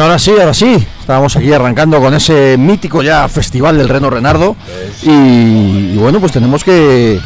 Ahora sí, ahora sí. Estábamos aquí arrancando con ese mítico ya festival del Reno Renardo. Y, bueno, pues tenemos que,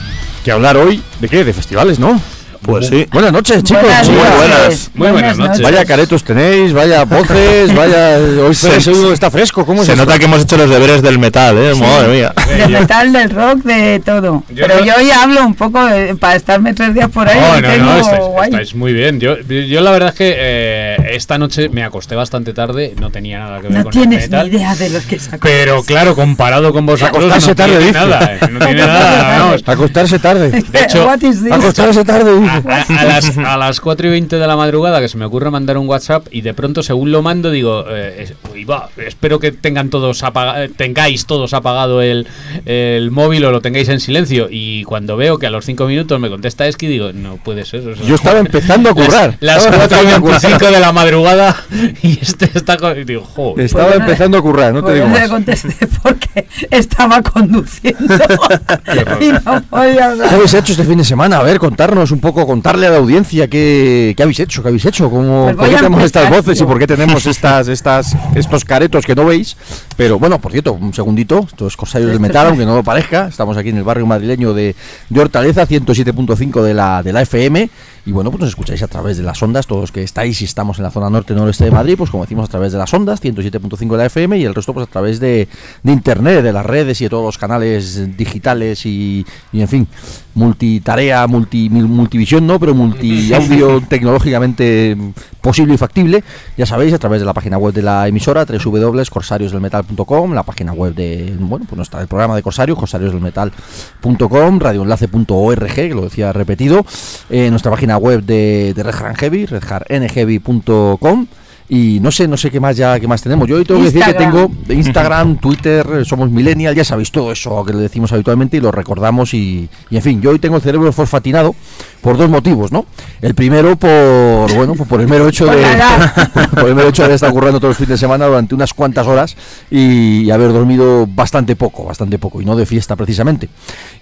hablar hoy de qué? De festivales, ¿no? Pues sí. Buenas noches, chicos. Buenas, muy buenas. buenas. Noches. Vaya caretos tenéis, vaya voces, vaya. Hoy está fresco. ¿Cómo se nota que hemos hecho los deberes del metal, ¿eh? Madre mía. Del metal, del rock, de todo. Pero yo hoy hablo un poco de, para estarme tres días por ahí. No, no, estáis, estáis, muy bien. Yo, yo la verdad que. Eh, esta noche me acosté bastante tarde, no tenía nada que ver no con el. No tienes idea de los que se Pero claro, comparado con vosotros, acostarse no tarde, tiene nada, eh, no tiene nada. No. Acostarse tarde. De hecho, acostarse tarde. A, a, las, a las 4 y 20 de la madrugada que se me ocurre mandar un WhatsApp y de pronto según lo mando digo, eh, uy, va, espero que tengan todos eh, tengáis todos apagado el, el móvil o lo tengáis en silencio y cuando veo que a los 5 minutos me contesta Eski digo, no puede ser. Yo estaba empezando a currar. Las, las 4 y 25 de la madrugada y este está con... y digo, joder. Estaba Pues yo no- empezando a currar, no te pues digo yo le más. contesté porque estaba conduciendo y no podía hablar. ¿Qué habéis hecho este fin de semana? A ver, contarnos un poco, contarle a la audiencia qué, qué habéis hecho, qué habéis hecho, cómo, Pues por qué tenemos estas voces y por qué tenemos estas, estas, estos caretos que no veis. Pero bueno, por cierto, un segundito, esto es Corsarios del Metal, aunque no lo parezca. Estamos aquí en el barrio madrileño de, de Hortaleza, 107.5 de la, de la FM. Y bueno, pues nos escucháis a través de las ondas, todos los que estáis y estamos en la zona norte noroeste de Madrid, pues como decimos a través de las ondas, 107.5 de la FM y el resto pues a través de, de internet, de las redes y de todos los canales digitales y, y, en fin, multitarea, multi, multivisión no, pero multiaudio tecnológicamente posible y factible, ya sabéis, a través de la página web de la emisora, www.corsariosdelmetal.com, la página web de, bueno, pues nuestra, el programa de Corsario, corsariosdelmetal.com, radioenlace.org, que lo decía repetido, eh, nuestra página web de, de Red Hard Heavy, redhardnheavy.com, y no sé, no sé qué más ya qué más tenemos. Yo hoy tengo que decir que Instagram. tengo Instagram, Twitter, eh, somos millennial, ya sabéis todo eso que le decimos habitualmente y lo recordamos y, y, en fin, yo hoy tengo el cerebro fosfatinado por dos motivos, ¿no? El primero por bueno, pues por el mero hecho de la por el mero hecho de haber estado currando todo el fin de semana durante unas cuantas horas y, haber dormido bastante poco, bastante poco y no de fiesta precisamente.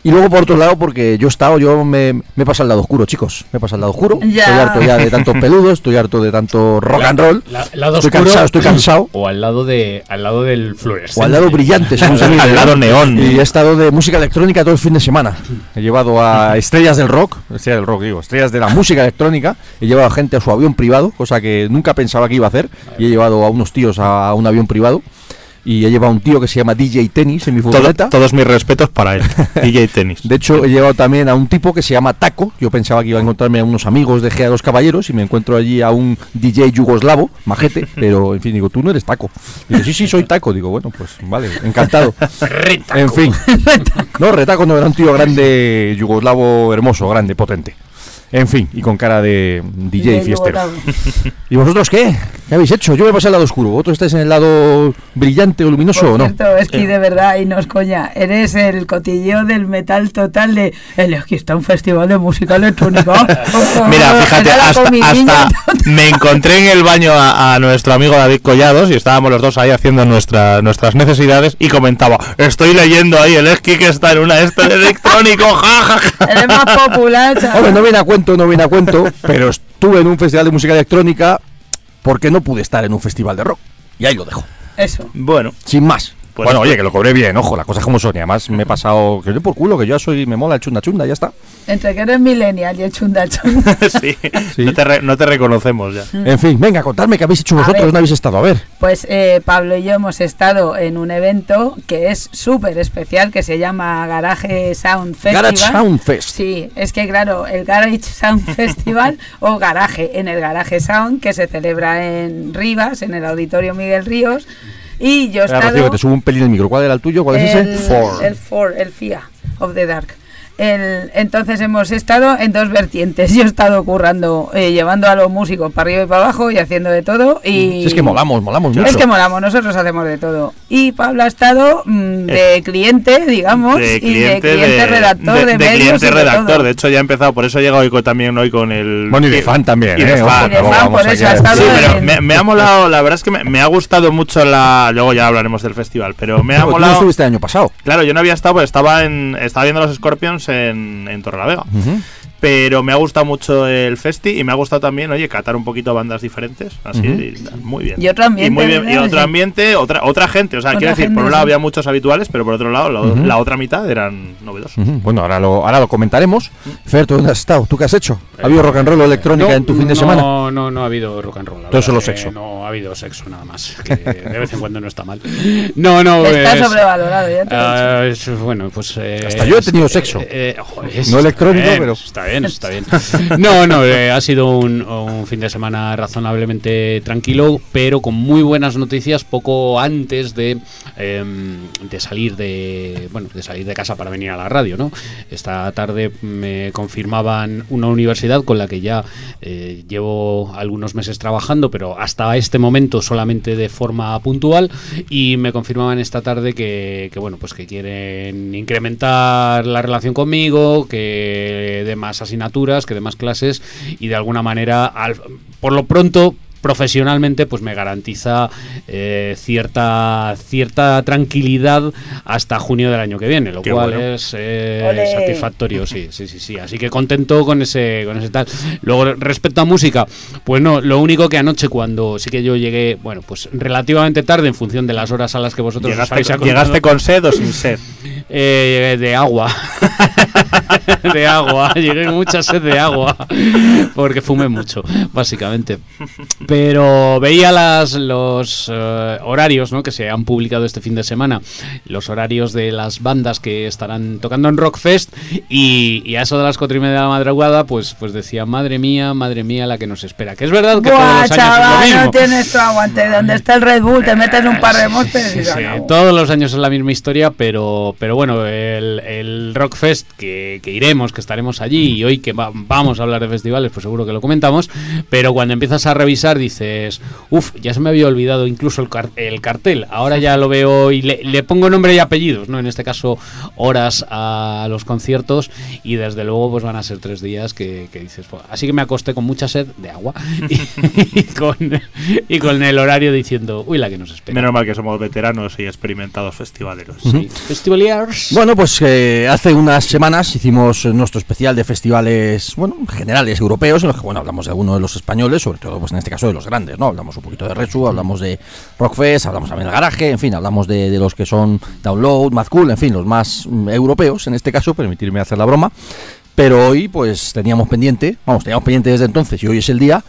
Y luego por otro lado porque yo he estado, yo me, me he pasado al lado oscuro, chicos, me he pasado al lado oscuro, Ya. estoy harto ya de tanto peludo, estoy harto de tanto rock and roll. La- lado estoy oscuro cansado, estoy cansado. O al lado de al lado del fluorescente. O al lado brillante, Al ¿no? lado neón. Y he estado de música electrónica todo el fin de semana. He llevado a estrellas del rock, estrellas del rock, digo, estrellas de la música electrónica. He llevado a gente a su avión privado, cosa que nunca pensaba que iba a hacer. Y he llevado a unos tíos a un avión privado. Y he llevado a un tío que se llama DJ Tennis en mi Todo- furgoneta. todos mis respetos para él. DJ Tenis. De hecho, he llevado también a un tipo que se llama Taco. Yo pensaba que iba a encontrarme a unos amigos de Gea de los Caballeros y me encuentro allí a un DJ yugoslavo, majete, pero en fin, digo, tú no eres Taco. Digo, sí, sí, soy Taco. Digo, bueno, pues vale, encantado. En fin. No, Retaco no era un tío grande, yugoslavo, hermoso, grande, potente. En fin, y con cara de DJ De fiestero. ¿Y vosotros qué? ¿Qué habéis hecho? Yo me pasé al lado oscuro. ¿Vosotros estáis en el lado brillante o luminoso Por o no? cierto, es que de verdad, y no es coña, eres el cotilleo del metal total de. El es que está un festival de música electrónica. Mira, fíjate, hasta, hasta me encontré en el baño a, a nuestro amigo David Collados y estábamos los dos ahí haciendo nuestra, nuestras necesidades y comentaba, estoy leyendo ahí el esqui que está en una este electrónico, jajaja. Eres más popular, chaval. Hombre, no viene a cuento, no viene a cuento, pero estuve en un festival de música electrónica porque no pude estar en un festival de rock. Y ahí lo dejo. Eso. Bueno, Sin más. Pues bueno, esto- oye, que lo cobré bien, ojo, las cosas como son. Y además me he pasado, que yo por culo, que yo soy, me mola el chunda chunda, ya está. Entre que eres millennial y el chunda chunda. sí, Sí. No, te re- no te reconocemos ya. En fin, venga, contadme qué habéis hecho vosotros, ver. ¿dónde habéis estado? A ver. Pues eh, Pablo y yo hemos estado en un evento que es súper especial, que se llama Garage Sound Festival. Garage Sound Fest. Sí, es que claro, el Garage Sound Festival o Garaje, en el Garage Sound, que se celebra en Rivas, en el Auditorio Miguel Ríos. Y yo he estado... Rocío, que te subo un pelín el micro. ¿Cuál era el tuyo? ¿Cuál es el, ese? Four. El Four, el FIA of the Dark. El- entonces hemos estado en dos vertientes. Yo he estado currando, eh, llevando a los músicos para arriba y para abajo y haciendo de todo. Y Si es que molamos, molamos mucho. es que molamos, nosotros hacemos de todo. Y Pablo ha estado mm, de cliente, digamos, De y cliente, de cliente redactor de, de medios. cliente y de redactor. todo. De hecho, ya he empezado, por eso he llegado hoy con- también hoy con el. Bueno, y de fan también, y de ¿eh? fan. Ojo, Y de no fan, vamos por eso ha estado Sí, pero en- me, me ha molado, la verdad es que me, me ha gustado mucho la. Luego ya hablaremos del festival, pero me ha Pero tú no molado. estuviste el año pasado. Claro, yo no había estado, pues estaba en estaba viendo los Scorpions en, en Torrelavega. Ujú. Pero me ha gustado mucho el festi y me ha gustado también, oye, catar un poquito bandas diferentes. Así, y muy bien. Y otro ambiente, muy bien. Y otro ambiente, otra, otra gente. O sea, Otra quiero decir, por un lado sí. había muchos habituales, pero por otro lado, la, otra mitad eran novedosos. Bueno, ahora lo, ahora lo comentaremos. Fer, ¿tú dónde has estado? ¿Tú qué has hecho? ¿Ha habido rock and roll o electrónica No, en tu fin de no, semana? No, no, no ha habido rock and roll. Todo solo sexo. No ha habido sexo nada más. Que de vez en cuando no está mal. No, no. Está es- sobrevalorado, ya te lo he dicho. Ah, es- bueno, pues. eh, Hasta yo he tenido sexo. eh, eh, joder, No electrónico, pero- Está bien, está bien. No, no, eh, ha sido un, fin de semana razonablemente tranquilo, pero con muy buenas noticias poco antes de, em, de salir de bueno, de salir de casa para venir a la radio, ¿no? Esta tarde me confirmaban una universidad con la que ya eh, llevo algunos meses trabajando, pero hasta este momento solamente de forma puntual y me confirmaban esta tarde que, que, bueno, pues que quieren incrementar la relación conmigo, que de más asignaturas, que de más clases y de alguna manera, al- por lo pronto, profesionalmente pues me garantiza eh, cierta cierta tranquilidad hasta junio del año que viene lo Qué cual bueno. es eh, satisfactorio sí sí sí sí así que contento con ese con ese tal luego respecto a música pues no lo único que anoche cuando sí que yo llegué bueno pues relativamente tarde en función de las horas a las que vosotros os Llegaste, habéis con- llegaste con sed o sin sed. Eh, de agua. de agua. Llegué con mucha sed de agua. Porque fumé mucho, básicamente. Pero veía las, los eh, horarios ¿no? que se han publicado este fin de semana. Los horarios de las bandas que estarán tocando en Rockfest. Y, y a eso de las cuatro y media de la madrugada, pues, pues decía, madre mía, madre mía, la que nos espera. Que es verdad que Buah, todos los años es lo chaval, mismo. no tienes tu aguante. Donde está el Red Bull, te metes un par de monsters y Sí, sí, todos los años es la misma historia, pero, pero bueno, el, el Rockfest que, que iremos, que estaremos allí y hoy que va- vamos a hablar de festivales, pues seguro que lo comentamos, pero cuando empiezas a revisar dices, uff, ya se me había olvidado incluso el, car- el cartel, ahora ya lo veo y le, le pongo nombre y apellidos, ¿no? En este caso, horas a los conciertos y desde luego pues van a ser tres días que, que dices, así que me acosté con mucha sed de agua y, y con, y con el horario diciendo, uy, la que nos espera. Menos mal que somos veteranos y experimentados festivaleros. Sí. Festivaliers. Bueno, pues eh, hace unas semanas hicimos eh, nuestro especial de festivales, bueno, generales europeos, en los que, bueno, hablamos de algunos de los españoles, sobre todo, pues en este caso de los grandes, ¿no? Hablamos un poquito de Resu, hablamos de Rockfest, hablamos también del garaje, en fin, hablamos de, de los que son Download, Mad Cool, en fin, los más mm, europeos, en este caso, permitirme hacer la broma. Pero hoy, pues teníamos pendiente, vamos, teníamos pendiente desde entonces y hoy es el día,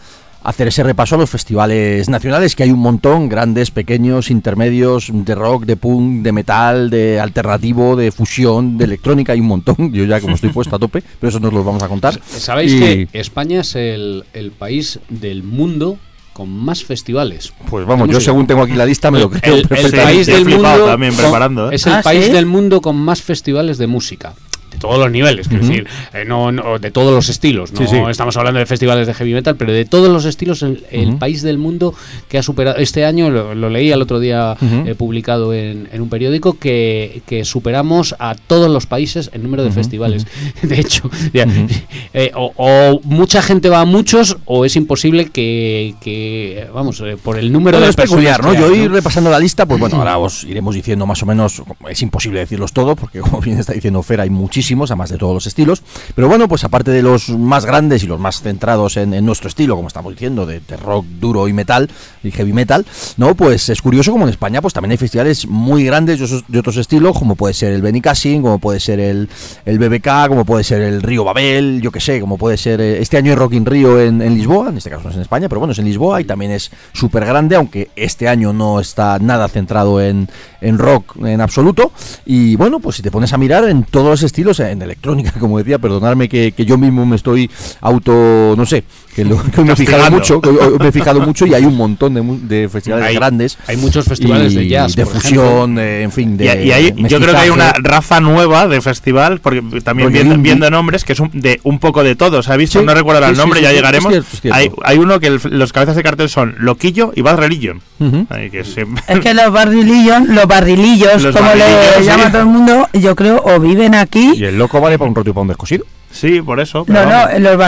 hacer ese repaso a los festivales nacionales, que hay un montón, grandes, pequeños, intermedios, de rock, de punk, de metal, de alternativo, de fusión, de electrónica, hay un montón. Yo ya como estoy puesto a tope, pero eso nos los vamos a contar. ¿Sabéis Y- que España es el, el país del mundo con más festivales? Pues vamos, yo según tengo aquí la lista me lo creo el, país del mundo también con- preparando, ¿eh? es el ¿Ah, país sí? del mundo con más festivales de música de todos los niveles, quiero decir, eh, no, no, de todos los estilos. No Sí, sí. estamos hablando de festivales de heavy metal, pero de todos los estilos, el, país del mundo que ha superado. Este año lo, lo leí el otro día eh, publicado en, en un periódico que, que superamos a todos los países en número de festivales. De hecho, ya, eh, o, o mucha gente va a muchos, o es imposible que, que, vamos, por el número Bueno, de es peculiar, ¿no? Yo ir repasando la lista, pues bueno, ahora os iremos diciendo más o menos, es imposible decirlos todo, porque como bien está diciendo Fer, hay muchísimos, además de todos los estilos, pero bueno, pues aparte de los más grandes y los más centrados en, nuestro estilo, como estamos diciendo, de, rock duro y metal, y heavy metal, ¿no? Pues es curioso como en España, pues también hay festivales muy grandes de, otros estilos, como puede ser el Benicassin, como puede ser el, el BBK, como puede ser el Río Babel, yo que sé, como puede ser, eh, este año hay Rock in Río en, en Lisboa, en este caso no es en España, pero bueno, es en Lisboa y también es súper grande, aunque este año no está nada centrado en, en rock en absoluto. Y bueno, pues si te pones a mirar en todos los estilos, en electrónica, como decía, perdonadme que, que yo mismo me estoy auto, no sé, que, lo- que me he fijado mucho, que me he fijado mucho y hay un montón de, mu- de festivales Hay- grandes. hay muchos festivales de jazz, de por fusión, eh, en fin, de Y, y hay- yo creo que hay una raza nueva de festival, porque también viendo, viendo nombres, que es un, de un poco de todo. ¿Se ha visto? Sí, no recuerdo sí, el sí, nombre, sí, ya sí, llegaremos. es cierto, es cierto. Hay, hay uno que el- los cabezas de cartel son Loquillo y Bad Religion. Ujú. Ay, que se- Es que los barrilillos, los barrilillos, Los como barrilillos, le sí. llama todo el mundo, yo creo, o viven aquí. Y el loco vale para un roto y para un descosido. Sí, por eso. pero No, vamos. no, los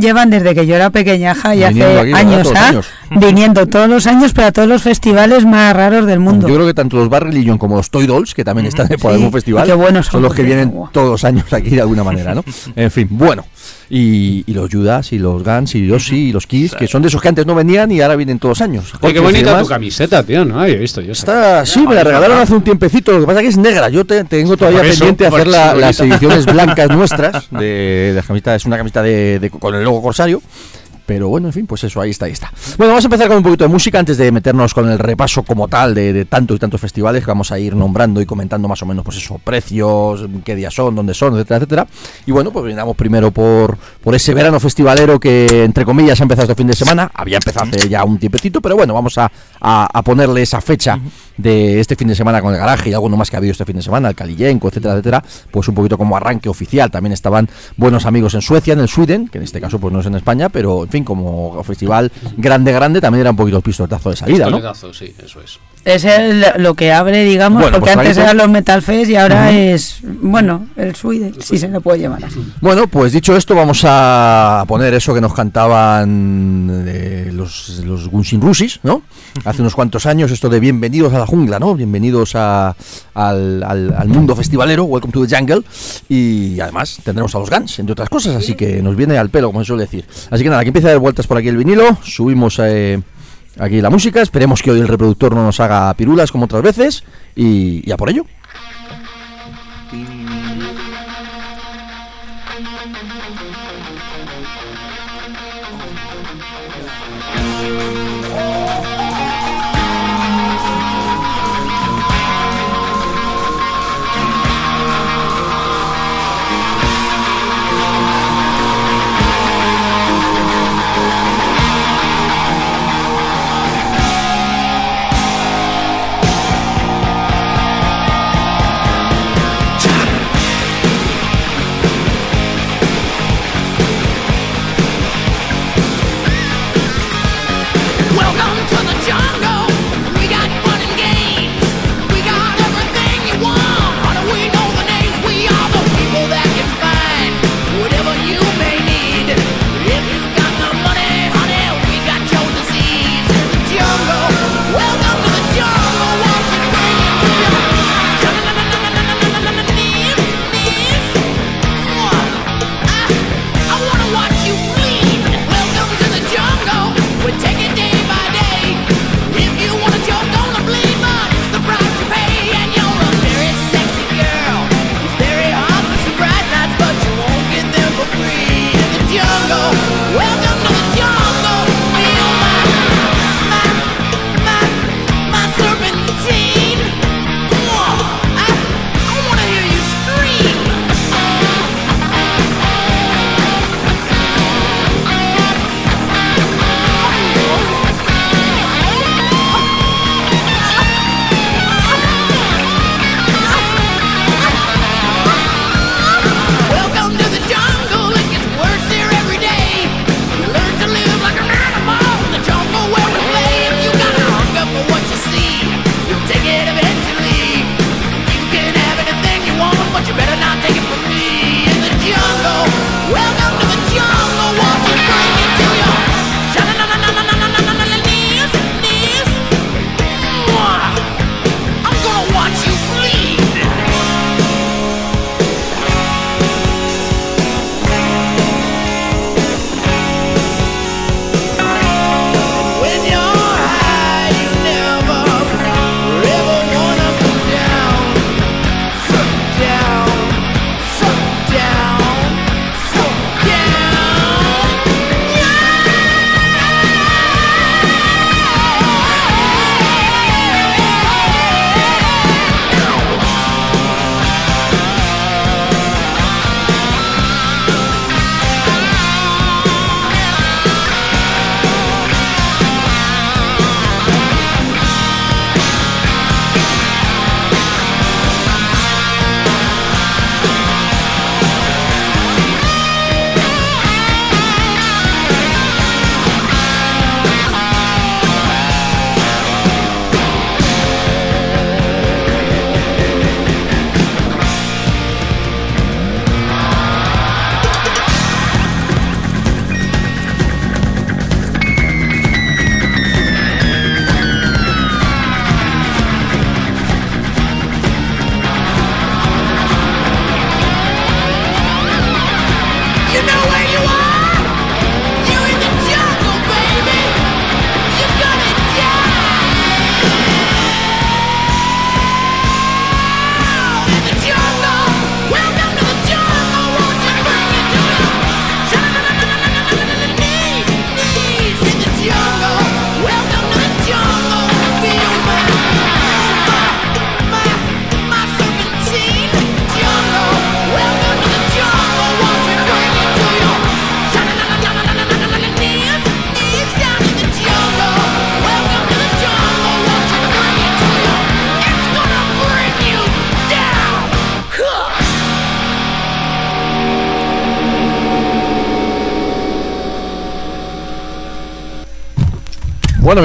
llevan desde que yo era pequeñaja y Viniendo hace aquí, ¿verdad? años, Todos los ¿ah? años. viniendo todos los años para todos los festivales más raros del mundo. Yo creo que tanto los Barry Legion como los Toy Dolls, que también están por Sí, algún festival, y qué buenos son son, los que vienen todos los años aquí de alguna manera, ¿no? En fin, bueno. Y, y los Judas y los Guns y los Sí y los Kiss, que son de esos que antes no venían y ahora vienen todos los años. Oye, qué bonita tu camiseta, tío, no había visto yo. Está, sí, me la regalaron hace un tiempecito. Lo que pasa es que es negra. Yo te- tengo todavía eso, pendiente hacer la- las ediciones blancas nuestras. De, de la camiseta, es una camiseta de, de- con el logo corsario. Pero bueno, en fin, pues eso, ahí está, ahí está. Bueno, vamos a empezar con un poquito de música antes de meternos con el repaso como tal de, de tantos y tantos festivales que vamos a ir nombrando y comentando más o menos, pues eso, precios, qué días son, dónde son, etcétera, etcétera. Y bueno, pues brindamos primero por, por ese verano festivalero que, entre comillas, ha empezado este fin de semana. Había empezado hace ya un tiempecito, pero bueno, vamos a, a- a ponerle esa fecha de este fin de semana con el garaje y alguno más que ha habido este fin de semana, el Kaliyenko, etcétera, etcétera. Pues un poquito como arranque oficial. También estaban buenos amigos en Suecia, en el Sweden, que en este caso pues no es en España, pero en fin, como festival grande, grande, también era un poquito el pistoletazo de salida, ¿no? Pistoletazo, sí, eso es. Es el, lo que abre, digamos, Bueno, porque pues antes eran los Metal Fest y ahora es, bueno, el Sweden, si se le puede llamar así. Bueno, pues dicho esto, vamos a poner eso que nos cantaban eh, los, los Gunshin Rusis, ¿no? Hace unos cuantos años, esto de bienvenidos a la jungla, ¿no? Bienvenidos a- al, al- al mundo festivalero, welcome to the jungle. Y además tendremos a los Guns, entre otras cosas, así que nos viene al pelo, como se suele decir. Así que nada, aquí empieza a dar vueltas por aquí el vinilo, subimos eh, aquí la música, esperemos que hoy el reproductor no nos haga pirulas como otras veces, y, y a por ello.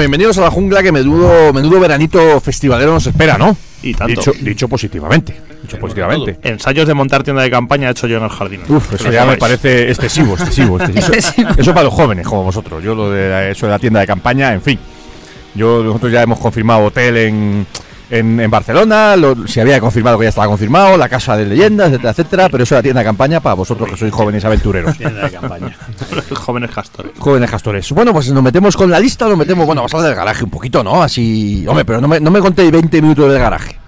Bienvenidos a la jungla que menudo, menudo veranito festivalero nos espera, ¿no? Y tanto. Dicho, dicho positivamente. Dicho positivamente. Ensayos de montar tienda de campaña he hecho yo en el jardín. Uf, eso ya me parece excesivo, excesivo, excesivo. Excesivo. Eso para los jóvenes como vosotros. Yo lo de la- eso de la tienda de campaña, en fin. Yo nosotros ya hemos confirmado hotel en, en, en Barcelona, lo- se había confirmado que ya estaba confirmado, la casa de leyendas, etcétera, etcétera, pero eso de la tienda de campaña para vosotros que sois jóvenes aventureros. Tienda de campaña. Jóvenes castores. Jóvenes castores. Bueno, pues nos metemos con la lista, nos metemos, bueno, vamos a hablar del garaje un poquito, ¿no? Así, hombre, pero no me, no me contéis 20 minutos del garaje.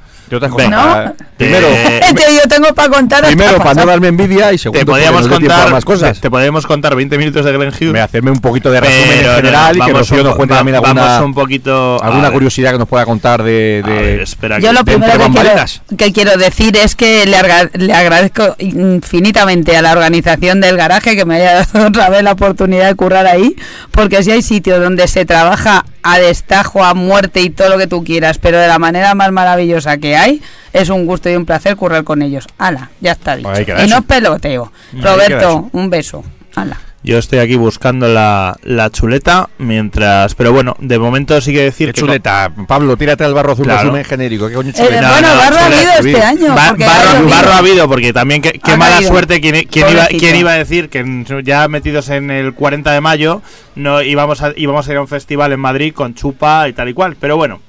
Primero, yo tengo para contar primero para no darme envidia y segundo Te podíamos contar más cosas. Te, te podíamos contar 20 minutos de Glen Hughes. Me hacerme un poquito de resumen pero en no, general y que Rocío nos cuente va- también alguna, un poquito a alguna ver, curiosidad que nos pueda contar de... de- ver, espera Yo que- lo de primero que quiero, bambalinas. que quiero decir es que le, arga- le agradezco infinitamente a la organización del garaje que me haya dado otra vez la oportunidad de currar ahí, porque si hay sitios donde se trabaja a destajo, a muerte y todo lo que tú quieras, pero de la manera más maravillosa que hay, es un gusto y un placer currar con ellos. Ala, ya está dicho. Y no peloteo. Roberto, un beso. Ala. Yo estoy aquí buscando la, la chuleta mientras. Pero bueno, de momento sí que decir Qué que. chuleta. Pablo, tírate al barro azul Claro. resumen genérico. ¿Qué coño Eh, chuleta? bueno, no, barro ha habido este año. Barro, ha llovido. barro ha habido, porque también qué, mala suerte. ¿Quién, quién iba, quién iba a decir que ya metidos en el 40 de mayo no íbamos a, íbamos a ir a un festival en Madrid con chupa y tal y cual? Pero bueno,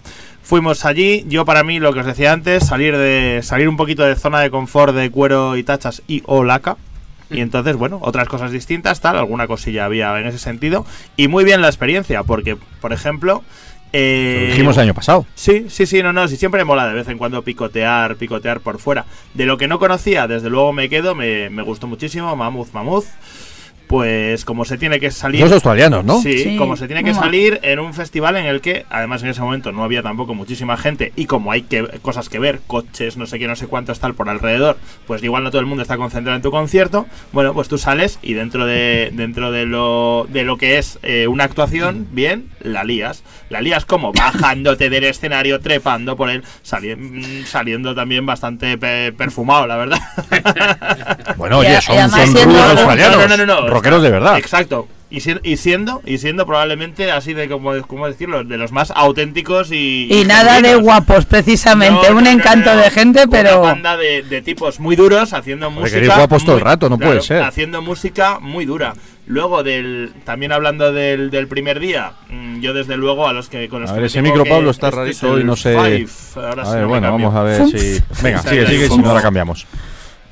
fuimos allí. Yo, para mí, lo que os decía antes, salir de salir un poquito de zona de confort de cuero y tachas y o laca. Y entonces, bueno, otras cosas distintas, tal, alguna cosilla había en ese sentido. Y muy bien la experiencia, porque, por ejemplo. eh, Lo dijimos el año pasado. Sí, sí, sí, no, no, sí, siempre mola de vez en cuando picotear, picotear por fuera. De lo que no conocía, desde luego me quedo, me, me gustó muchísimo, Mammoth, Mammoth. Pues como se tiene que salir... Los australianos, ¿no? Sí, Sí, como se tiene que salir en un festival en el que, además en ese momento no había tampoco muchísima gente y como hay que, cosas que ver, coches, no sé qué, no sé cuántos tal por alrededor, pues igual no todo el mundo está concentrado en tu concierto, bueno, pues tú sales y dentro de, dentro de, lo, de lo que es eh, una actuación, bien, la lías. La lías como bajándote del escenario, trepando por él, sali- mm, saliendo también bastante pe- perfumado, la verdad. Bueno, oye, a- son, son rudos No, no, australianos. no, no, no, no. Rockeros de verdad. Exacto. Y, si- y siendo, y siendo probablemente así de como, ¿cómo decirlo, de los más auténticos y. Y nada de guapos, precisamente. No, un no, encanto no. de gente, Una pero. banda de, de tipos muy duros haciendo música. guapos todo el muy- rato, no puede ser. Haciendo música muy dura. Luego, del también hablando del, del primer día, mm, yo desde luego a los que con los A que ver, me ese micro, que- Pablo, está este es rarito y no sé- Five, ahora A ver, bueno, cambio. vamos a ver si. Venga, sigue, sigue, si no, ahora cambiamos.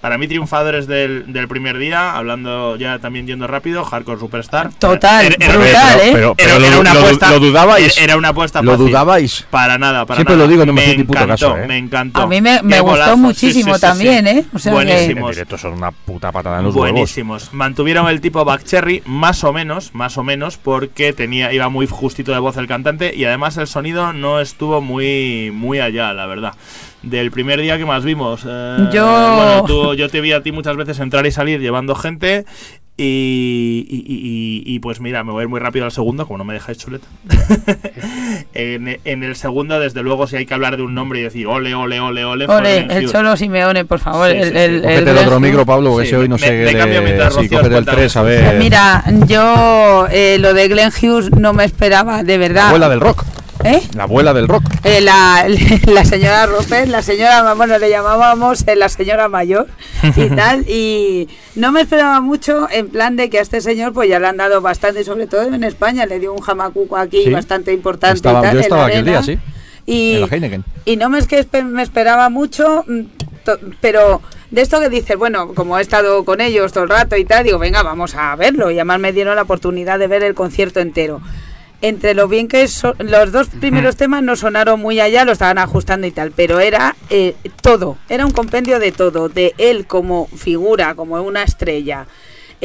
Para mí, triunfadores del, del primer día, hablando ya también yendo rápido, Hardcore Superstar. Total, Era- era- brutal, pero- ¿eh? pero- Era, lo- era una lo- apuesta. lo dudabais. Era una apuesta Lo fácil. dudabais. Para nada, para Siempre nada. lo digo, no me me ni puto encantó, caso, ¿eh? Me encantó. A mí me- me gustó golazo, muchísimo también, ¿eh? O sea que- En Buenísimos. directo son una puta patada en los huevos. Buenísimos. Mantuvieron el tipo Back Cherry, más o menos, más o menos, porque tenía, iba muy justito de voz el cantante y además el sonido no estuvo muy, muy allá, la verdad. Del primer día que más vimos. eh, Yo- bueno, tú- yo te vi a ti muchas veces entrar y salir llevando gente. Y, y- y- y- y, pues mira, me voy a ir muy rápido al segundo, como no me dejáis chuleta. en, en el segundo, desde luego, si hay que hablar de un nombre y decir ole, ole, ole, ole. Ole, el. Cholo Simeone, por favor. Sí, el, sí, sí. el- el el otro micro, Pablo, Sí, si hoy no me- sé me le- mientras Rocío el cuenta 3, a ver. Mira, yo eh, lo de Glenn Hughes no me esperaba, de La verdad. abuela del rock. ¿Eh? La abuela del rock. Eh, la, la señora Roper, la señora, bueno, le llamábamos eh, la señora mayor y tal, y no me esperaba mucho en plan de que a este señor pues ya le han dado bastante, sobre todo en España, le dio un jamacuco aquí Sí. bastante importante Estaba- y tal, yo estaba aquel día, sí. Y, y no me es que me esperaba mucho, mm, pero de esto que dices, bueno, como he estado con ellos todo el rato y tal, digo, venga, vamos a verlo. Y además me dieron la oportunidad de ver el concierto entero. Entre lo bien que so- los dos primeros temas no sonaron muy allá, lo estaban ajustando y tal, pero era eh, todo, era un compendio de todo, de él como figura, como una estrella,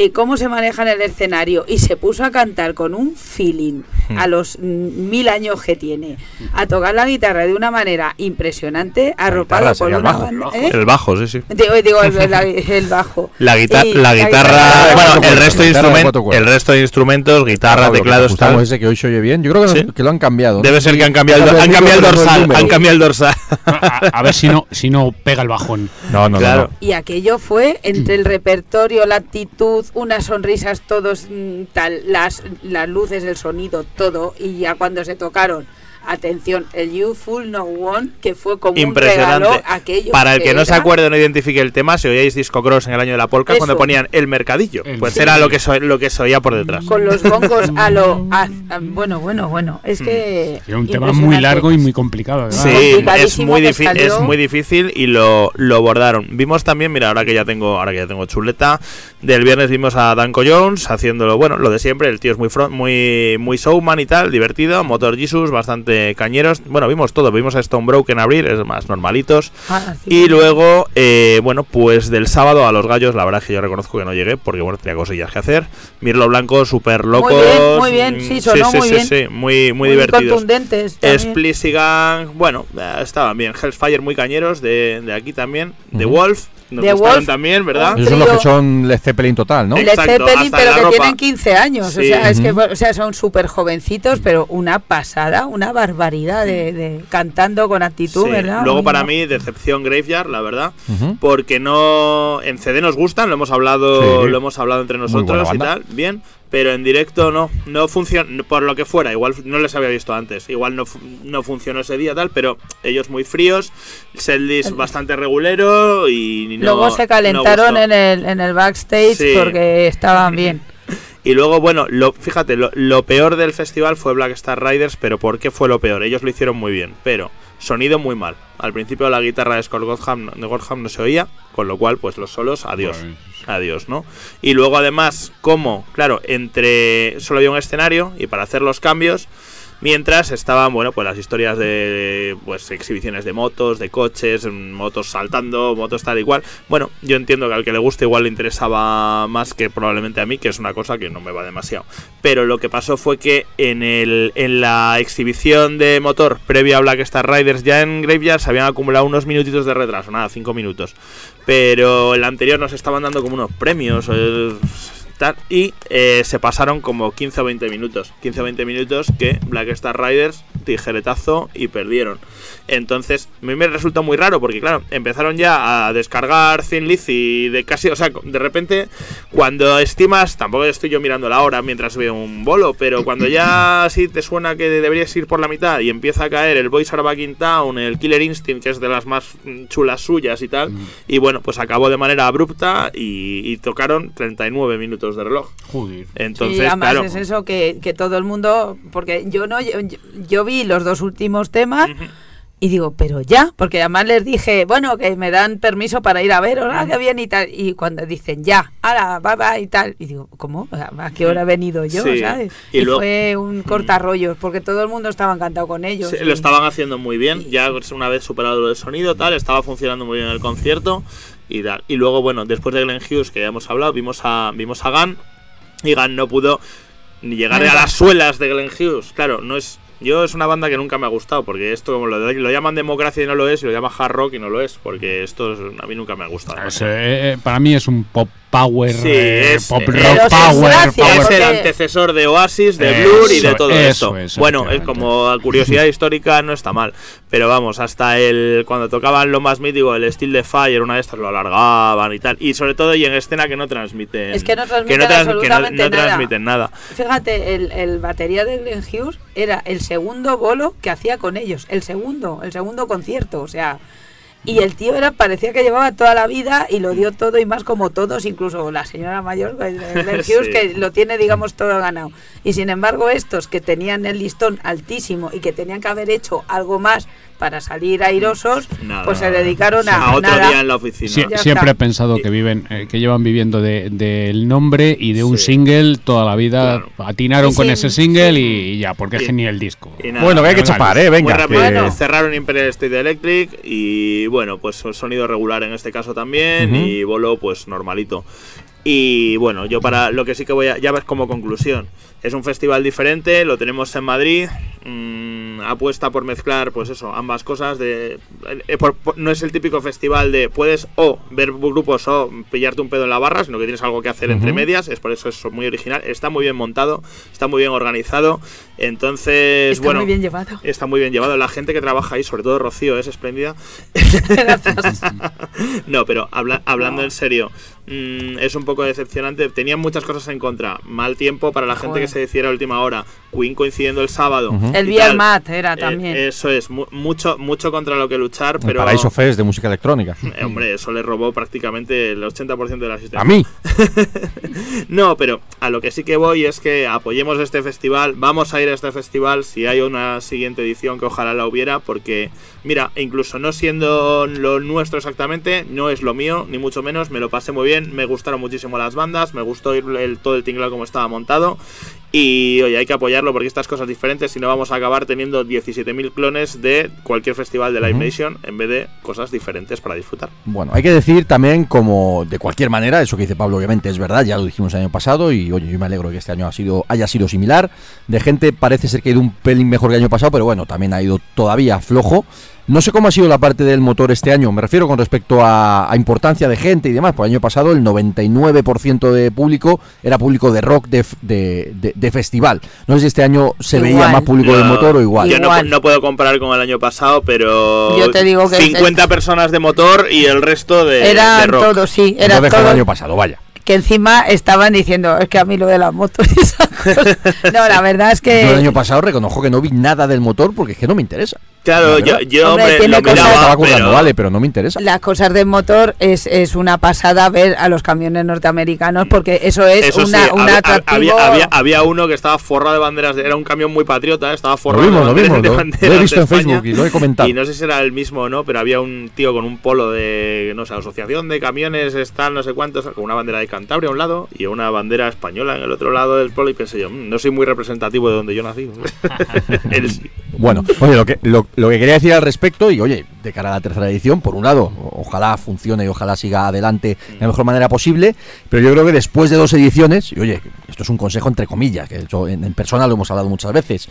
eh, cómo se maneja en el escenario y se puso a cantar con un feeling a los mm, mil años que tiene, a tocar la guitarra de una manera impresionante, arropado guitarra por sería el una bajo. banda- ¿eh? El bajo, sí, sí. Digo, digo, el, el- el bajo. La, guita- Y la guitarra, guitarra- bueno, el resto, de cuerdas, guitarra de instrumen- cuatro cuerdas. el resto de instrumentos, guitarra, teclados, tal. ese que hoy se oye bien. Yo creo que, Sí. no- que lo han cambiado. ¿no? Debe ser que han cambiado, el, Cambia han cambiado el no dorsal, han cambiado el dorsal. A, a ver si no, si no pega el bajón. No, no, no, Claro. no. Y aquello fue entre el repertorio, la actitud, unas sonrisas, todos mm, tal, las, las luces, el sonido, todo. Y ya cuando se tocaron, atención, el You Full No One, que fue como un Impresionante. regalo a aquellos Para el que no se acuerde o no identifique el tema, si oíais Disco Cross en el año de la polka, Eso. cuando ponían el mercadillo, El pues sí. era lo que, so- lo que se oía por detrás. Con los bongos a lo. a- a- bueno, bueno, bueno. Es que. Era un tema muy largo y muy complicado. Sí, es muy, es muy difícil y lo, lo bordaron. Vimos también, mira, ahora que ya tengo, ahora que ya tengo chuleta, del viernes vimos a Danko Jones haciéndolo, bueno, lo de siempre, el tío es muy front, muy, muy showman y tal, divertido, Motor Jesus, bastante cañeros. Bueno, vimos todo, vimos a Stone Broken abrir, es más normalitos. Ah, sí. Y luego, eh, bueno, pues del sábado a los gallos, la verdad es que yo reconozco que no llegué, porque bueno, tenía cosillas que hacer. Mirlo Blanco, súper locos. bien, muy bien, mm, sí, sonó muy sí, bien. sí, muy, muy, Muy divertidos. contundentes. también. Splissigan, bueno, eh, estaban bien. Hellfire muy cañeros de, de aquí también. The Ujú. Wolf, nos The gustaron Wolf. también, ¿verdad? Un Esos son los que son Led Zeppelin total, ¿no? Led Zeppelin, pero que ropa. tienen 15 años. O sea, es que, Ujú. o sea, son súper jovencitos, pero una pasada, una barbaridad de, de- cantando con actitud, Sí. ¿verdad? Luego para mí, Decepción Graveyard, la verdad. Porque no. En CD nos gustan, lo hemos hablado, Sí. lo hemos hablado entre nosotros y tal, bien. Pero en directo no, no funciona, por lo que fuera, igual no les había visto antes, igual no, no funcionó ese día tal, pero ellos muy fríos, setlist bastante regulero y no, Luego se calentaron en el, en el backstage Sí. porque estaban bien. Y luego, bueno, lo, fíjate, lo, lo peor del festival fue Black Star Riders, pero ¿por qué fue lo peor? Ellos lo hicieron muy bien, pero sonido muy mal. Al principio la guitarra de Scott Godham, no- de Godham no se oía, con lo cual, pues los solos, adiós. Adiós, ¿no? Y luego además, como, claro, entre solo había un escenario y para hacer los cambios, mientras estaban, bueno, pues las historias de, pues, exhibiciones de motos, de coches, mm, motos saltando, motos tal y cual. Bueno, yo entiendo que al que le guste igual le interesaba más que probablemente a mí, que es una cosa que no me va demasiado. Pero lo que pasó fue que en, el, en la exhibición de motor previa a Black Star Riders, ya en Graveyard se habían acumulado unos minutitos de retraso, nada, cinco minutos. Pero el anterior nos estaban dando como unos premios. eh, tal, y eh, se pasaron como 15 o 20 minutos. 15 o 20 minutos que Black Star Riders tijeretazo y perdieron. Entonces, a mí me resulta muy raro porque, claro, empezaron ya a descargar Thin Lizzy de casi, o sea, de repente, cuando estimas, tampoco estoy yo mirando la hora mientras veo un bolo, pero cuando ya sí te suena que deberías ir por la mitad y empieza a caer el Boys Are Back in Town, el Killer Instinct, que es de las más mm, chulas suyas y tal, y bueno, pues acabó de manera abrupta y, y tocaron 39 minutos de reloj. Joder. Entonces, además claro. es eso que, que todo el mundo, porque yo no, yo, yo vi los dos últimos temas y digo, pero ya, porque además les dije, bueno, que me dan permiso para ir a ver, hola, que bien y tal, y cuando dicen ya, ahora, bye bye y tal, y digo, ¿cómo? ¿A qué hora he venido yo? Sí. ¿sabes? Y Y, luego- fue un cortarrollos, porque todo el mundo estaba encantado con ellos. Sí, y- lo estaban haciendo muy bien, ya una vez superado lo del sonido, tal, estaba funcionando muy bien el concierto y tal. Y luego, bueno, después de Glenn Hughes, que ya hemos hablado, vimos a, vimos a Gunn y Gunn no pudo ni llegar a las suelas de Glenn Hughes. Claro, no es. Yo es una banda que nunca me ha gustado, porque esto como lo, lo llaman democracia y no lo es, y lo llaman hard rock y no lo es, porque esto es- a mí nunca me ha gustado. Es, eh, eh, para mí es un pop power, Sí, eh, es- pop eh, rock es power, gracia, power- es el antecesor de Oasis, de Eso, Blur y de todo eso esto. es, bueno, es como curiosidad histórica no está mal, pero vamos, hasta el cuando tocaban lo más mítico, el Steel de Fire, una de estas lo alargaban y tal, y sobre todo y en escena que no transmiten, Es que no transmiten trans- que no- absolutamente no nada. transmiten nada. Fíjate, el, el batería de Glenn Hughes era el segundo bolo que hacía con ellos, el segundo, el segundo concierto, o sea, y el tío era parecía que llevaba toda la vida y lo dio todo y más como todos, incluso la señora mayor, Glenn Hughes, Sí. que lo tiene, digamos, todo ganado. Y sin embargo, estos que tenían el listón altísimo y que tenían que haber hecho algo más para salir airosos, Nada. pues se dedicaron a, a otro nada. día en la oficina. Sie- Ya siempre está. he pensado que viven, eh, que llevan viviendo de- del nombre y de un Sí. single toda la vida. Claro. Atinaron con ese single sí. y, y ya, porque es genial disco. y nada. Bueno, que hay que chapar, ¿eh? Muy Venga. rápido, que- Bueno. cerraron Imperial State Electric y bueno, pues sonido regular en este caso también y bolo pues normalito. Y bueno, yo para lo que sí que voy a, ya ves como conclusión, es un festival diferente, lo tenemos en Madrid, mm, apuesta por mezclar pues eso, ambas cosas de eh, por- por- no es el típico festival de puedes o ver grupos o pillarte un pedo en la barra, sino que tienes algo que hacer entre medias, es por eso es muy original, está muy bien montado, está muy bien organizado, entonces Está bueno, muy bien llevado. Está muy bien llevado. La gente que trabaja ahí, sobre todo Rocío, es espléndida. No, pero habla- hablando en serio, mm, es un poco decepcionante. Tenían muchas cosas en contra. Mal tiempo para la gente Joder. Que se decidiera a última hora. Queen coincidiendo el sábado. El Beer tal. Mat era Eh, también. eso es, mu- mucho, mucho contra lo que luchar, El pero. Paraíso Fest de música electrónica. Eh, Hombre, eso le robó prácticamente el 80% de la asistencia. A mí. No, pero a lo que sí que voy es que apoyemos este festival. Vamos a ir a este festival si hay una siguiente edición que ojalá la hubiera, porque mira, incluso no siendo lo nuestro exactamente, no es lo mío, ni mucho menos. Me lo pasé muy bien, me gustaron muchísimo las bandas, me gustó ir el, todo el tinglado como estaba montado. Y oye, hay que apoyarlo porque estas cosas diferentes, si no vamos a acabar teniendo 17.000 clones de cualquier festival de Live Ujú. Nation en vez de cosas diferentes para disfrutar. Bueno, hay que decir también como de cualquier manera, eso que dice Pablo obviamente es verdad, ya lo dijimos el año pasado y oye, yo me alegro que este año ha sido, haya sido similar. De gente parece ser que ha ido un pelín mejor que el año pasado, pero bueno, también ha ido todavía flojo. No sé cómo ha sido la parte del motor este año, me refiero con respecto a, a importancia de gente y demás. Por el año pasado el 99% de público era público de rock de, f- de, de- de festival. No sé si este año se veía más público del Yo- motor o igual. Yo no, Igual. no puedo comparar con el año pasado, pero. Yo te digo que 50 personas de motor y el resto de, de Eran rock. todos, sí, No eran dejo el año pasado, vaya. Que encima estaban diciendo, es que a mí lo de las motos y esas cosas. No, la verdad es que. Yo el año pasado reconozco que no vi nada del motor porque es que no me interesa. Claro, La yo, yo Hombre, hombre, tiene lo cosas- estaba miraba, currando, pero- vale, pero no me interesa. Las cosas del motor es, es una pasada ver a los camiones norteamericanos porque eso es Eso una, sí, había, atractivo. había, había, había uno que estaba forrado de banderas, de- era un camión muy patriota, estaba forrado vimos, de lo banderas, vimos, de lo- banderas lo he de visto en España. Facebook y lo he comentado. Y no sé si era el mismo o no, pero había un tío con un polo de, no sé, asociación de camiones, tal, no sé cuántos, con una bandera de Cantabria a un lado y una bandera española en el otro lado del polo y pensé yo, "Mm, no soy muy representativo de donde yo nací. Él sí. Bueno, oye, lo que, lo, lo que quería decir al respecto, y oye, de cara a la tercera edición, por un lado, ojalá funcione y ojalá siga adelante de la mejor manera posible, pero yo creo que después de dos ediciones, y oye, esto es un consejo entre comillas, que eso en, en persona lo hemos hablado muchas veces,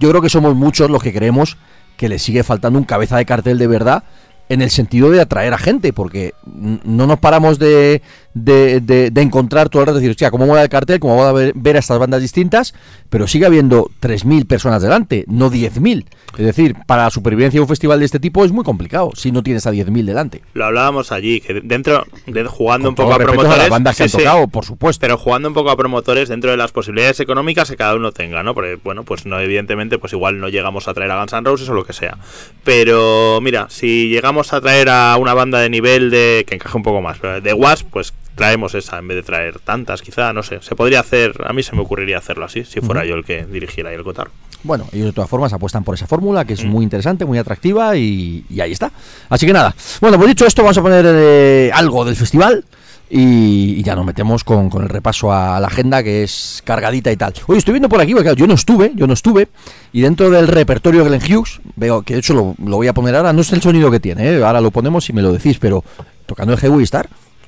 yo creo que somos muchos los que creemos que le sigue faltando un cabeza de cartel de verdad en el sentido de atraer a gente, porque no nos paramos de, de, de- de encontrar todo el rato, decir, hostia, ¿cómo mola el cartel? ¿Cómo va a ver, ver a estas bandas distintas? Pero sigue habiendo 3.000 personas delante, no 10.000. Es decir, para la supervivencia de un festival de este tipo es muy complicado si no tienes a 10.000 delante. Lo hablábamos allí, que dentro, de, jugando Con un poco a promotores. las bandas que sí, han sí, tocado, por supuesto. pero jugando un poco a promotores dentro de las posibilidades económicas que cada uno tenga, ¿no? Porque, bueno, pues no, evidentemente, pues igual no llegamos a traer a Guns N' Roses o lo que sea. Pero, mira, si llegamos a traer a una banda de nivel de que encaje un poco más, de Wasp, pues traemos esa en vez de traer tantas, quizá, no sé. Se podría hacer, a mí se me ocurriría hacerlo así, si fuera yo el que dirigiera ahí el cotarro. Bueno, ellos de todas formas apuestan por esa fórmula que es Mm. muy interesante, muy atractiva y, y ahí está. Así que nada. Bueno, pues dicho esto, vamos a poner eh, algo del festival y, y ya nos metemos con, con el repaso a la agenda que es cargadita y tal. Oye, estoy viendo por aquí, porque claro, yo no estuve, yo no estuve y dentro del repertorio de Glenn Hughes, veo que de hecho lo, lo voy a poner ahora, no sé el sonido que tiene, ¿eh? ahora lo ponemos y me lo decís, pero tocando el Highway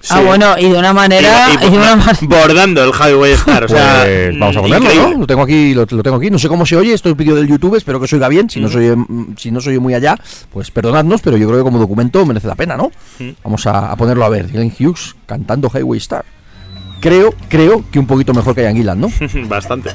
Ah, bueno, y de una manera. Y- y- y de una manera- bordando el Highway Star, o sea, Pues vamos a ponerlo, increíble. ¿no? Lo tengo aquí, lo, lo tengo aquí. No sé cómo se oye, esto es vídeo del YouTube, espero que se oiga bien. Si no Mm. soy mm, si no soy muy allá, pues perdonadnos, pero yo creo que como documento merece la pena, ¿no? Mm. Vamos a, a ponerlo a ver. Glenn Hughes cantando Highway Star. Creo, creo que un poquito mejor que Ian Gillan, ¿no? Bastante.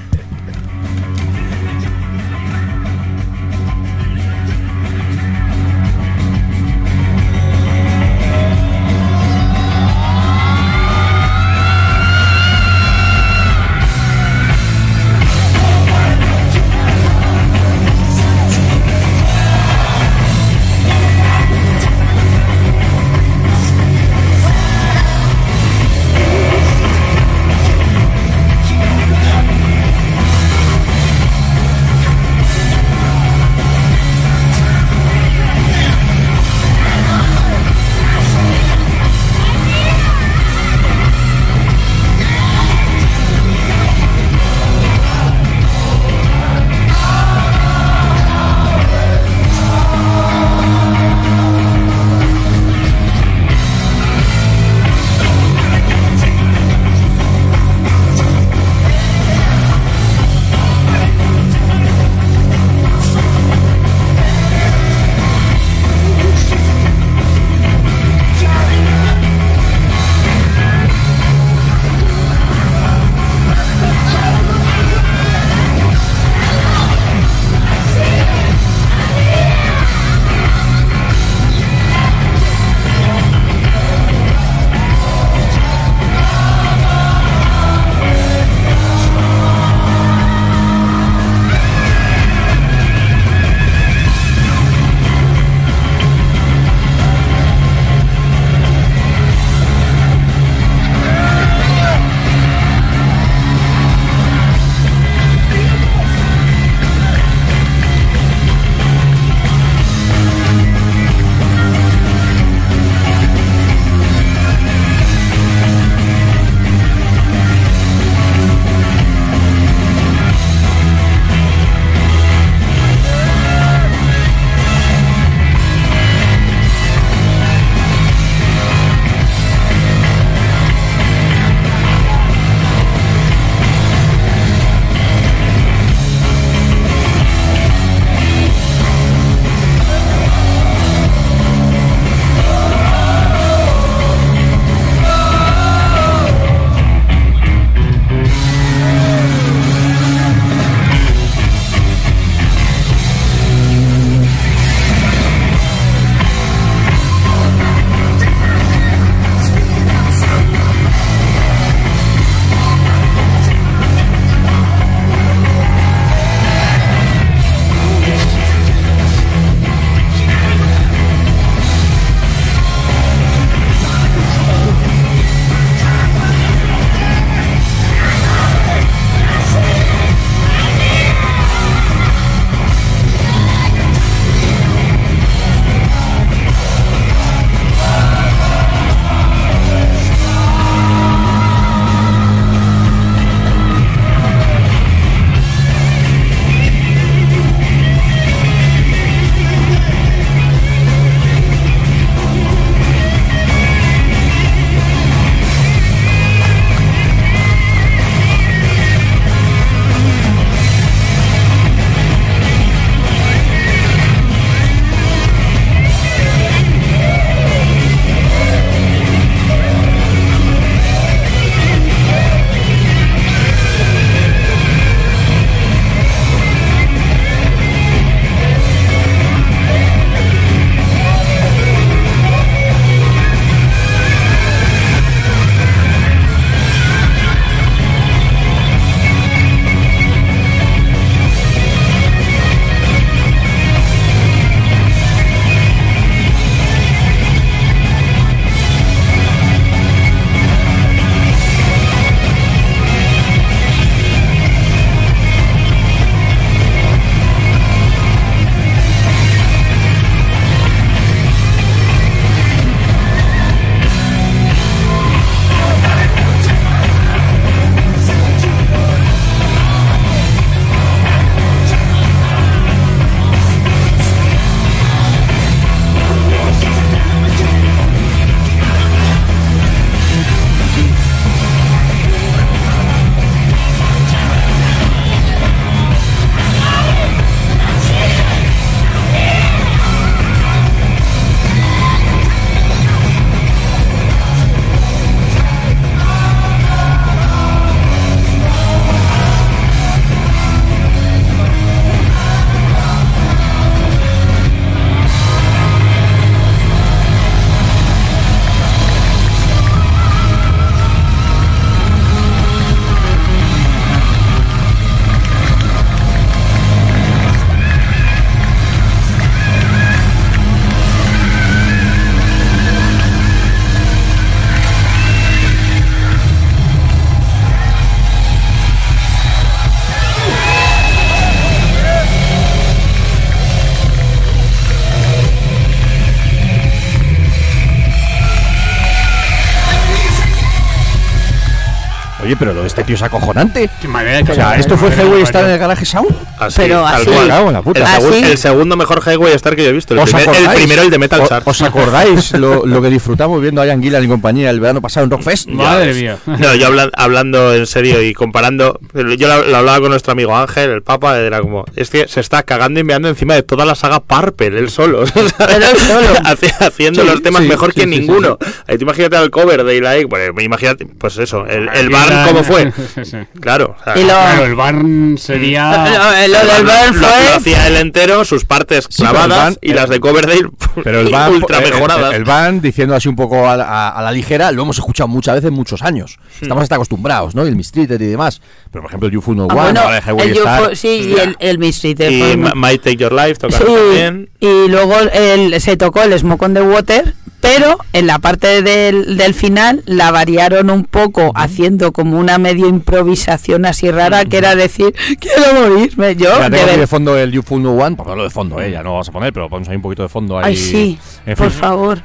Oye, pero lo de este tío es acojonante. Qué manera O sea, ¿esto fue Highway Star en el Garage Sound? Así, Pero tal así. cual. Cago en la puta. El, ¿Así? segun- el segundo mejor Highway Star que yo he visto. El, ¿Os primer- el acordáis? primero, el de Metal ¿O- Shark. ¿Os acordáis lo, lo que disfrutamos viendo a Ian Gillan y compañía el verano pasado en Rockfest? Madre mía. No, yo habla- hablando en serio y comparando, yo lo, lo hablaba con nuestro amigo Ángel, el Papa, era como, es que se está cagando y meando encima de toda la saga Purple, él solo. Haciendo Sí, los temas sí, mejor sí, que sí, sí, ninguno. Ahí tú imagínate al cover de Eli, bueno, imagínate, pues eso, el, el Barn cómo fue. Sí. Claro. o sea, Y lo- Claro, el Barn sería. Lo, lo el del Barn Burn lo, lo fue. hacía él entero, sus partes Sí, el clavadas Barn- y las de Coverdale Pero el van, ultra el- mejoradas. El, el van, diciendo así un poco a, la- a- a la ligera, lo hemos escuchado muchas veces, muchos años. Estamos hasta acostumbrados, ¿no? Y el Mistreated y demás. Pero por ejemplo, el UFO No Ah, One, bueno, ahora el Highway el Star. UFO, sí, y el, el Mistreated y fue Might Take Your Life tocaron Sí, también. y luego el, se tocó el Smoke on the Water, pero en la parte del, del final la variaron un poco, haciendo como una medio improvisación así rara, que era decir, quiero morirme. Yo, Mira, de tengo aquí ver- de fondo el UFO No One, por lo de fondo, eh, ya no lo vamos a poner, pero ponemos ahí un poquito de fondo ahí. Ay, sí, En por fin. favor.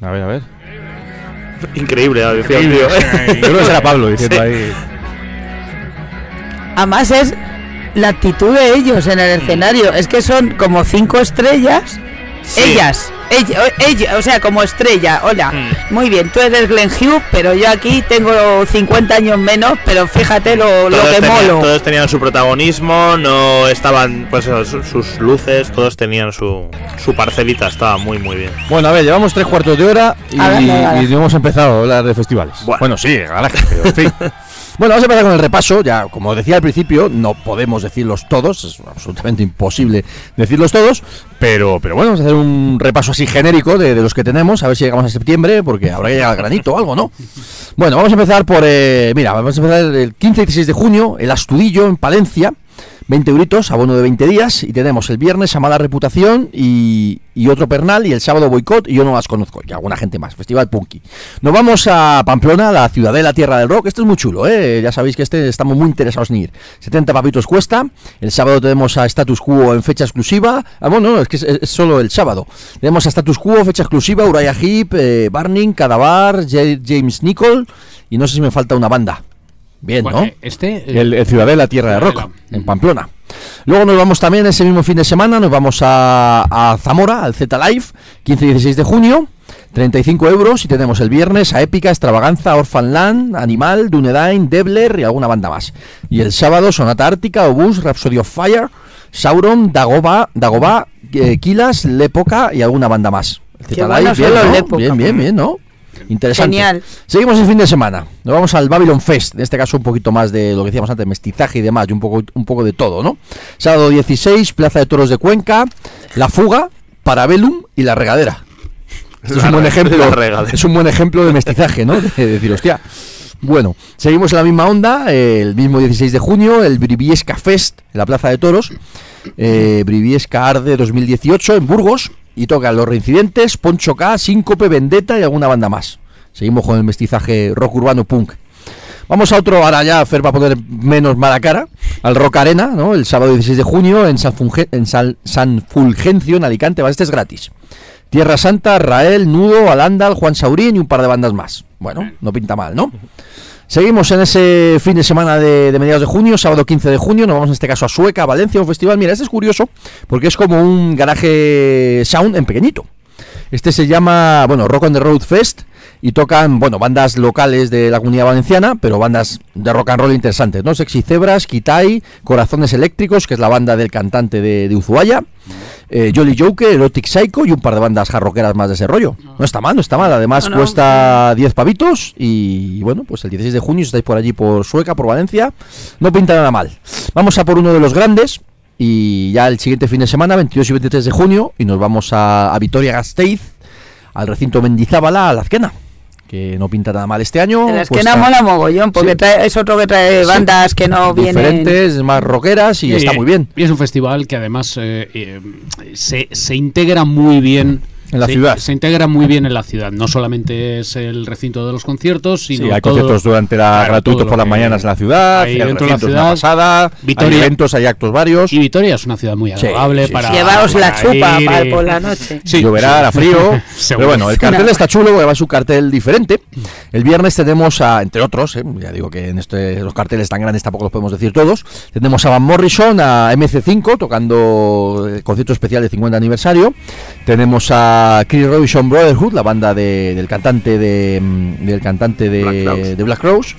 A ver, a ver. Increíble, decía el tío. Yo creo que será Pablo diciendo Sí. ahí. Además es la actitud de ellos en el escenario. Es que son como cinco estrellas. Sí. Ellas, ella, o- ella, o sea, como estrella. Hola, Mm. muy bien, tú eres Glenn Hughes, pero yo aquí tengo 50 años menos, pero fíjate lo, lo que tenían, molo. todos tenían su protagonismo, no estaban, pues sus luces, todos tenían su, su parcelita, estaba muy, muy bien. Bueno, a ver, llevamos tres cuartos de hora y, no hemos empezado a hablar de festivales. Bueno. Bueno, sí, garaje, pero en fin. Bueno, vamos a empezar con el repaso. Ya, como decía al principio, no podemos decirlos todos, es absolutamente imposible decirlos todos, pero, pero bueno, vamos a hacer un repaso así genérico de, los que tenemos, a ver si llegamos a septiembre, porque habrá que llegar al granito o algo, ¿no? Bueno, vamos a empezar por, eh, mira, vamos a empezar el 15 y 16 de junio, el Astudillo en Palencia. 20 euritos, abono de 20 días, y tenemos el viernes a mala reputación y, otro pernal, y el sábado boicot, y yo no las conozco, y alguna gente más, Festival Punky. Nos vamos a Pamplona, la ciudadela tierra del rock, este es muy chulo, ¿eh? ya sabéis que este estamos muy interesados en ir. 70 papitos cuesta, el sábado tenemos a Status Quo en fecha exclusiva, ah, bueno, no, es que es, solo el sábado. Tenemos a Status Quo, fecha exclusiva, Uriah Heep, eh, Barning, Cadavar, James Nicol, y no sé si me falta una banda. Bien, ¿no? Bueno, Este. eh, El, el Ciudadela Tierra de Ciudadela. en Pamplona. Luego nos vamos también ese mismo fin de semana, nos vamos a, a Zamora, al Z Live, 15 y 16 de junio, 35 euros y tenemos el viernes a Épica, Extravaganza, Orphanland, Animal, Dunedain, Debler y alguna banda más. Y el sábado Sonata Ártica, Obús, Rhapsody of Fire, Sauron, Dagoba, Dagoba eh, Kilas, Lepoca y alguna banda más. Z. Lepoca. bien, bien, bien, ¿no? Interesante. Genial. Seguimos el fin de semana. Nos vamos al Babylon Fest. En este caso, un poquito más de lo que decíamos antes, mestizaje y demás, y un poco, un poco de todo, ¿no? Sábado 16, Plaza de Toros de Cuenca, La Fuga, Parabellum y La Regadera. Esto es un buen ejemplo. Es un buen ejemplo de mestizaje, ¿no? De decir, hostia. Bueno, seguimos en la misma onda. eh, El mismo 16 de junio, el Briviesca Fest en la Plaza de Toros. Eh, Briviesca Arde 2018 en Burgos. Y tocan Los Reincidentes, Poncho K, Síncope, Vendetta y alguna banda más. Seguimos con el mestizaje rock urbano punk. Vamos a otro, ahora ya Fer va a poner menos mala cara, al Rock Arena, ¿no? El sábado 16 de junio en San, Funge- en San Fulgencio, en Alicante, ¿vale? Este es gratis. Tierra Santa, Rael, Nudo, Alandal, Juan Saurín y un par de bandas más. Bueno, no pinta mal, ¿no? Seguimos en ese fin de semana de, mediados de junio, sábado 15 de junio, nos vamos en este caso a Sueca, Valencia, un festival. Mira, este es curioso porque es como un garaje sound en pequeñito. Este se llama, bueno, Rock on the Road Fest y tocan, bueno, bandas locales de la comunidad valenciana, pero bandas de rock and roll interesantes, ¿no? Sexy Zebras, Kitai, Corazones Eléctricos, que es la banda del cantante de, de Uzuaya, eh, Jolly Joker, Erotic Psycho y un par de bandas jarroqueras más de ese rollo. No está mal, no está mal. Además No, no. cuesta 10 pavitos y bueno, pues el 16 de junio si estáis por allí por Sueca, por Valencia, no pinta nada mal. Vamos a por uno de los grandes y ya el siguiente fin de semana, 22 y 23 de junio, y nos vamos a, a Vitoria-Gasteiz, al recinto Mendizábala, a la Azquena, que no pinta nada mal este año. La esquena mola mogollón, porque Sí. trae- es otro que trae Sí. bandas que no vienen. diferentes, más rockeras y, está muy bien. Y es un festival que además eh, eh, se, se integra muy bien En la se, ciudad. Se integra muy bien en la ciudad. No solamente es el recinto de los conciertos, sino Sí, hay todo- conciertos durante la claro, gratuitos por las mañanas en la ciudad, hay el dentro de la ciudad. pasada, Vitoria- hay eventos, hay actos varios. Y Vitoria es una ciudad muy agradable sí, para. sí. Llevaos la para chupa ir y- por la noche. Sí, lloverá, hará frío. Pero bueno, el cartel está chulo, porque además es un cartel diferente. El viernes tenemos a, entre otros, eh, ya digo que en este, los carteles tan grandes tampoco los podemos decir todos. Tenemos a Van Morrison, a MC5 tocando el concierto especial de 50 aniversario. Tenemos a Chris Robinson Brotherhood, la banda de- del cantante de mm, del cantante de Black Crowes. de Black Crowes.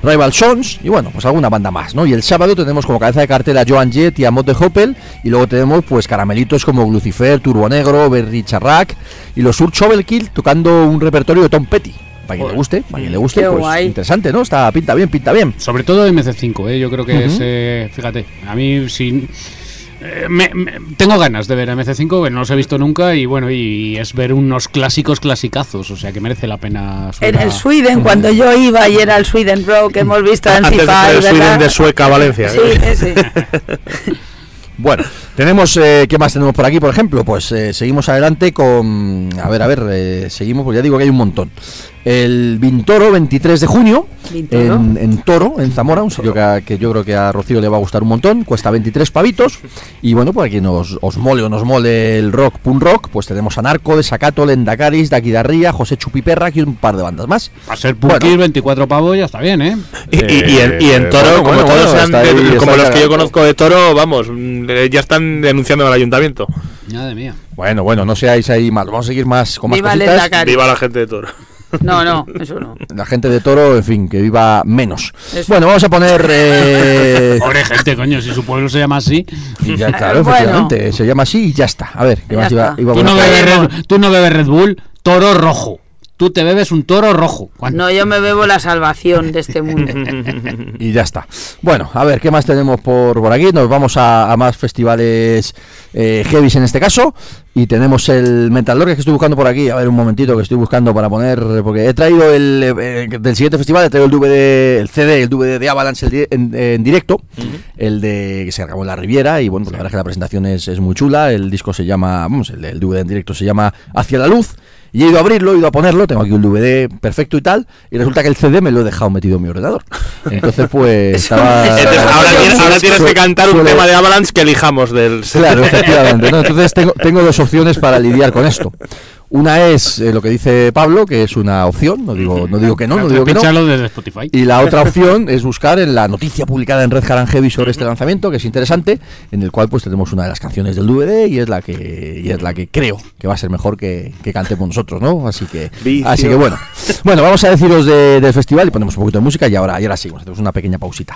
Rival Sons y bueno, pues alguna banda más, ¿no? Y el sábado tenemos como cabeza de cartel a Joan Jett y a Mott de Hoppel y luego tenemos pues caramelitos como Lucifer, Turbo Negro, Berry Charrac y los Ur Shovelkill tocando un repertorio de Tom Petty. Para quien le guste, para quien le guste, Qué pues guay. interesante, ¿no? Está pinta bien, pinta bien. Sobre todo MC5, ¿eh? yo creo que es. eh, fíjate, a mí sin. Eh, me- me- tengo ganas de ver a MC5, que no los he visto nunca y bueno, y, es ver unos clásicos clasicazos, o sea que merece la pena. subir En el Sweden, cuando yo iba y era el Sweden Rock que hemos visto en Antes de FIFA, el Sweden ¿verdad? de Sueca a Valencia. Sí, ese. Bueno, tenemos, eh, ¿qué más tenemos por aquí? Por ejemplo, pues eh, seguimos adelante con, a ver, a ver, eh, seguimos, pues ya digo que hay un montón. El Vintoro, 23 de junio, en, en Toro, en Zamora, un sitio que, yo creo que a Rocío le va a gustar un montón, cuesta 23 pavitos, y bueno, pues aquí nos, os mole o nos mole el rock, punk rock, pues tenemos a Narco, Desacato, Lendacaris, Daquidarría, José Chupiperra y un par de bandas más. Va a ser Punkir, Bueno. 24 pavos, ya está bien, ¿eh? Y, y- y en, y en Toro, bueno, como bueno, todos sean ahí, como los que yo conozco de Toro, vamos, mm, eh, ya están denunciando al ayuntamiento. Madre mía. Bueno, bueno, no seáis ahí mal, vamos a seguir más con más Viva cositas. Viva la gente de Toro. No, no, eso no. La gente de Toro, en fin, que viva menos. Eso. Bueno, vamos a poner... eh, Pobre gente, coño, si su pueblo se llama así. Y ya, claro, Bueno. efectivamente, se llama así y ya está. A ver, ¿qué más iba, iba a Tú no, poner? bebes. Red, tú no bebes Red Bull, toro rojo. Tú te bebes un toro rojo. No, yo me bebo la salvación de este mundo. Y ya está. Bueno, a ver, ¿qué más tenemos por, por aquí? Nos vamos a, a más festivales eh, heavies en este caso. Y tenemos el Metal Lore que estoy buscando por aquí. A ver, un momentito que estoy buscando para poner. Porque he traído el eh, del siguiente festival, he traído el DVD, el CD, el DVD de Avalanche el di- en, en directo. El de que se acabó en la Riviera. Y bueno, pues la verdad es que la presentación es, es muy chula. El disco se llama, vamos, el, el DVD en directo se llama Hacia la Luz. Y he ido a abrirlo, he ido a ponerlo, tengo aquí un DVD perfecto y tal, y resulta que el CD me lo he dejado metido en mi ordenador. Entonces, pues estaba... Entonces, ahora, tienes, ahora tienes que cantar un tema de Avalanche que elijamos del. Claro, efectivamente. ¿no? Entonces tengo, tengo dos opciones para lidiar con esto. Una es eh, lo que dice Pablo, que es una opción, no digo, no digo que no, no digo que no. Desde Spotify. Y la otra opción es buscar en la noticia publicada en Red Haran Heavy sobre este lanzamiento, que es interesante, en el cual pues tenemos una de las canciones del DVD y es la que y es la que creo que va a ser mejor que, que cantemos nosotros, ¿no? Así que Vicio. así que bueno. Bueno, vamos a deciros de- del festival y ponemos un poquito de música y ahora, y ahora seguimos, hacemos una pequeña pausita.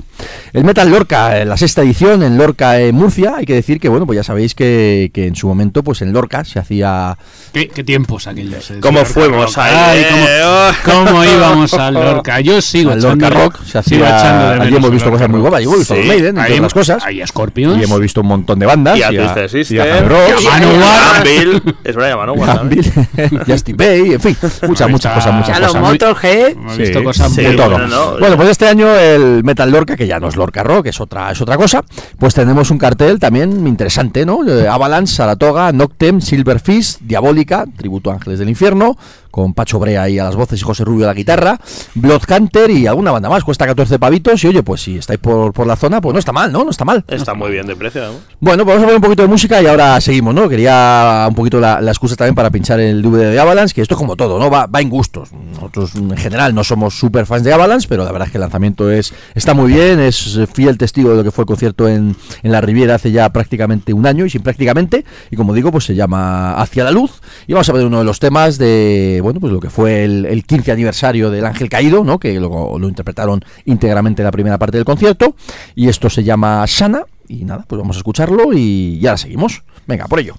El Metal Lorca, eh, la sexta edición en Lorca en Murcia, hay que decir que bueno, pues ya sabéis que, que en su momento pues en Lorca se hacía ¿Qué, qué tiempos aquellos? eh, ¿Cómo fuimos ahí, Ay, cómo, eh, oh. cómo íbamos al Lorca. Yo sigo al Lorca Rock, se hacía, de hemos visto cosas muy guapas, allí hemos visto Sí, los Maiden, entre Ahí, otras cosas. Hay Scorpions. Y hemos visto un montón de bandas. Y a Twisted y Sister. a Hard Rock, y a. Es verdad, Manowar. Gambil, Justin Bay, en fin, muchas, muchas cosas, muchas A los cosas. Motorhead. Hemos visto cosas de todo. bueno, no, bueno, pues este año el Metal Lorca, que ya no es Lorca Rock, es otra, es otra cosa, pues tenemos un cartel también interesante, ¿no? Eh, Avalanche, Saratoga, Noctem, Silverfish, Diabólica, Tributo Ángeles del Infierno, con Pacho Brea ahí a las voces y José Rubio a la guitarra, Blood Hunter y alguna banda más, cuesta 14 pavitos y oye, pues si estáis por, por la zona, pues no está mal, ¿no? No está mal. Está muy bien de precio. Bueno, pues vamos a poner un poquito de música y ahora seguimos, ¿no? Quería un poquito la, la excusa también para pinchar el DVD de Avalanche, que esto es como todo, ¿no? Va, va en gustos. Nosotros en general no somos super fans de Avalanche, pero la verdad es que el lanzamiento es está muy bien, es fiel testigo de lo que fue el concierto en, en la Riviera hace ya prácticamente un año y sin prácticamente, y como digo, pues se llama Hacia la Luz, y vamos a ver uno de los temas de, bueno, pues lo que fue el, el 15 aniversario del Ángel Caído, ¿no? Que lo, lo interpretaron íntegramente en la primera parte del concierto, y esto se llama Sana, y nada, pues vamos a escucharlo y ya seguimos. Venga, por ello.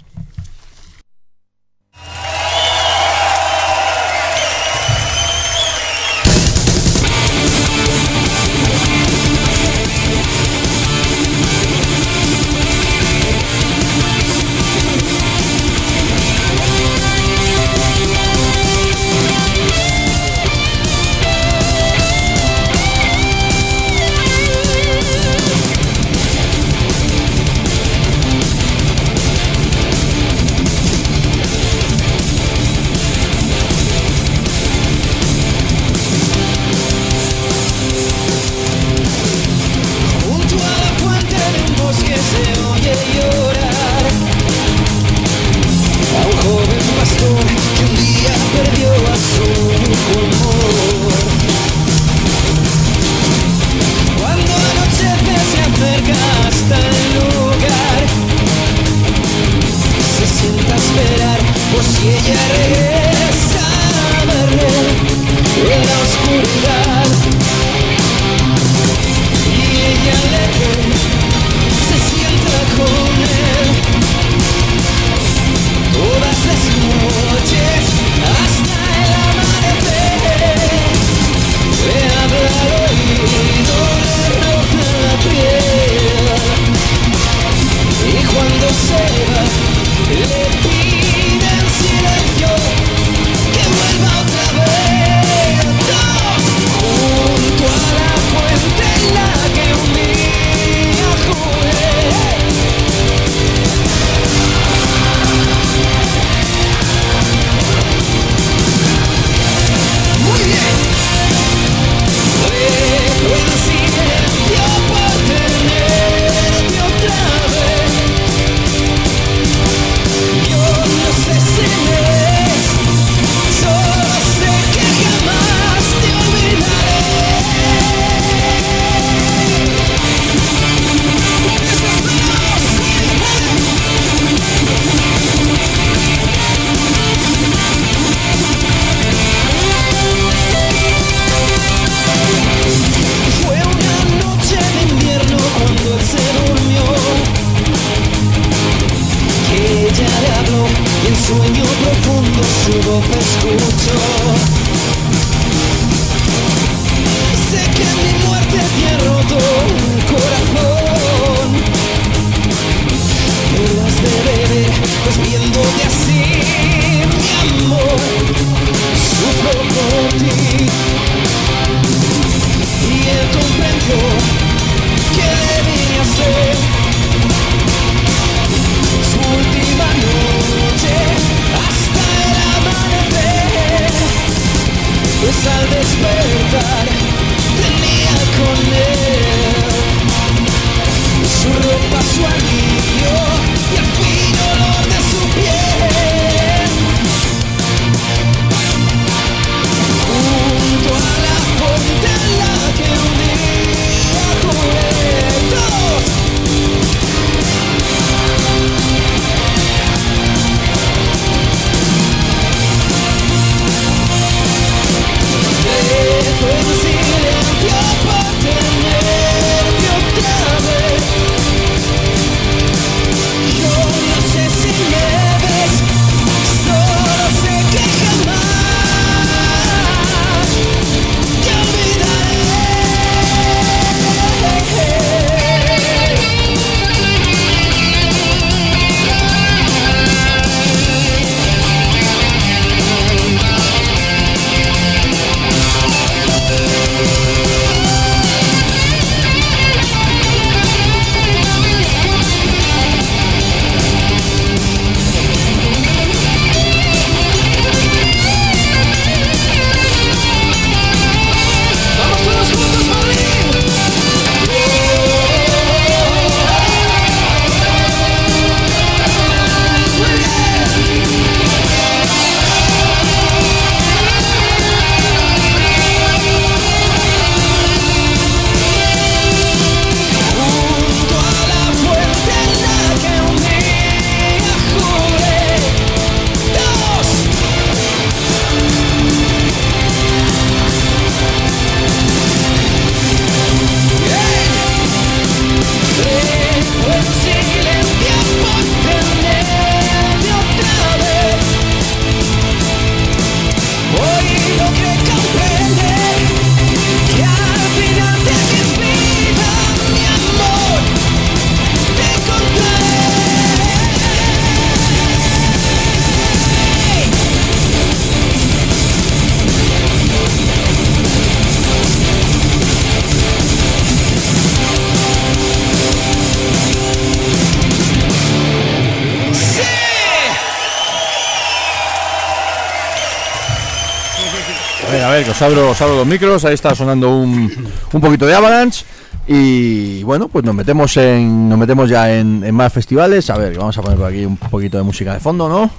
Os abro, os abro los micros. Ahí está sonando un, un poquito de Avalanche. Y bueno, pues nos metemos en nos metemos ya en, en más festivales. A ver, vamos a poner por aquí un poquito de música de fondo, ¿no?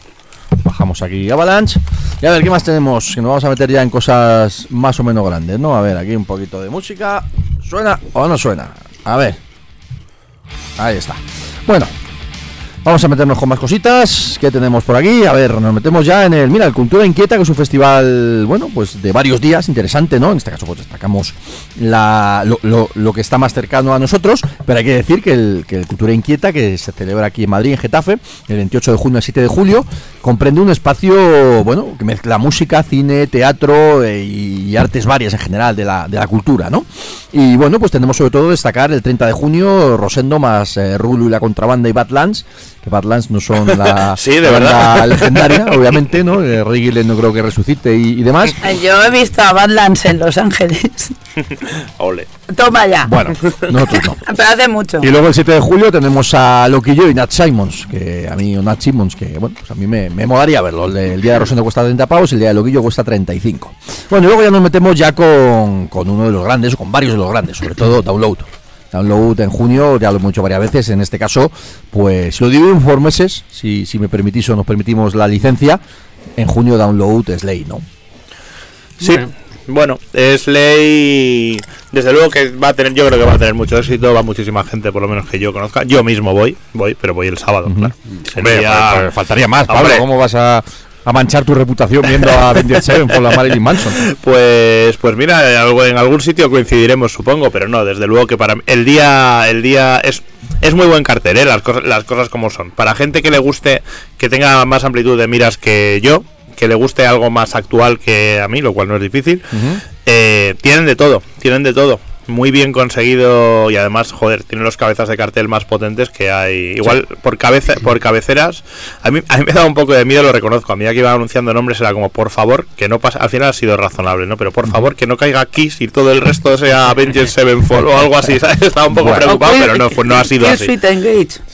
Bajamos aquí Avalanche. Y a ver, ¿qué más tenemos? Que nos vamos a meter ya en cosas más o menos grandes, ¿no? A ver, aquí un poquito de música. ¿Suena o no suena? A ver. Ahí está. Bueno, Vamos a meternos con más cositas. ¿Qué tenemos por aquí? A ver, nos metemos ya en el. Mira, el Cultura Inquieta, que es un festival, bueno, pues de varios días, interesante, ¿no? En este caso, pues destacamos lo, lo- que está más cercano a nosotros. Pero hay que decir que el, que el Cultura Inquieta, que se celebra aquí en Madrid, en Getafe, el 28 de junio al 7 de julio, comprende un espacio, bueno, que mezcla música, cine, teatro eh, y artes varias en general de la, de la cultura, ¿no? Y bueno, pues tenemos sobre todo destacar el 30 de junio, Rosendo más eh, Rulo y la contrabanda y Badlands, que Badlands no son la, Sí, de la legendaria, obviamente, ¿no? Eh, Ray Gillen no creo que resucite y, y demás. Yo he visto a Badlands en Los Ángeles. Ole. Toma ya. Bueno, nosotros no. Pero hace mucho. Y luego el 7 de julio tenemos a Loquillo y Nat Simons, que a mí, o Nat Simons, que bueno, pues a mí me, me molaría verlo. El, día de Rosendo cuesta 30 pavos, el día de Loquillo cuesta 35. Bueno, y luego ya nos metemos ya con, con uno de los grandes, o con varios de los grandes, sobre todo Download. Download en junio, ya lo hemos dicho varias veces, en este caso, pues lo digo por meses, si, si me permitís o nos permitimos la licencia, en junio Download es ley, ¿no? Sí. Bueno, es ley. Desde luego que va a tener, yo creo que va a tener mucho éxito, va muchísima gente, por lo menos que yo conozca. Yo mismo voy, voy, pero voy el sábado, claro. Sería- faltaría más, Pablo. ¿Cómo vas a, a manchar tu reputación viendo a Avenged Seven por la Marilyn Manson? Pues, pues mira, en algo- en algún sitio coincidiremos, supongo, pero no, desde luego que para mí- el día, el día es, es muy buen cartel, ¿eh? las, cosas, las cosas como son. Para gente que le guste, que tenga más amplitud de miras que yo, que le guste algo más actual que a mí, lo cual no es difícil, eh, tienen de todo, tienen de todo. Muy bien conseguido y además, joder, tienen los cabezas de cartel más potentes que hay. Igual por cabeza, por cabeceras, a mí, a mí me da un poco de miedo, lo reconozco. A mí que iba anunciando nombres era como, por favor, que no pase. Al final ha sido razonable, ¿no? Pero por favor, que no caiga Kiss y todo el resto sea Avengers Sevenfold o algo así, ¿sabes? Estaba un poco Bueno. preocupado, pero no, pues no ha sido así. Sweet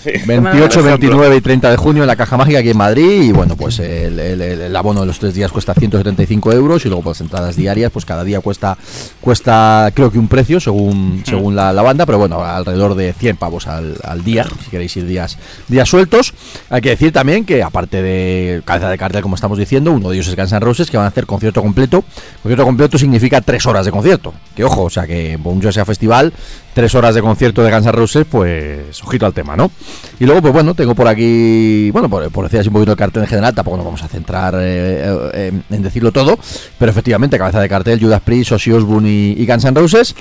Engage. 28, 29 y 30 de junio en la Caja Mágica aquí en Madrid. Y bueno, pues el, el- el- el abono de los tres días cuesta 175 euros y luego por las entradas diarias, pues cada día cuesta, cuesta creo que un precio según, según la, la banda, pero bueno, alrededor de 100 pavos al, al día, si queréis ir días, días sueltos. Hay que decir también que aparte de cabeza de cartel, como estamos diciendo, uno de ellos es Guns N' Roses, que van a hacer concierto completo. Concierto completo significa tres horas de concierto. Que ojo, o sea que por mucho sea festival, tres horas de concierto de Guns N' Roses, pues ojito al tema, ¿no? Y luego, pues bueno, tengo por aquí, bueno, por, por decir así un poquito el cartel en general, tampoco nos vamos a centrar eh, eh, en- decirlo todo, pero efectivamente, cabeza de cartel, Judas Priest, Ozzy Osbourne y, y Guns N' Roses.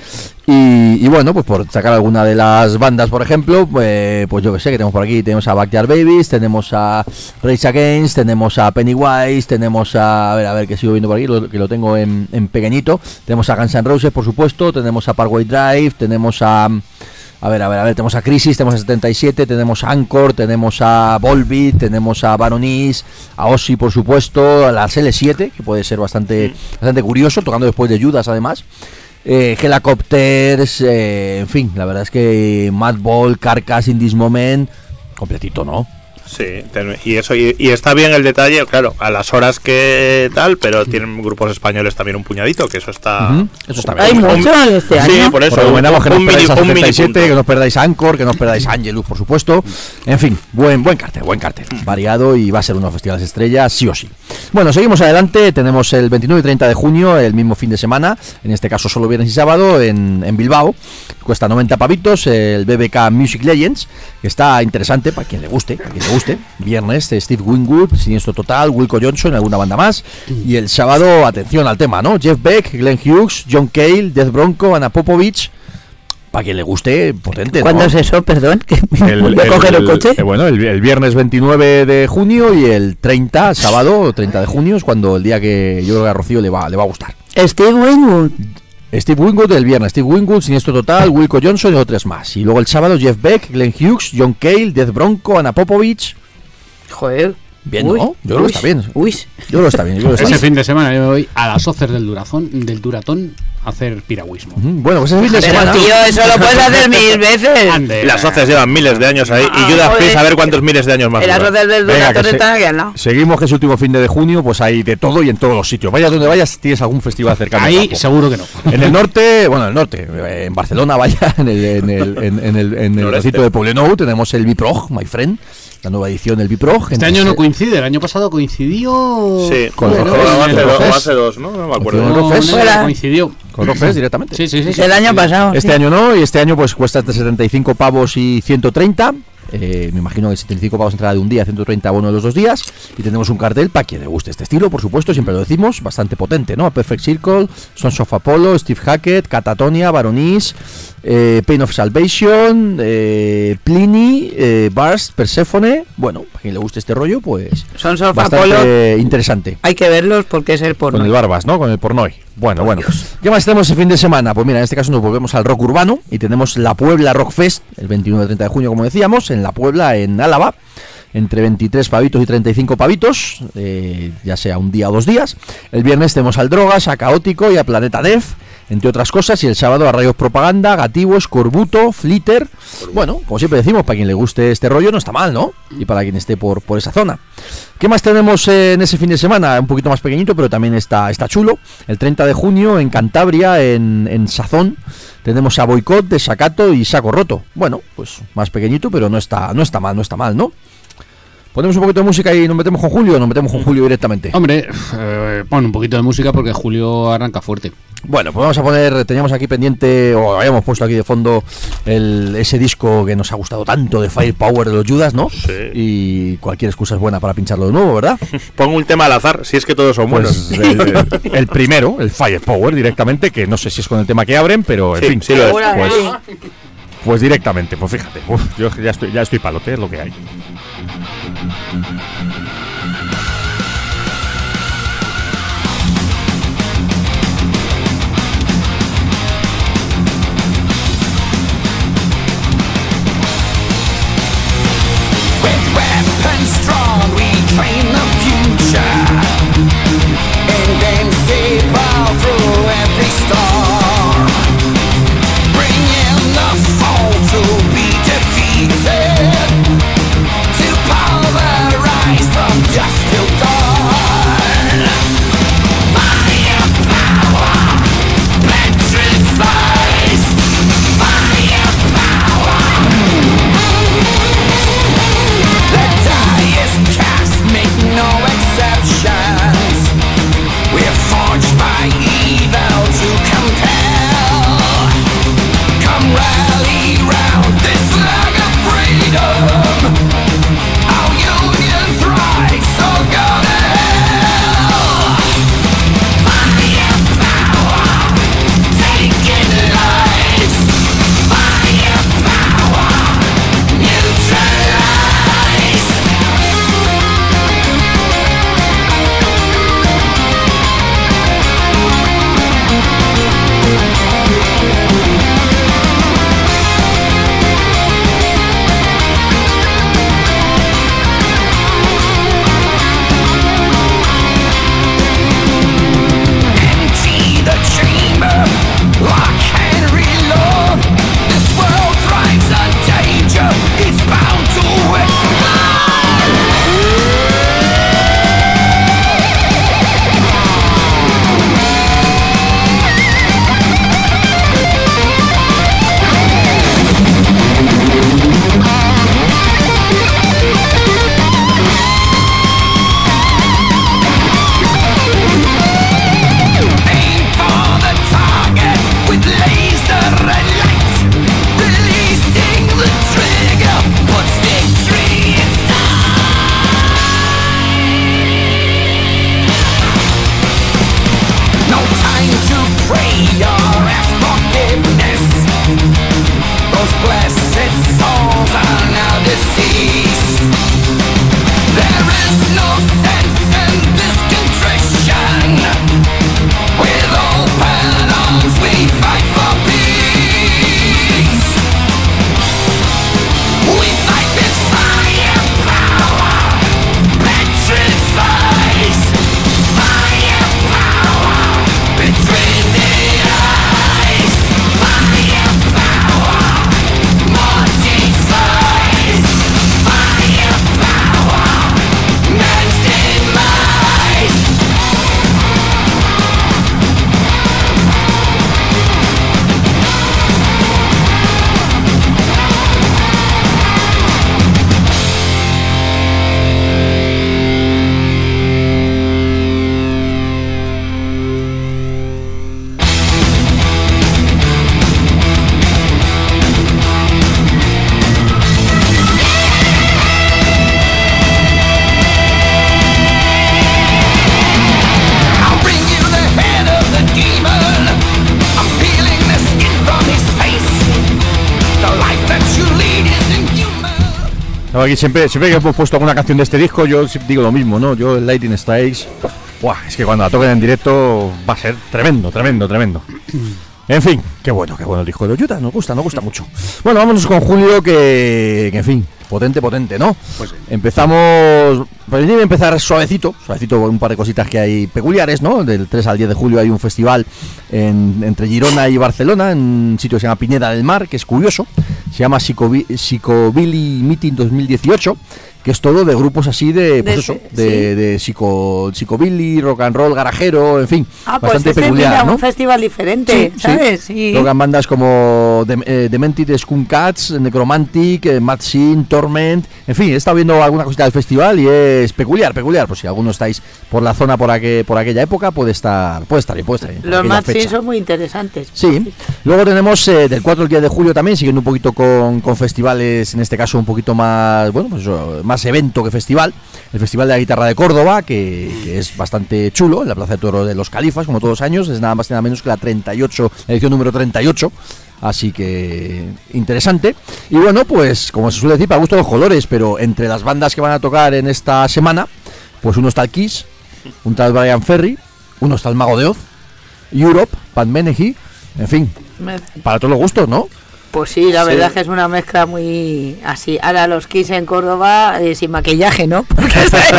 Y, bueno, pues por sacar alguna de las bandas, por ejemplo, pues, pues yo que sé, que tenemos por aquí, tenemos a Backyard Babies, tenemos a Rage Against, tenemos a Pennywise, tenemos a, a ver, a ver, que sigo viendo por aquí, lo- que lo tengo en, en pequeñito, tenemos a Guns N' Roses, por supuesto, tenemos a Parkway Drive, tenemos a... A ver, a ver, a ver, tenemos a Crisis, tenemos a 77, tenemos a Anchor, tenemos a Volbeat, tenemos a Baronis, a Ozzy, por supuesto, a las L7, que puede ser bastante, bastante curioso, tocando después de Judas, además. Eh, Helicopters, eh, en fin, la verdad es que Madball, Carcass, In This Moment, completito, ¿no? Sí, ten- y eso y, y está bien el detalle, claro, a las horas que tal, pero tienen grupos españoles también un puñadito, que eso está Ujú, eso está bien. Hay este Sí, año. por eso. Por que un mini- un mini 77, punto. que no os perdáis Anchor, que no os perdáis Angelus, por supuesto. En fin, buen buen cartel, buen cartel. Variado y va a ser unos festivales estrellas, sí o sí. Bueno, seguimos adelante. Tenemos el 29 y 30 de junio, el mismo fin de semana. En este caso, solo viernes y sábado en, en Bilbao. Cuesta 90 pavitos el BBK Music Legends, que está interesante para quien le guste, para quien le guste. Viernes, eh, Steve Winwood, Siniestro Total, Wilco Johnson, alguna banda más. Y el sábado, atención al tema, ¿no? Jeff Beck, Glenn Hughes, John Cale, Death Bronco, Anna Popovich. Para quien le guste, potente. ¿no? ¿Cuándo es eso? Perdón, que El, voy a el- coger el el- coche. eh, bueno, el, el viernes 29 de junio y el 30, sábado 30 de junio, es cuando el día que yo creo que a Rocío le va, le va a gustar. Steve Winwood. Steve Winwood el viernes, Steve Winwood, Siniestro Total, Wilco Johnson y otros más. Y luego el sábado Jeff Beck, Glenn Hughes, John Cale, Death Bronco, Anna Popovich. Joder. Bien, Uy, ¿no? Yo creo que está bien. Uy. Yo creo que está bien. yo está Ese bien. fin de semana yo me voy a las hoces del Durazón, del Duratón hacer piragüismo. Bueno, pues ese fin de Pero tío, eso lo puedes hacer mil veces. Ande. Las hoces llevan miles de años ahí Ah, y Judas joder. Priest a ver cuántos miles de años más. Las rodas del Venga, se- están aquí al lado. Seguimos que es último fin de junio, pues hay de todo y en todos los sitios. Vayas donde vayas, tienes algún festival cercano. Ahí seguro que no. En el norte, bueno, en el norte, eh, en Barcelona, vaya, en el, en el, en, en el, en el recinto de Poblenou tenemos el Biprog, my friend, la nueva edición del Biprog. Este año no coincide, el año pasado coincidió. Sí, Con el El hace dos, ¿no? No me acuerdo. El No, no, coincidió. Con Rockfest directamente. Sí, sí, sí. sí. El año pasado. Este sí. año no, y este año pues cuesta entre 75 pavos y 130. Eh, me imagino que 75 pavos entrada de un día, 130 bono de los dos días. Y tenemos un cartel para quien le guste este estilo, por supuesto, siempre lo decimos, bastante potente, ¿no? A Perfect Circle, Sons of Apollo, Steve Hackett, Catatonia, Baronis, eh, Pain of Salvation, eh, Pliny, eh, Barst, Persephone. Bueno, para quien le guste este rollo, pues Sons of bastante Apollo. interesante. Hay que verlos porque es el porno. Con el Barbas, ¿no? Con el Pornoy. Bueno, bueno. ¿Qué más tenemos el fin de semana? Pues mira, en este caso nos volvemos al rock urbano y tenemos la Puebla Rock Fest el 21 y 30 de junio, como decíamos, en la Puebla, en Álava, entre 23 pavitos y 35 pavitos, eh, ya sea un día o dos días. El viernes tenemos al Drogas, a Caótico y a Planeta Def, entre otras cosas, y el sábado a Rayos Propaganda, Gativo, Escorbuto, Flitter. Bueno, como siempre decimos, para quien le guste este rollo no está mal, ¿no? Y para quien esté por, por esa zona. ¿Qué más tenemos en ese fin de semana? Un poquito más pequeñito, pero también está, está chulo. El 30 de junio en Cantabria, en, en Sazón, tenemos a Boicot, Desacato y Saco Roto. Bueno, pues más pequeñito, pero no está, no está mal, no está mal, ¿no? Ponemos un poquito de música y nos metemos con Julio o nos metemos con Julio directamente. Hombre, eh, pon un poquito de música porque Julio arranca fuerte. Bueno, pues vamos a poner, teníamos aquí pendiente, o habíamos puesto aquí de fondo el, ese disco que nos ha gustado tanto de Firepower de los Judas, ¿no? Sí. Y cualquier excusa es buena para pincharlo de nuevo, ¿verdad? Pongo un tema al azar, si es que todos son buenos. Pues el, el- el primero, el Firepower directamente, que no sé si es con el tema que abren, pero en Sí, fin, sí lo es. Pues, pues directamente, pues fíjate, uf, yo ya estoy, ya estoy palote, es lo que hay. With weapons we train them. Siempre, siempre que hemos puesto alguna canción de este disco, yo digo lo mismo, ¿no? Yo el Lightning Strikes, ¡buah! es que cuando la toquen en directo va a ser tremendo, tremendo, tremendo. En fin, qué bueno, qué bueno el disco de Utah, nos gusta, nos gusta mucho. Bueno, vámonos con Julio, que, que en fin, potente, potente, ¿no? Pues sí. Empezamos, pues a empezar suavecito, suavecito, un par de cositas que hay peculiares, ¿no? Del 3 al 10 de julio hay un festival en- entre Girona y Barcelona, en un sitio que se llama Pineda del Mar, que es curioso, se llama Psicobi- Psicobilly Meeting 2018, que es todo de grupos así de, pues De eso, de, de psico, psicobilly, rock and roll, garajero, en fin, Ah, pues bastante ese peculiar, mira, ¿no? un festival diferente, Sí, ¿sabes? sí. Tocan bandas como Dem- eh, Demented Necromantic, eh, Mad Sin, Torment. En fin, he estado viendo alguna cosita del festival y es peculiar, peculiar. Pues si alguno estáis por la zona por, aqu- por aquella época, puede estar, puede estar bien, puede estar Los Maxi fecha. son muy interesantes. Sí, luego tenemos eh, del 4 al 10 de julio también, siguiendo un poquito con, con festivales, en este caso un poquito más, bueno, pues eso, más evento que festival. El Festival de la Guitarra de Córdoba, que, que es bastante chulo, en la Plaza de Toro de los Califas, como todos los años, es nada más y nada menos que la 38, la edición número 38. Así que interesante. Y bueno, pues como se suele decir, para gusto de los colores, pero entre las bandas que van a tocar en esta semana, pues uno está el Kiss, un tal Brian Ferry, uno está el Mago de Oz, Europe, Pat Menehee, en fin, para todos los gustos, ¿no? Pues sí, la Sí. verdad es que es una mezcla muy así. Ahora los Kiss en Córdoba eh, sin maquillaje, ¿no? Porque,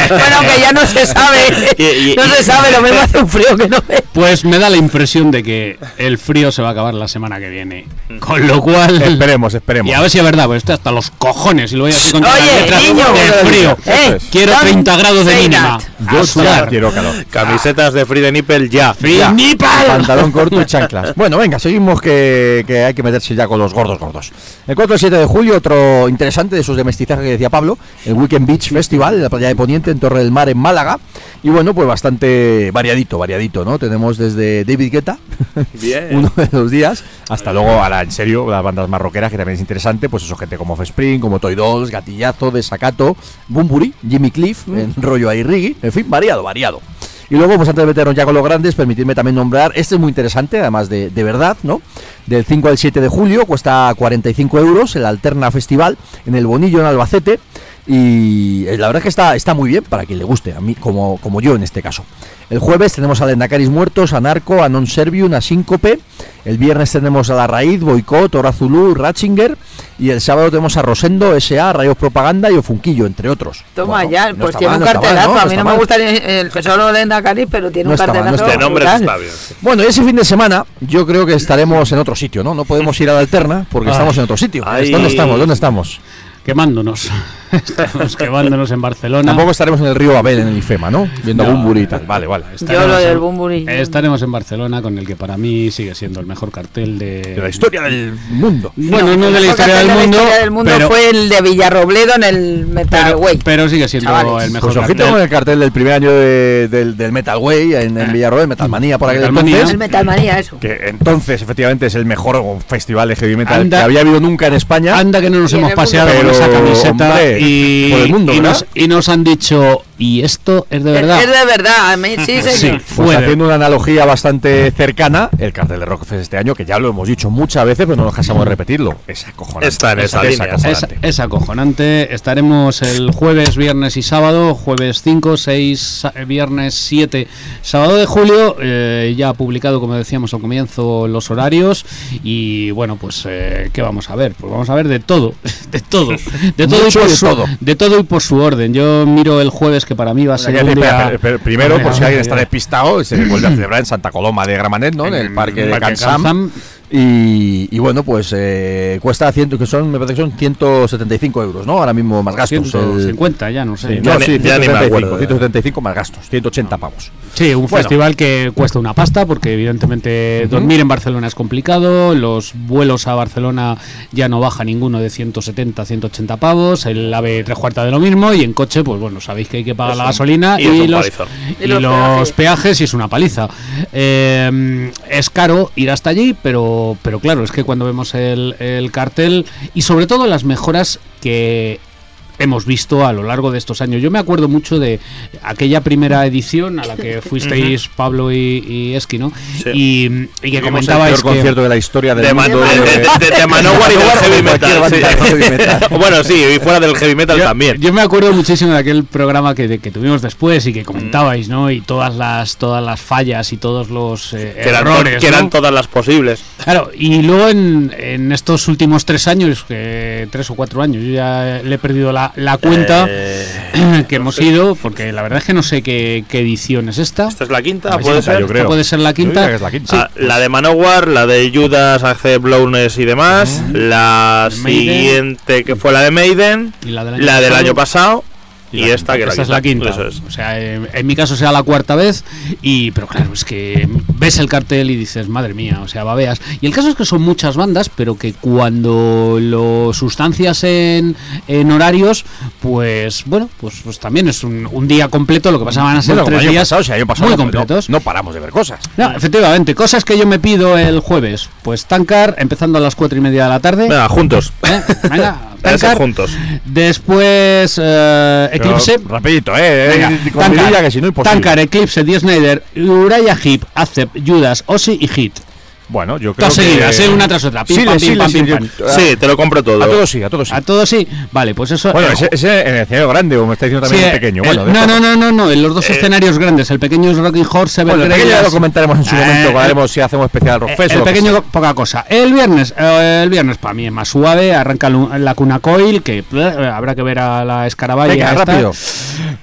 bueno, que ya no se sabe. Y- y- no se sabe, lo mismo hace un frío que no ve. Pues me da la impresión de que el frío se va a acabar la semana que viene. Con lo cual. Esperemos, esperemos. Y a ver si es verdad, pues estoy hasta los cojones y lo voy así con todas las Oye, niño, de frío. eh, Quiero don't 30 grados de mínima. Yo A ya sudar. quiero calor. Camisetas de Free Nipple ya. Ya. ¡Nipal! Pantalón corto y chanclas. Bueno, venga, seguimos que, que hay que meterse ya con los gordos gordos. El 4 y 7 de julio, otro interesante de esos de mestizaje que decía Pablo, el Weekend Beach Festival en la playa de Poniente, en Torre del Mar, en Málaga. Y bueno, pues bastante variadito, variadito, ¿no? Tenemos desde David Guetta, Bien. uno de los días, hasta luego, ahora en serio, las bandas más rockeras, que también es interesante, pues eso, gente como Offspring, como Toy Dolls, Gatillazo, Desacato, Bumburi, Jimmy Cliff, en rollo ahí Riggy, en fin, variado, variado. Y luego, pues antes de meternos ya con los grandes, permitidme también nombrar, este es muy interesante, además de, de verdad, ¿no? Del 5 al 7 de julio, cuesta 45 euros, el Alterna Festival, en el Bonillo, en Albacete. Y eh, la verdad es que está, está muy bien para quien le guste, a mí como, como yo en este caso. El jueves tenemos a Lendacaris Muertos, a Narco, a Non Servium, a Síncope. El viernes tenemos a La Raíz, Boicot, Hora Zulu, Ratchinger. Y el sábado tenemos a Rosendo, S.A., Rayos Propaganda y Ofunquillo, entre otros. Toma Bueno, ya, no pues tiene mal, un no está mal, cartelazo. ¿no? a mí no me gusta el, el que solo de Nacariz, pero tiene No un está mal, no cartelazo. está De mal. brutal. está bien. Bueno, ese fin de semana yo creo que estaremos en otro sitio, ¿no? No podemos ir a la Alterna porque Ay. estamos en otro sitio. Ay. ¿Dónde estamos? ¿Dónde estamos? Quemándonos. Estamos quemándonos en Barcelona. Tampoco estaremos en el río Abel, en el IFEMA, ¿no? Viendo No. Bumburi y tal. Vale, vale. Yo lo del Bumburi. Estaremos en Barcelona con el que para mí sigue siendo el mejor cartel de, De la historia del mundo. Bueno, no, de la historia del de mundo, la historia del mundo pero, fue el de Villarrobledo en el Metal pero, Way. pero sigue siendo Chavales. el mejor Pues cartel. con el cartel del primer año de- del, del Metal Way en, en Eh. Villarroel, Metal Manía por aquel Metal Manía. entonces. el Metal Manía, eso. Que entonces, efectivamente, es el mejor festival de heavy metal Anda. que había habido nunca en España. Anda que no nos hemos paseado con esa camiseta hombre, y, por el mundo, y ¿verdad? nos, y nos han dicho y esto es de verdad. Es de verdad, a mí sí, Sí, señor. fue Pues haciendo una analogía bastante cercana, el cartel de Rockfest este año, que ya lo hemos dicho muchas veces, pero no nos cansamos de repetirlo. Es acojonante. Está en Es- esa es línea. Es, acojonante. es acojonante. Estaremos el jueves, viernes y sábado. Jueves 5, 6, sa- viernes 7, sábado de julio. eh, ya ha publicado, como decíamos al comienzo, los horarios. Y bueno, pues, eh, ¿qué vamos a ver? Pues vamos a ver de todo. De todo. De todo, y por de su, todo. de todo y por su orden. Yo miro el jueves, que para mí va a ser un día- Primero, por si alguien está despistado, se vuelve a celebrar en Santa Coloma de Gramanet, ¿no? En el parque de Cansam. Y, y bueno, pues eh, cuesta ciento, que son, me parece que son 175 euros, ¿no? Ahora mismo más gastos. el- 150, ya no sé. Sí, no, sí, ya ni me 175, acuerdo. 175 más gastos, 180 pavos. Sí, un Bueno. festival que cuesta una pasta porque evidentemente dormir en Barcelona es complicado, los vuelos a Barcelona ya no baja ninguno de 170, 180 pavos, el AVE tres cuartas de lo mismo y en coche pues bueno, sabéis que hay que pagar la gasolina y los, y Y los los peajes. peajes y es una paliza. Eh, es caro ir hasta allí, pero, pero claro, es que cuando vemos el, el cartel y sobre todo las mejoras que hemos visto a lo largo de estos años. Yo me acuerdo mucho de aquella primera edición a la que fuisteis Pablo y, y Esqui, ¿no? Sí. Y, y que Tuvimos el comentabais peor que... concierto de la historia del De, mundo. de, de, de- de Manowar y del heavy metal. sí. bueno, sí, y fuera del heavy metal Yo, también. yo me acuerdo muchísimo de aquel programa que, que tuvimos después y que comentabais, ¿no? Y todas las todas las fallas y todos los eh, que eran, errores. que eran ¿no? todas las posibles. Claro, y luego en, en estos últimos tres años, que tres o cuatro años, yo ya le he perdido la, la cuenta Eh, que hemos ido, porque la verdad es que no sé qué, qué edición es esta. esta es la quinta, puede ser. yo creo. Puede ser la quinta. que es la quinta. Ah, la de Manowar, la de Judas, Accept Blowness y demás. La Maiden. siguiente que fue la de Maiden. Y la del año La del pasado. año pasado. Y, la esta que esta es la quinta. Eso es. O sea, en, en mi caso será la cuarta vez. Y, pero claro, es que ves el cartel y dices, madre mía, o sea, babeas. Y el caso es que son muchas bandas, pero que cuando lo sustancias en, en horarios, pues bueno, pues, pues también es un, un día completo. Lo que pasa van a ser Bueno, tres días pasado, si el año pasado muy completos. No, no paramos de ver cosas. No, efectivamente, cosas que yo me pido el jueves. Pues Tancar, empezando a las cuatro y media de la tarde. Venga, juntos. ¿Eh? Venga, Ese Tankard. juntos. Después eh, Eclipse. Pero, rapidito, eh. Eh, vidilla, que si no. Tankard, Eclipse, Die Snyder, Uriah Heep, Acep, Judas, Ozzy y Hit. Bueno, yo creo Todas que... seguidas, ¿eh? una tras otra. Pim, Sí, pam, sí, pim, pam, sí, pim, yo- pam. Sí, te lo compro todo. A todos sí, a todos sí. A todos sí. Vale, pues eso. Bueno, eh, ese, ese en el escenario grande, o me está diciendo sí, también el eh, pequeño. el- Bueno, no, no, no, no, no, en los dos Eh, escenarios grandes. El pequeño es Rocking Horse, Bueno, el pequeño ya lo comentaremos en su momento, Eh, haremos si hacemos especial Rockfest. o el pequeño poca cosa. El viernes, eh, el viernes para mí es más suave, arranca la cuna coil, que eh, habrá que ver a la escaraballa. Venga, rápido.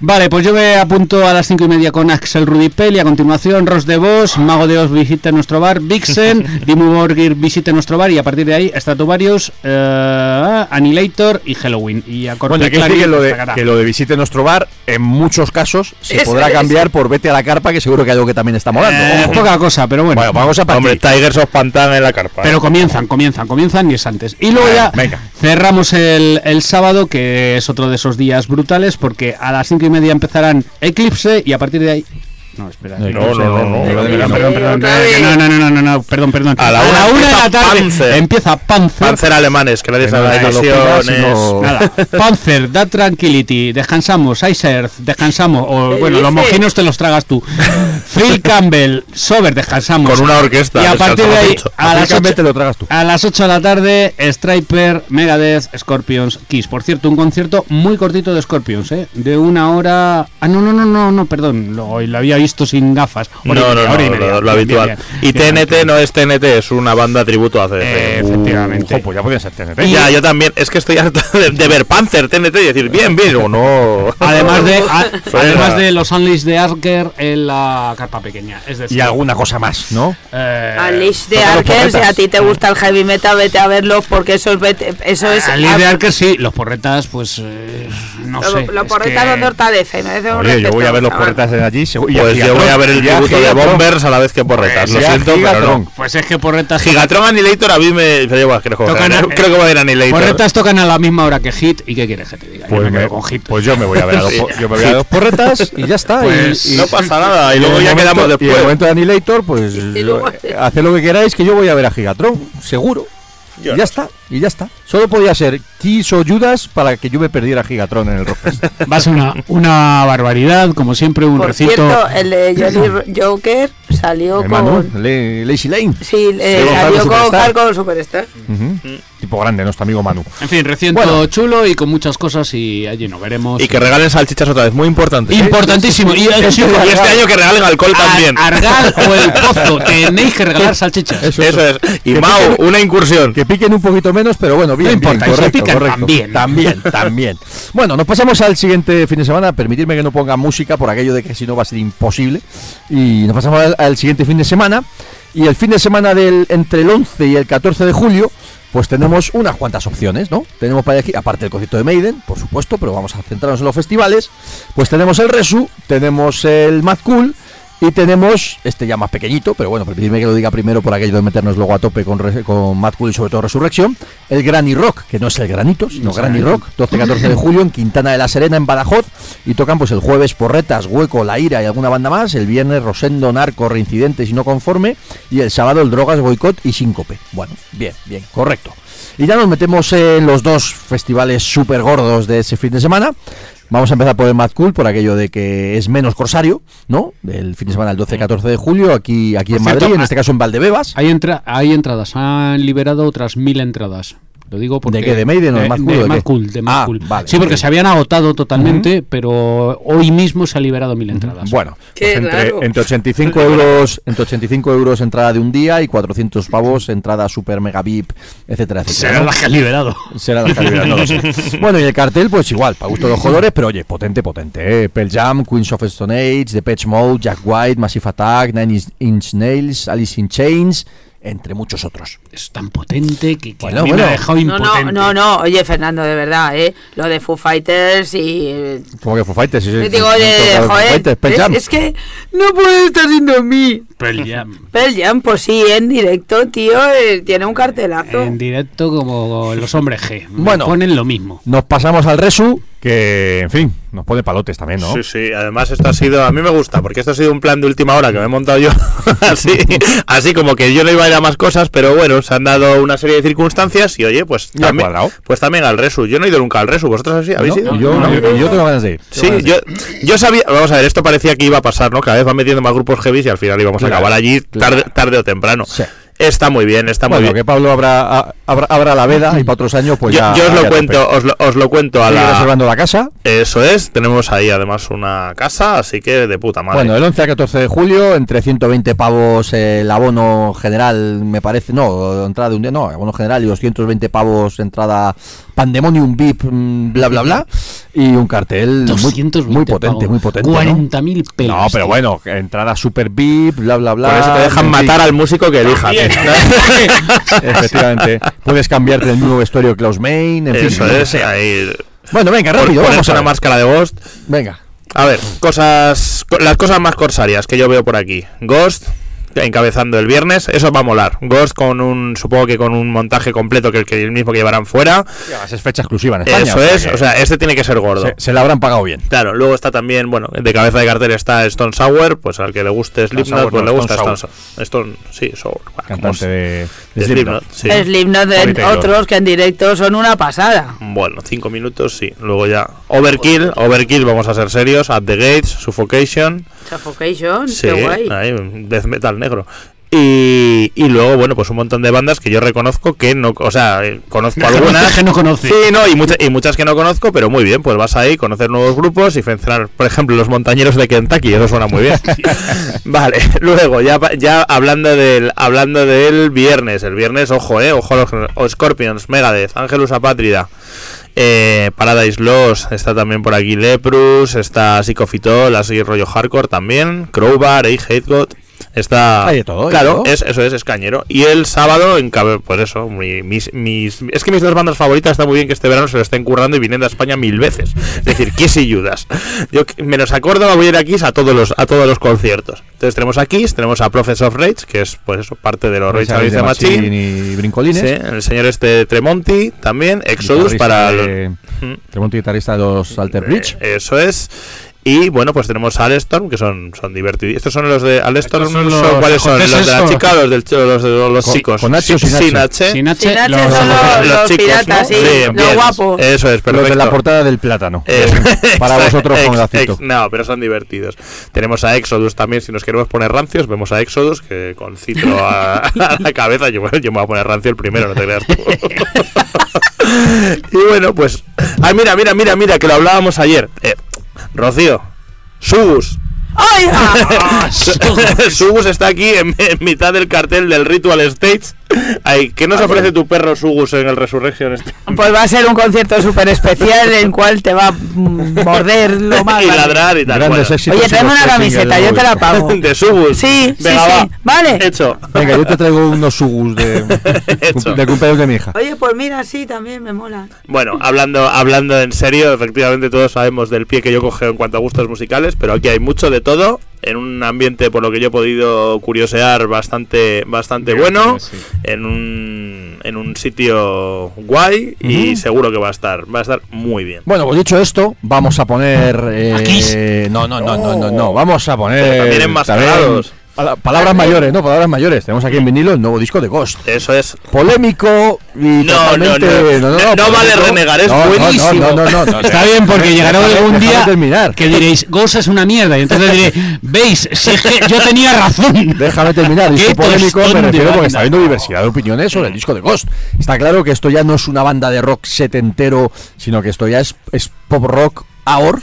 Vale, pues yo me apunto a las cinco y media con Axel Rudipel y a continuación Ross de Vos, Mago de Oz visite nuestro bar, Vixen, Dimmu Borgir visite nuestro bar y a partir de ahí Stratovarius, eh, Annihilator y Halloween. Y a Bueno, hay que Clarín, decir que lo, de, que lo de visite nuestro bar, en muchos casos, se podrá es. cambiar por vete a la carpa, que seguro que hay algo que también está molando. Eh, poca cosa, pero bueno. Bueno, vamos a Hombre, partir. Tigers of Pantan en la carpa. Pero comienzan, comienzan, comienzan y es antes. Y luego ya venga. cerramos el, el sábado, que es otro de esos días brutales, porque a las cinco y media empezarán Eclipse y a partir de ahí. No, espera. No, no, no, no, no, Perdón, perdón, no, no, no, no, no, no, perdón, perdón. A la una una de la tarde Panzer. empieza Panzer. Panzer alemanes, que nadie sabe no las Panzer, That Tranquility, descansamos, Ice Earth, descansamos, o ¿Qué bueno, los mojinos te los tragas tú. Phil Campbell, Sober, descansamos. Con una orquesta, Y a partir de ahí, a las, Prácticamente 8, te lo tragas tú. a las 8 de la tarde, Striper, Megadeth, Scorpions, Kiss. Por cierto, un concierto muy cortito de Scorpions, ¿eh? De una hora. Ah, no, no, no, no, no, perdón, lo, lo había visto sin gafas. No, no, no, hora y lo, habitual. Y TNT no es TNT, es una banda tributo a CDC. Eh, efectivamente. Ojo, pues ya podía ser TNT. Ya, yo también. Es que estoy harto de, ver Panzer, TNT y decir, bien, bien, o no. Además de, además de los Unleashed de Arker en la carpa pequeña. Es decir, Y alguna cosa más, ¿no? eh, Alice de Arker, si a ti te gusta el heavy metal, vete a verlo porque eso es. vete- Eso es Unleashed de Arker sí, los porretas, pues eh, no lo, sé. lo es porretas que- donde y un Oye, yo voy a ver los porretas de allí. y Pues yo voy a ver el y tributo de. Bombers a la vez que Porretas. Lo y a siento, pero. Pues es que porretas. Gigatron Annihilator a mí me. Creo, que- va a ir Annihilator. Porretas tocan a la misma hora que Hit. ¿Y qué quieres que te diga? Pues, me me- quedo con Hit. pues yo me voy a ver a dos, porretas y ya está. y- Pues y, No pasa nada, y luego ya quedamos Y en el después. momento de Annihilator, pues Y luego- haced lo que queráis, que yo voy a ver a Gigatron, seguro. Y ya está, y ya está. Solo podía ser Kiss o Judas para que yo me perdiera Gigatron en el Rockfest. Va a ser una, una barbaridad, como siempre, un Por cierto, el de Johnny Joker salió Manu, con. Le- Lazy Lane. Sí, eh, Sí, salió con Superstar. Hardcore Superstar. Tipo grande, nuestro amigo Manu. En fin, recinto Bueno. chulo y con muchas cosas y allí nos veremos. Y que regalen salchichas otra vez, muy importante. Importantísimo. Y, Y este año que regalen alcohol también. Argal o el pozo, tenéis que regalar salchichas. Eso, Eso es. Y Que Mau, piquen- una incursión. Que piquen un poquito menos, pero bueno, bien, No importa, bien, correcto, pican, correcto. también. También, también. Bueno, nos pasamos al siguiente fin de semana. Permitirme que no ponga música por aquello de que si no va a ser imposible. Y nos pasamos al, al siguiente fin de semana. Y el fin de semana del entre el 11 y el 14 de julio, pues tenemos unas cuantas opciones, ¿no? Tenemos para aquí, aparte del concierto de Maiden, por supuesto, pero vamos a centrarnos en los festivales. Pues tenemos el Resu, tenemos el Mad Cool. Y tenemos este ya más pequeñito, pero bueno, permitidme que lo diga primero por aquello de meternos luego a tope con, con Mad Cool y sobre todo Resurrección. El Granny Rock, que no es el granito, sino Granny Rock, 12-14 de julio en Quintana de la Serena, en Badajoz. Y tocan pues el jueves Porretas, Hueco, La Ira y alguna banda más. El viernes Rosendo, Narco, Reincidentes y No Conforme. Y el sábado el Drogas, Boicot y Síncope. Bueno, bien, bien, correcto. Y ya nos metemos en los dos festivales súper gordos de ese fin de semana. Vamos a empezar por el Mad Cool, por aquello de que es menos corsario, ¿no? Del fin de semana del 12-14 de julio, aquí, aquí en Madrid, en este caso en Valdebebas. Hay, entra hay entradas, han liberado otras mil entradas. Lo digo porque. ¿De qué? ¿De Maiden o de Mad Cool De Mad? Cool, de Mad Ah, Cool. vale, sí, porque se habían agotado totalmente, pero hoy mismo se ha liberado mil entradas. Bueno, pues entre, entre 85 euros, entre 85 euros entrada de un día y 400 pavos entrada super mega VIP, etcétera, etcétera. será ¿no? la que han liberado. Será la no lo sé. Bueno, y el cartel, pues igual, para gusto de los colores, pero oye, potente, potente. ¿eh? Pearl Jam, Queens of Stone Age, The Patch Mode, Jack White, Massive Attack, Nine Inch Nails, Alice in Chains, entre muchos otros. Es tan potente que, que Bueno, a mí bueno. me ha dejado No, impotente. no, no, no. Oye, Fernando, de verdad, ¿eh? Lo de Foo Fighters y. eh, Como que Foo Fighters, sí, sí, digo, sí, oye, sí, Foo joder. Fighters, Pearl es, Jam. es que no puede estar siendo mí. Pearl Jam. Pearl Jam, pues sí, en directo, tío, eh, tiene un cartelazo. En directo como los hombres G. Me Bueno. ponen lo mismo. Nos pasamos al Resu, que, en fin, nos pone palotes también, ¿no? Sí, sí, además esto ha sido, a mí me gusta, porque esto ha sido un plan de última hora que me he montado yo, así, así como que yo no iba a ir a más cosas, pero bueno, se han dado una serie de circunstancias y oye, pues también, pues también al Resu, yo no he ido nunca al Resu, vosotros así, habéis ido? Y yo, ¿No? yo- yo tengo ganas de ir. Sí, yo, yo sabía, vamos a ver, esto parecía que iba a pasar, ¿no? Cada vez van metiendo más grupos heavy y al final íbamos a acabar allí claro. tarde, tarde o temprano. Sí. Está muy bien, está muy Bueno, bien. que Pablo abra, a- abra, abra la veda y para otros años, pues yo, ya. yo os lo a cuento, os lo, os lo cuento a la... reservando la casa. Eso es, tenemos ahí además una casa, así que de puta madre. Bueno, el 11 al 14 de julio, entre 120 pavos el abono general, me parece, no, entrada de un día, no, abono general y 220 pavos entrada Pandemonium VIP, mm, bla, bla, bla, y un cartel muy, 220 muy potente, pavos. muy potente. ¿no? 40.000 pelos. No, pero tío. bueno, entrada super VIP, bla, bla, bla. Por eso te dejan fin. matar al músico que elijas. Efectivamente. Puedes cambiarte el nuevo vestuario Klaus Main, en fin. Eso que es, ahí. Bueno, venga, Por rápido, vamos ponerse a una ver. máscara de Ghost. Venga. A ver, cosas. co- Las cosas más corsarias que yo veo por aquí. Ghost. Encabezando el viernes, eso va a molar. Ghost con un, supongo que con un montaje completo que el, que el mismo que llevarán fuera. Además es fecha exclusiva en España. Eso es, que o sea, este tiene que ser gordo. se, se la habrán pagado bien. Claro, luego está también, bueno, de cabeza de cartel está Stone Sour, pues al que le guste Slipknot, Sour pues no, le gusta Stone Stone Sour. Stone, sí, Sour. Cantante de, de Slipknot, Slipknot. sí. Slipknot, de Taylor. otros que en directo son una pasada. Bueno, cinco minutos, sí. Luego ya. Overkill, Overkill, vamos a ser serios. At the Gates, Suffocation. Suffocation, Sí, qué guay. ahí, death metal negro. Y, y luego, bueno, pues un montón de bandas que yo reconozco que no. O sea, eh, conozco algunas. que no conoce. Sí, no, y, muchas y muchas que no conozco, pero muy bien, pues vas ahí, conocer nuevos grupos y mencionar, por ejemplo, los montañeros de Kentucky, eso suena muy bien. vale, luego, ya, pa- ya hablando del hablando del viernes, el viernes, ojo, eh, ojo a los o Scorpions, Megadeth, Angelus Apátrida, eh, Paradise Lost, está también por aquí Leprus, está Psicofitol, así rollo hardcore también, Crowbar, Hate God. Está. Hay de todo, de claro, todo. es, eso es, es cañero. Y el sábado, en pues eso, mi- mis, mis, es que mis dos bandas favoritas está muy bien que este verano se lo estén currando y viniendo a España mil veces. Es decir, Kiss y Judas. Yo menos acuerdo, voy a ir a Kiss a todos los, a todos los conciertos. Entonces tenemos a Kiss, tenemos a Prophets of Rage, que es pues eso, parte de los Rage Against the Machine. y Brincolines. Sí, el señor este Tremonti también, Exodus para de-. Tremonti, guitarrista de los Alter Bridge. eh, Eso es. Y bueno, pues tenemos a Alestorm, que son, son divertidos. Estos son los de Alestorm, son son- los ¿cuáles son? ¿Los de la chica o los, del, los de los Con- chicos? con H o sin Sin H? H. Sin H, Sin H los- son los- los chicos, piratas, ¿no? sí, Bien, los guapos. Eso es, perfecto. Los de la portada del plátano. Eh, Para vosotros con ex- gacito. ex- No, pero son divertidos. Tenemos a Exodus también, si nos queremos poner rancios, vemos a Exodus, que con Citro a, a la cabeza, yo, yo me voy a poner rancio el primero, no te creas tú. y bueno, pues... Ah, mira, mira, mira, mira, que lo hablábamos ayer. Eh, Rocío, Subus. ¡Ay! Ah, Subus está aquí en, en mitad del cartel del Ritual Stage. Ay, ¿Qué nos ofrece tu perro Subus en el Resurrection? Pues va a ser un concierto súper especial en el cual te va a morder lo más. y ladrar y tal. Grandes bueno. éxitos. Oye, tráeme una camiseta, yo te la pago. De Subus. Sí, sí, Venga, sí. va. Vale. Hecho. Venga, yo te traigo unos sugus de, de cumpleaños de mi hija. Oye, pues mira, sí, también me mola. Bueno, hablando, hablando en serio, efectivamente todos sabemos del pie que yo cogeo en cuanto a gustos musicales, pero aquí hay mucho de todo, en un ambiente por lo que yo he podido curiosear bastante, bastante bueno, sí. En un, en un sitio guay y seguro que va a estar, va a estar muy bien. Bueno, pues dicho esto, vamos a poner. eh, no, no, no, no, no, no. Vamos a poner. Pero también enmascarados. pala- palabras mayores, ¿no? Palabras mayores. Tenemos aquí en vinilo el nuevo disco de Ghost. Eso es Polémico y No, no, no. No vale renegar, es No, no, buenísimo. No, no, no, no, Está bien porque llegará algún día terminar. que diréis, Ghost es una mierda. Y entonces diré, veis, si es que yo tenía razón. Déjame terminar. Disco polémico me refiero porque está habiendo diversidad de opiniones sobre el disco de Ghost. Está claro que esto ya no es una banda de rock setentero, sino que esto ya es, es pop rock ahora,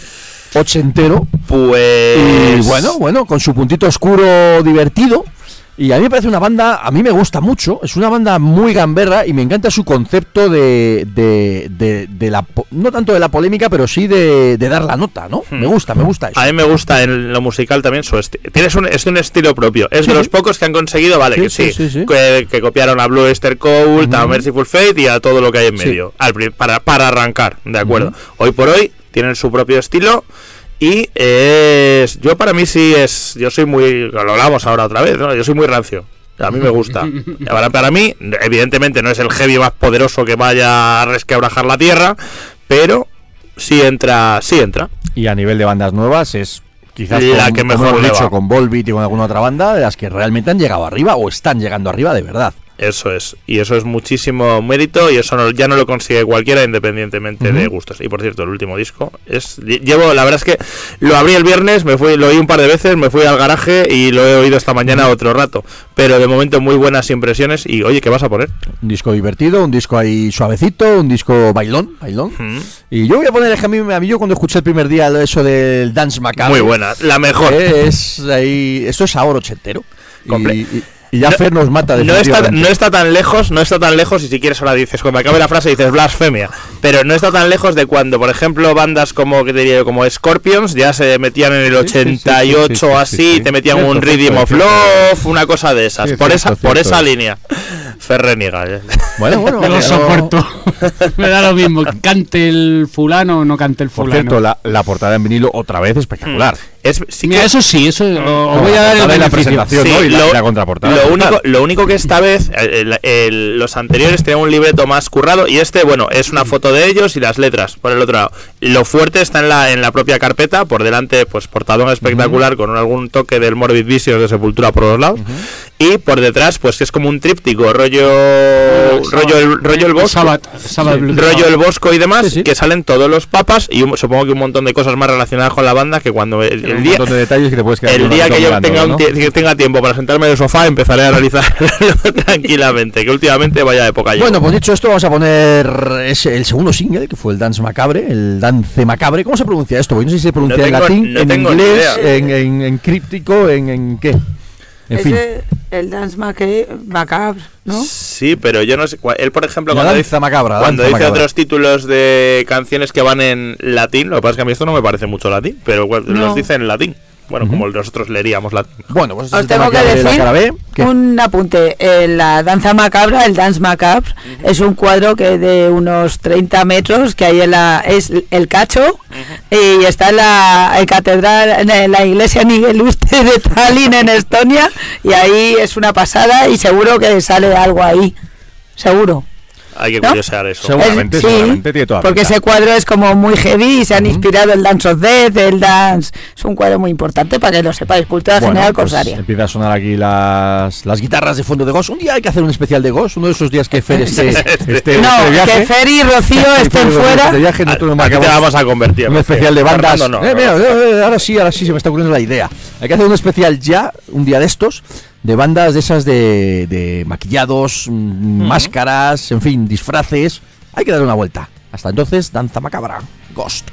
ochentero. pues Y bueno, bueno, con su puntito oscuro divertido. Y a mí me parece una banda, a mí me gusta mucho, es una banda muy gamberra y me encanta su concepto de, de, de, de la, no tanto de la polémica, pero sí de, de dar la nota, ¿no? Me gusta, me gusta eso. A mí me gusta en lo musical también su estilo. Tienes un, es un estilo propio. Es de los pocos que han conseguido, vale, Sí, que sí. Que, que copiaron a Blue Easter Cult, a Merciful Fate y a todo lo que hay en medio. Al para, para arrancar, de acuerdo. Hoy por hoy tienen su propio estilo. Y es. Yo para mí sí es. Yo soy muy. Lo hablamos ahora otra vez, ¿no? Yo soy muy rancio. A mí me gusta. Para, para mí, evidentemente no es el heavy más poderoso que vaya a resquebrajar la tierra, pero sí entra, sí entra. Y a nivel de bandas nuevas es quizás La con- que como mejor hemos le dicho con Volbeat y con alguna otra banda de las que realmente han llegado arriba o están llegando arriba de verdad. Eso es, y eso es muchísimo mérito y eso no- ya no lo consigue cualquiera independientemente de gustos. Y por cierto, el último disco es lle- llevo, la verdad es que lo abrí el viernes, me fui, lo oí un par de veces, me fui al garaje y lo he oído esta mañana otro rato. Pero de momento muy buenas impresiones y oye, ¿qué vas a poner? Un disco divertido, un disco ahí suavecito, un disco bailón, bailón. Y yo voy a poner es que a mí, a mí yo cuando escuché el primer día eso del Dance Macabre. Muy buena, la mejor. Es ahí, esto es ahora ochentero. Y, y- y ya No- Fer nos mata No está, no está tan lejos, no está tan lejos, y si quieres ahora dices, cuando acabe la frase dices blasfemia, pero no está tan lejos de cuando, por ejemplo, bandas como, que te diría yo, como Scorpions ya se metían en el Sí, sí, sí, 88 sí, sí, sí, así, sí, sí. te metían Cierto, un cierto, Rhythm of. Love, una cosa de esas, Sí, por cierto, esa, por esa es. línea. Ferreniga. Bueno, bueno, Me lo soporto. Me da lo mismo. Cante el fulano o no cante el Por fulano. cierto, la, la portada en vinilo otra vez espectacular. Es, sí Mira, que- eso sí, eso os No, voy a dar el la presentación, ¿no? Y la- y la contraportada. Lo único, lo único que esta vez, eh, el- el- los anteriores tenían un libreto más currado y este, bueno, es una foto de ellos y las letras por el otro lado. Lo fuerte está en la, en la propia carpeta, por delante, pues portadón espectacular con algún toque del Morbid Visions de Sepultura por los lados. Y por detrás, pues es como un tríptico, rollo, rollo, el, rollo el bosco. Sabbath, Sabbath Blue rollo el bosco y demás, Sí, sí. que salen todos los papas y un- supongo que un montón de cosas más relacionadas con la banda que cuando el, día, de detalles que te puedes quedar el día que yo tenga, un ¿no? que tenga tiempo para sentarme en el sofá empezaré a analizar tranquilamente, que últimamente vaya época. Bueno, pues dicho esto, vamos a poner ese- el segundo single, que fue el Dance Macabre, el Dance Macabre. ¿Cómo se pronuncia esto? Porque no sé si se pronuncia No en latín, no en inglés, en, en- en críptico, en, en qué. En fin. Ese, el Dance Macabre, ¿no? Sí, pero yo no sé. Él, por ejemplo, La cuando danza dice, macabra, cuando danza dice macabra. otros títulos de canciones que van en latín, lo que pasa es que a mí esto no me parece mucho latín, pero No. los dice en latín. Bueno, como nosotros leeríamos latín. Bueno, pues Os tengo que la decir B, que- un apunte. Eh, la danza macabra, el Dance Macabre, es un cuadro que de unos 30 metros que hay en la es el cacho y está en la en catedral en la iglesia Miguel Lustre de Tallinn en Estonia y ahí es una pasada y seguro que sale algo ahí, seguro. Hay que ¿no? curiosear eso. Seguramente, Es- sí, seguramente tiene toda porque pinta. ese cuadro es como muy heavy y se han inspirado el Dance of Death, el Dance. Es un cuadro muy importante para que lo sepáis. Cultura Bueno, general pues corsaria. empieza a sonar aquí las, las guitarras de fondo de Ghost. Un día hay que hacer un especial de Ghost, uno de esos días que Fer esté, esté no, de viaje. que Fer y Rocío estén fuera. De viaje, nosotros nos ¿A qué te vamos a convertir? un especial de bandas. Fernando, no, Eh, no. mira, eh, ahora sí, ahora sí se me está ocurriendo la idea. Hay que hacer un especial ya, un día de estos, de bandas de esas de, de maquillados, mm, máscaras, en fin, disfraces. Hay que darle una vuelta. Hasta entonces, danza macabra, Ghost.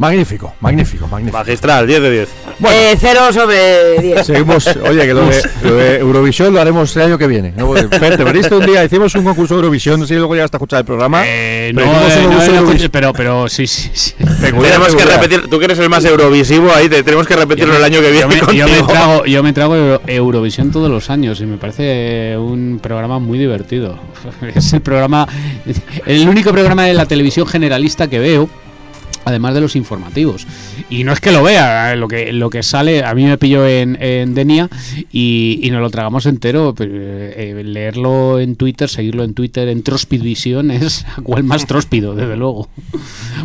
Magnífico, magnífico, magnífico. Magistral, 10 de 10. Eh, cero sobre 10. Seguimos, oye, que lo de, lo de Eurovisión lo haremos el año que viene. ¿no? Fer, te perdiste un día, hicimos un concurso de Eurovisión, no sé si luego ya hasta escuchar el programa. Eh, pero no, eh, no, no, pero, pero sí, sí, sí. Tenemos que repetir, tú que eres el más eurovisivo ahí, te- tenemos que repetirlo el año que Yo viene me, yo me trago, yo me trago Euro- Eurovisión todos los años y me parece un programa muy divertido. Es el programa, el único programa de la televisión generalista que veo. Además de los informativos. Y no es que lo vea, eh, lo que, lo que sale, a mí me pilló en, en Denia y, y nos lo tragamos entero. pero, eh, leerlo en Twitter, seguirlo en Twitter en Trospidvisión es cual más tróspido, desde luego.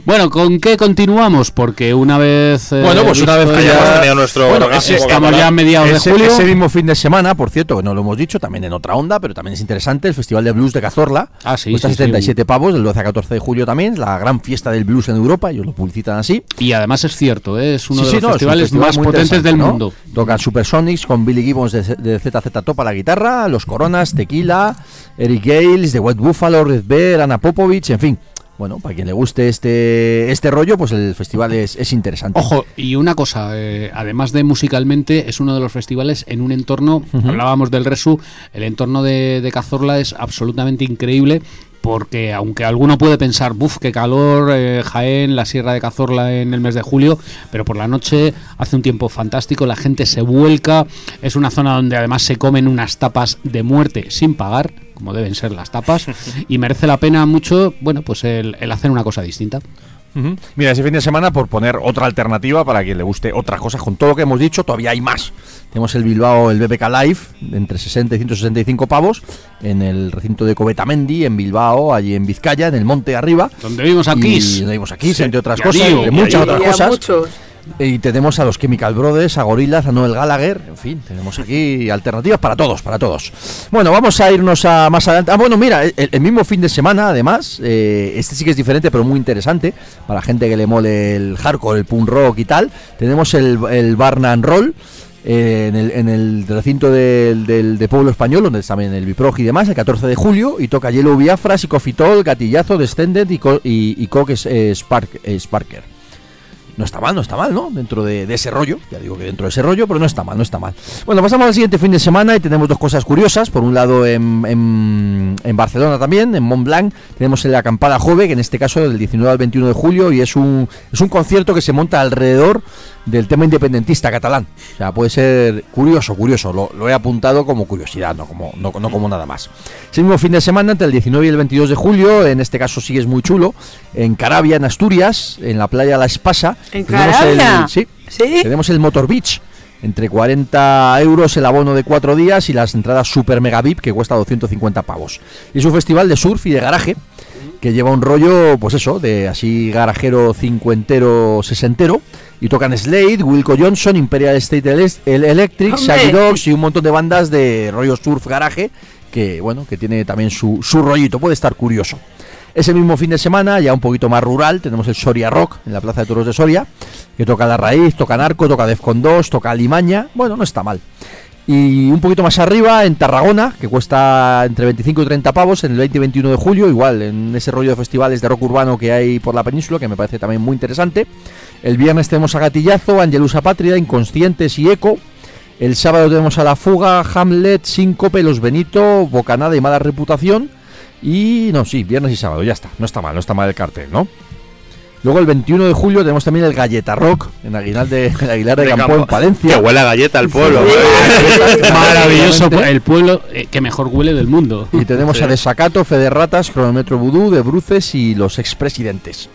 Bueno, ¿con qué continuamos? Porque una vez. eh, Bueno, pues una vez que ya- Hayamos tenido nuestro Bueno, orgasmo ese- Estamos camarada. ya a mediados de Ese, julio. ese mismo fin de semana, por cierto, que no lo hemos dicho, también en otra onda, pero también es interesante, el Festival de Blues de Cazorla. Ah, sí, Cuesta sí, sí, 77 pavos, del 12 a 14 de julio también, la gran fiesta del blues en Europa, ellos lo publicitan así. Y además es cierto, ¿eh? es uno Sí, de sí, los no, festivales festival más potentes del ¿no? mundo. Tocan Supersonics con Billy Gibbons de, de ZZ Top a la guitarra, Los Coronas, Tequila, Eric Gales, The White Buffalo, Red Bear, Ana Popovich, en fin. Bueno, para quien le guste este, este rollo, pues el festival es, es interesante. Ojo, y una cosa, eh, además de musicalmente, es uno de los festivales en un entorno, hablábamos del Resu, el entorno de, de Cazorla es absolutamente increíble. Porque aunque alguno puede pensar, buf, qué calor, eh, Jaén, la Sierra de Cazorla en el mes de julio, pero por la noche hace un tiempo fantástico, la gente se vuelca, es una zona donde además se comen unas tapas de muerte sin pagar, como deben ser las tapas, y merece la pena mucho, bueno, pues el, el hacer una cosa distinta. Ujú. Mira, ese fin de semana, por poner otra alternativa para quien le guste otras cosas, con todo lo que hemos dicho, todavía hay más. Tenemos el Bilbao, el BBK Live, entre 60 y 165 pavos, en el recinto de Covetamendi, en Bilbao, allí en Vizcaya, en el monte arriba. Donde vimos a Kiss. donde vimos a Kiss, Sí, entre otras cosas, Dio, entre muchas otras cosas. muchos. Y tenemos a los Chemical Brothers, a Gorillaz, a Noel Gallagher, en fin, tenemos aquí alternativas para todos, para todos. Bueno, vamos a irnos a más adelante. Ah, bueno, mira, el, mismo fin de semana, además, eh, este sí que es diferente, pero muy interesante, para gente que le mole el hardcore, el punk rock y tal. Tenemos el, el Barn and Roll. eh, en, el, en el recinto del, del- de Pueblo Español, donde está también el Biprog y demás, el 14 de julio, y toca Yellow Biafra, Psicofitol, Gatillazo, Descendent y, Co- y, y Spark- Sparker no está mal, no está mal, ¿no? Dentro de, ese rollo, ya digo que dentro de ese rollo, pero no está mal, no está mal. Bueno, pasamos al siguiente fin de semana y tenemos dos cosas curiosas. Por un lado, en, en, en Barcelona también, en Mont Blanc, tenemos la acampada Jove, que en este caso del 19 al 21 de julio, y es un, es un concierto que se monta alrededor del tema independentista catalán. O sea, puede ser curioso, curioso. Lo, lo he apuntado como curiosidad, no como, no, no como nada más. Ese mismo fin de semana, entre el 19 y el 22 de julio, en este caso sí es muy chulo, en Carabia, en Asturias, en la playa La Espasa. ¿En tenemos el- Carabia? sí, ¿Sí? tenemos el Motor Beach. Entre 40 euros el abono de cuatro días y las entradas Super Mega VIP que cuesta 250 pavos. Y es un festival de surf y de garaje que lleva un rollo, pues eso, de así garajero cincuentero, sesentero. Y tocan Slade, Wilco Johnson, Imperial State Ele- El Electric. Shaggy Dogs y un montón de bandas de rollo surf garaje que, bueno, que tiene también su, su rollito, puede estar curioso. Ese mismo fin de semana, ya un poquito más rural, tenemos el Soria Rock en la Plaza de Toros de Soria, que toca La Raíz, toca Narco, toca Defcon 2, toca Limaña, bueno, no está mal. Y un poquito más arriba, en Tarragona, que cuesta entre 25 y 30 pavos, en el 20 y 21 de julio, igual, en ese rollo de festivales de rock urbano que hay por la península, que me parece también muy interesante. El viernes tenemos a Gatillazo, Angelusa Patria, Inconscientes y Eco. El sábado tenemos a La Fuga, Hamlet, Síncope, Los Benito, Bocanada y Mala Reputación. Y no, sí, viernes y sábado, ya está. No está mal, no está mal el cartel, ¿no? Luego el 21 de julio tenemos también el Galleta Rock en Aguilar de, en Aguilar de, De Campo, Campo. en Palencia. Que huele a galleta el pueblo. Maravilloso, el pueblo que mejor huele del mundo. Y tenemos a Desacato, Fede Ratas, Cronómetro Vudú, De Bruces y los expresidentes.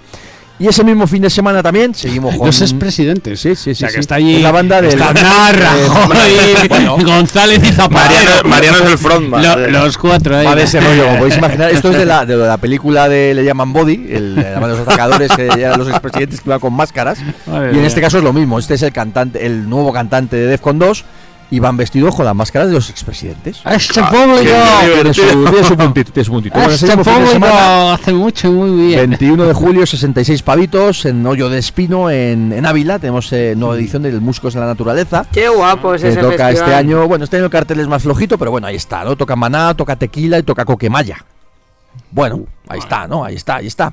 Y ese mismo fin de semana también seguimos con. Los expresidentes. Sí, sí, sí. O sea, sí. que está allí. Es la banda del. está Narra, Eh, bueno, González y Zapatero. Mariano, Mariano es el frontman. Lo- los cuatro ahí. Va de ese rollo, como podéis imaginar. Esto es de la, de la película de Le llaman Body, el, de la banda de los atacadores, que eran los expresidentes que iban con máscaras. Madre Y en mía. este caso es lo mismo. Este es el cantante, el nuevo cantante de Defcon 2 y van vestidos con las máscaras de los expresidentes. A Este Ah, público. Tiene su, puntito, tiene su puntito. Este público hace mucho muy bien. 21 de julio, 66 pavitos en Hoyo de Espino, en, en Ávila. Tenemos eh, nueva edición del Músicos de la Naturaleza. Qué guapo es Que ese toca festival. este año, bueno, este año el cartel es más flojito, pero bueno, ahí está, ¿no? Toca Maná, toca Tequila y toca Coquemaya. Bueno, ahí está, ¿no? Ahí está, ahí está.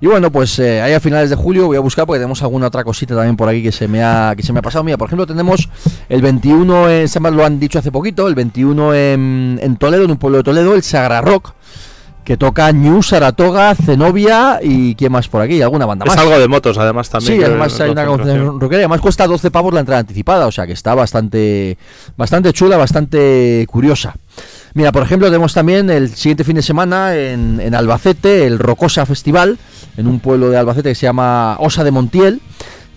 Y bueno, pues eh, ahí a finales de julio voy a buscar porque tenemos alguna otra cosita también por aquí que se me ha, que se me ha pasado. Mira, por ejemplo, tenemos el 21, en, se me lo han dicho hace poquito, el 21 en, en Toledo, en un pueblo de Toledo, el Sagra Rock, que toca New, Saratoga, Zenobia y ¿quién más por aquí? ¿Alguna banda más? Es algo de motos, además, también. Sí, además hay una concentración rockera además cuesta 12 pavos la entrada anticipada, o sea que está bastante bastante chula, bastante curiosa. Mira, por ejemplo, tenemos también el siguiente fin de semana en, en Albacete, el Rocosa Festival, en un pueblo de Albacete que se llama Osa de Montiel,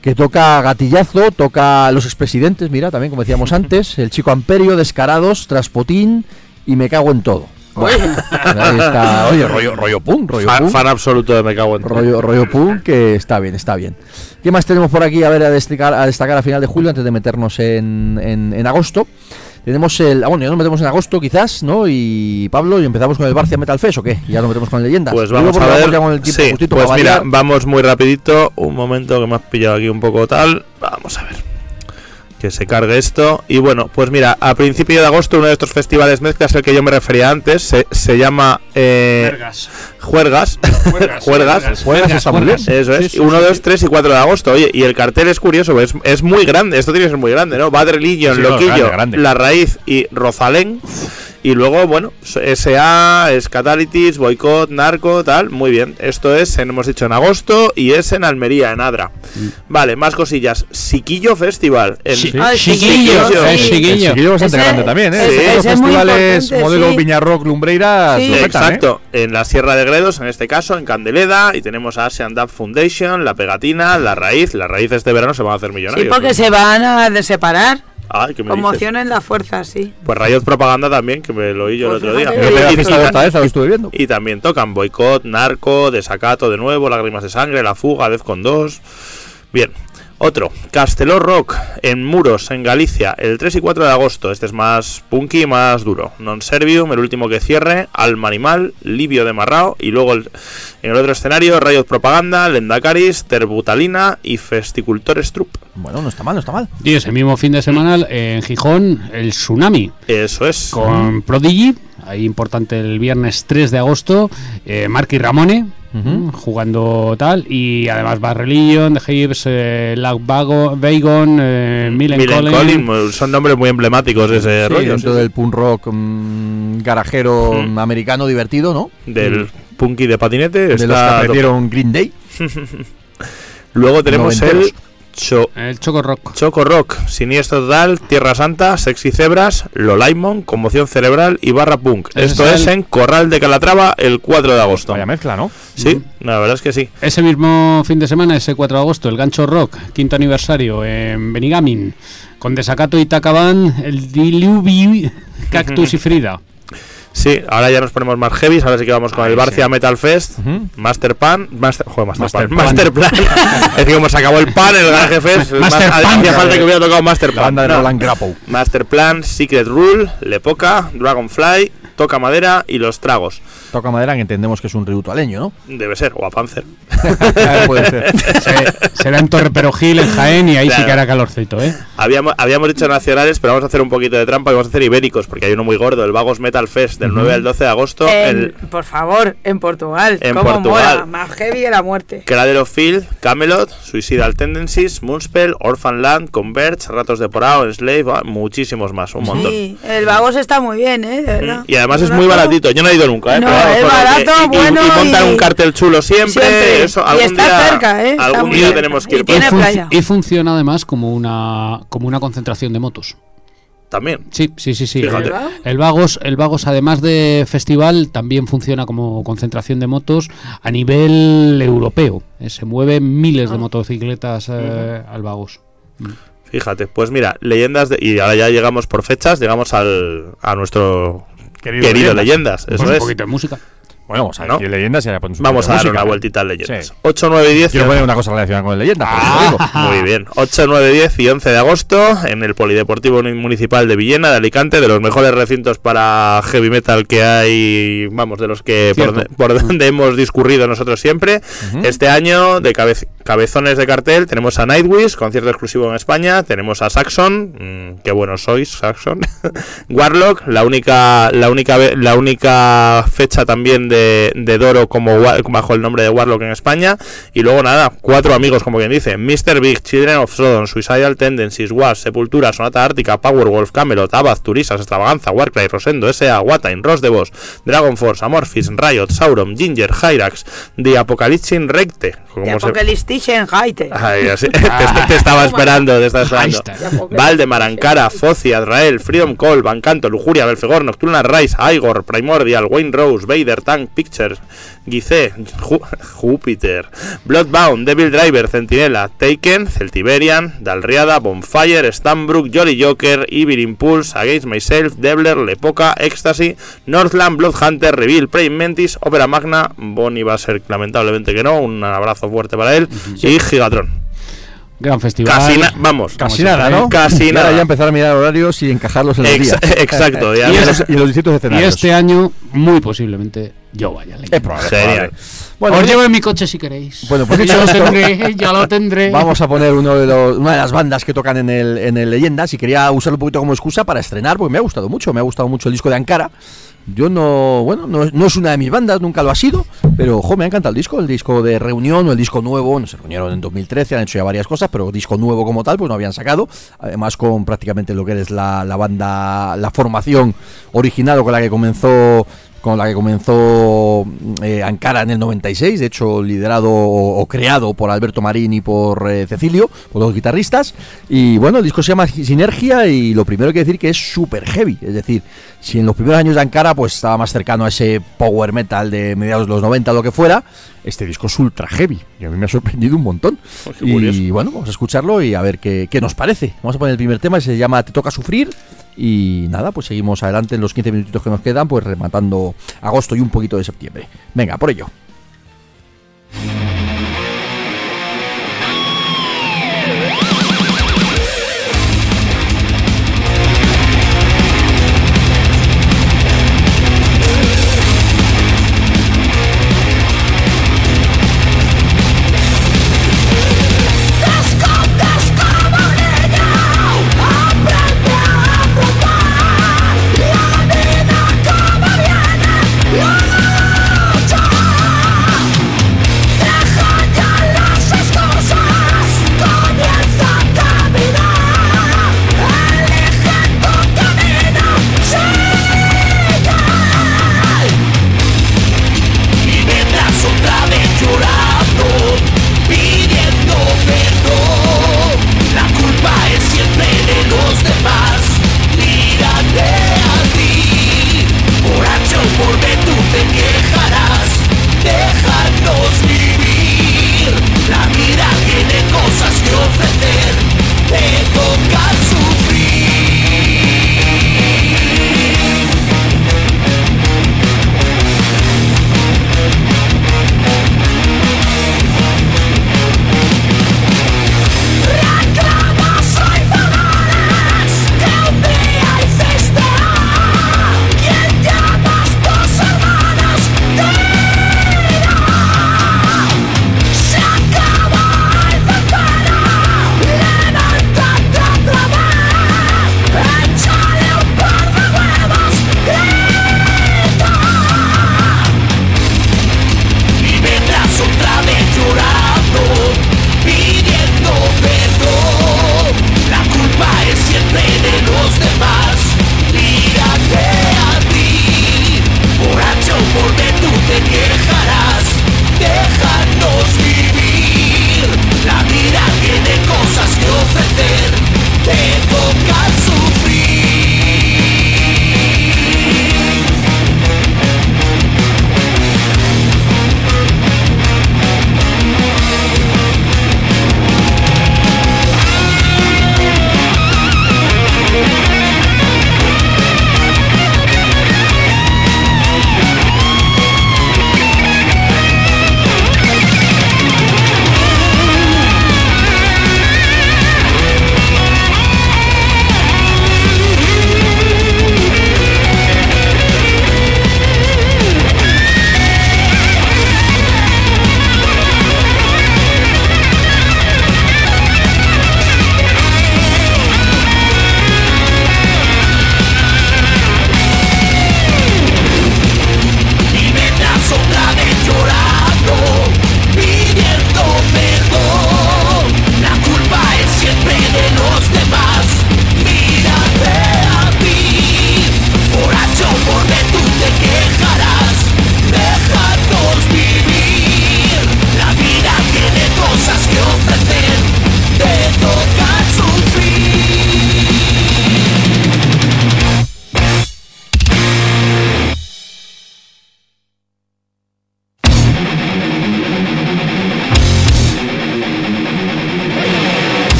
que toca Gatillazo, toca Los Expresidentes, mira, también como decíamos antes, el Chico Amperio, Descarados, Traspotín y Me Cago en Todo. Bueno, ahí está, oye, rollo, rollo punk, rollo Fan, punk. fan absoluto de Me Cago en Todo. Rollo, rollo punk, que está bien, está bien. ¿Qué más tenemos por aquí a ver a destacar a, destacar a final de julio antes de meternos en, en- en agosto? Tenemos el. Ah, bueno, ya nos metemos en agosto quizás, ¿no? Y Pablo, ¿y empezamos con el Barcia Metal Fest o qué? Ya nos metemos con leyendas. Pues vamos a ver. tiempo Sí, pues mira, vamos muy rapidito. Un momento que me has pillado aquí un poco tal. Vamos a ver. Que se cargue esto. Y bueno, pues mira, a principio de agosto uno de estos festivales mezclas, el que yo me refería antes, se, se llama eh. Juergas. Juergas. Juegas está muy bien. Eso es. Sí, sí, 1, sí, 2, sí. 3 y 4 de agosto. Oye, y el cartel es curioso, es, es muy grande. Esto tiene que ser muy grande, ¿no? Bad Religion, Sí, Loquillo, grande, grande. La Raíz y Rosalén. Y luego, bueno, SA, Scatalitis, Boicot, Narco, tal. Muy bien. Esto es, en- hemos dicho, en agosto y es en Almería, en Adra. Vale, más cosillas. Siquillo Festival. Sí. Chiquillo, chiquillo, eh, sí. chiquillo. El chiquillo es bastante Ese- grande también, ¿eh? ese- Los ese festivales modelo sí. Viñarrock, Lumbreiras, petan, ¿eh? Exacto, en la Sierra de Gredos, en este caso, en Candeleda, y tenemos a Asian Dub Foundation, La Pegatina, La Raíz. La Raíz este verano se van a hacer millonarios. Sí, porque se van a separar. Ay, ¿qué me dices? Conmocionen la fuerza, sí. Pues Rayos Propaganda también, que me lo oí yo Pues el otro día. viendo. Y también tocan Boicot, Narco, Desacato de nuevo, Lágrimas de Sangre, La Fuga, Defcon 2. Bien. Otro, Casteló Rock en Muros, en Galicia, el 3 y 4 de agosto. Este es más punky, más duro. Non Servium, el último que cierre, Alma Animal, Livio de Marrao. Y luego el- en el otro escenario, Rayos Propaganda, Lendacaris, Terbutalina y Festicultores Troop. Bueno, no está mal, no está mal. Y ese mismo fin de semana en Gijón, el Tsunami Eso es. con Prodigy. Ahí importante el viernes 3 de agosto. Eh, Mark y Ramone. mm, Jugando tal y además Bad Religion, The Hives, eh, Lag Vago, Vagon, eh, Millen Millen Collin. Collin, son nombres muy emblemáticos de ese Sí, rollo. dentro sí. del punk rock mm, garajero Mm. americano divertido, ¿no? del punky de patinete. De los que está aprendieron Green Day. Luego tenemos el Cho- El Choco Rock. Choco Rock, Siniestro Total, Tierra Santa, Sexy Zebras, Lolaimon, Conmoción Cerebral y Barra Punk. Ese Esto es el- en Corral de Calatrava el 4 de agosto. Vaya mezcla, ¿no? Sí, la verdad es que sí. Ese mismo fin de semana, ese 4 de agosto, el Gancho Rock, quinto aniversario en Benigamin, con Desacato y Tacaban, el Diluvi, Cactus y Frida. Sí, ahora ya nos ponemos más heavy, ahora sí que vamos con el Barcia Metal Fest. Master Pan, Master, joder, Master, Master Pan. Master Plan. es que como se acabó el pan, el Garaje Fest, Master más- Pan. hacía falta que hubiera tocado Master La Pan. banda No. Master Plan, Secret Rule, Lepoca, Dragonfly, Toca Madera y Los Tragos. Toca madera que entendemos que es un ritualeño, ¿no? Debe ser, o a Panzer. Puede ser. Se- será en Torre Perojil, en Jaén, y ahí sí Claro. que hará calorcito, ¿eh? Habíamos, habíamos dicho nacionales, pero vamos a hacer un poquito de trampa y vamos a hacer ibéricos, porque hay uno muy gordo, el Vagos Metal Fest, del 9 al 12 de agosto. En- El Por favor, en Portugal. En ¿Cómo Portugal. mola? Más heavy que la muerte. Cradle of Field, Camelot, Suicidal Tendencies, Moonspell, Orphan Land, Converge, Ratos de Porao, Enslave, ah, muchísimos más, un montón. Sí, el vagos está muy bien, ¿eh? De verdad. Y además es muy baratito, yo no he ido nunca, ¿eh? No, Pero es que- barato, y, y- bueno y montan y- un cartel chulo siempre, Siempre. eso, Y algún está día, cerca, ¿eh? Está algún día bien. tenemos que ir Y por y, playa. y funciona además como una, como una concentración de motos. También. Sí, sí, sí, sí. Fíjate. El, el Vagos, el Vagos, además de festival, también funciona como concentración de motos a nivel europeo. Eh, se mueven miles Ah. de motocicletas eh, al Vagos. Fíjate, pues mira, leyendas de, y ahora ya llegamos por fechas, llegamos al a nuestro Querido querido, Leyendas. leyendas, eso Pues un es. poquito de música. Bueno, vamos a si leyendas y un Vamos a dar música. una vueltita al leyendas. Sí. 8, 9 y 10. Quiero poner una cosa relacionada con leyendas. Ah, digo. muy bien. 8, 9, 10 y 11 de agosto en el Polideportivo Municipal de Villena, de Alicante, de los mejores recintos para heavy metal que hay, vamos, de los que por, donde- por donde hemos discurrido nosotros siempre. Este año, de cabez- cabezones de cartel, tenemos a Nightwish, concierto exclusivo en España, tenemos a Saxon, mm, qué buenos sois, Saxon. Warlock, la única, la única, la única fecha también de, de Doro como bajo el nombre de Warlock en España. Y luego nada, cuatro amigos, como quien dice: Mr. Big, Children of Sodom, Suicidal Tendencies, Was, Sepultura, Sonata Ártica, Powerwolf, Camelot, Abad, Turisas, Extravaganza, Warcry, Rosendo, S.A., Watain, Ross de Boss, Dragon Force, Amorphis, Riot, Sauron, Ginger, Hyrax, The Apocalypse Recte. Se- Apocaliptischen Haite. Ay, así- te, te estaba esperando, te estaba esperando. Valdemar, Ankara, Foci, Azrael, Freedom Call, Bancanto, Lujuria, Belfegor, Nocturna Rise, Igor, Primordial, Wayne Rose, Vader, Tank, Pictures, Gizé, Ju- Júpiter, Bloodbound, Devil Driver, Centinela, Taken, Celtiberian, Dalriada, Bonfire, Stanbrook, Jolly Joker, Evil Impulse, Against Myself, Devler, Lepoca, Ecstasy, Northland, Bloodhunter, Reveal, Prey Mentis, Opera Magna, Bonnie va a ser lamentablemente que no, un abrazo fuerte para él, y Gigatron. Gran festival. Casi na- vamos. Casi nada. ¿no? Casi Y nada. ya empezar a mirar horarios y encajarlos en los Ex- días. exacto, ya y, y los distintos Y escenarios. este año, muy posiblemente, yo vaya. Es probable. Bueno, Os llevo en mi coche si queréis. Bueno, pues ya dicho lo tendré, ya lo tendré. Vamos a poner uno de los- una de las bandas que tocan en el, en el Leyendas y quería usarlo un poquito como excusa para estrenar, porque me ha gustado mucho, me ha gustado mucho el disco de Ankara. Yo no, bueno, no, es- una de mis bandas, nunca lo ha sido, pero ojo, me ha encantado el disco, el disco de reunión o el disco nuevo, no se reunieron en 2013, han hecho ya varias cosas, pero disco nuevo como tal, pues no habían sacado, además con prácticamente lo que es la, la banda, la formación original o con la que comenzó con la que comenzó eh, Ankara en el 96, de hecho liderado o, o creado por Alberto Marín y por eh, Cecilio, por los guitarristas. Y bueno, el disco se llama Sinergia y lo primero que decir que es súper heavy, es decir, si en los primeros años de Ankara pues estaba más cercano a ese power metal de mediados de los 90 o lo que fuera, este disco es ultra heavy y a mí me ha sorprendido un montón. Oh, qué curioso. Y bueno, vamos a escucharlo y a ver qué, qué nos parece. Vamos a poner el primer tema, se llama Te toca sufrir. Y nada, pues seguimos adelante en los 15 minutitos que nos quedan, pues rematando agosto y un poquito de septiembre. Venga, por ello.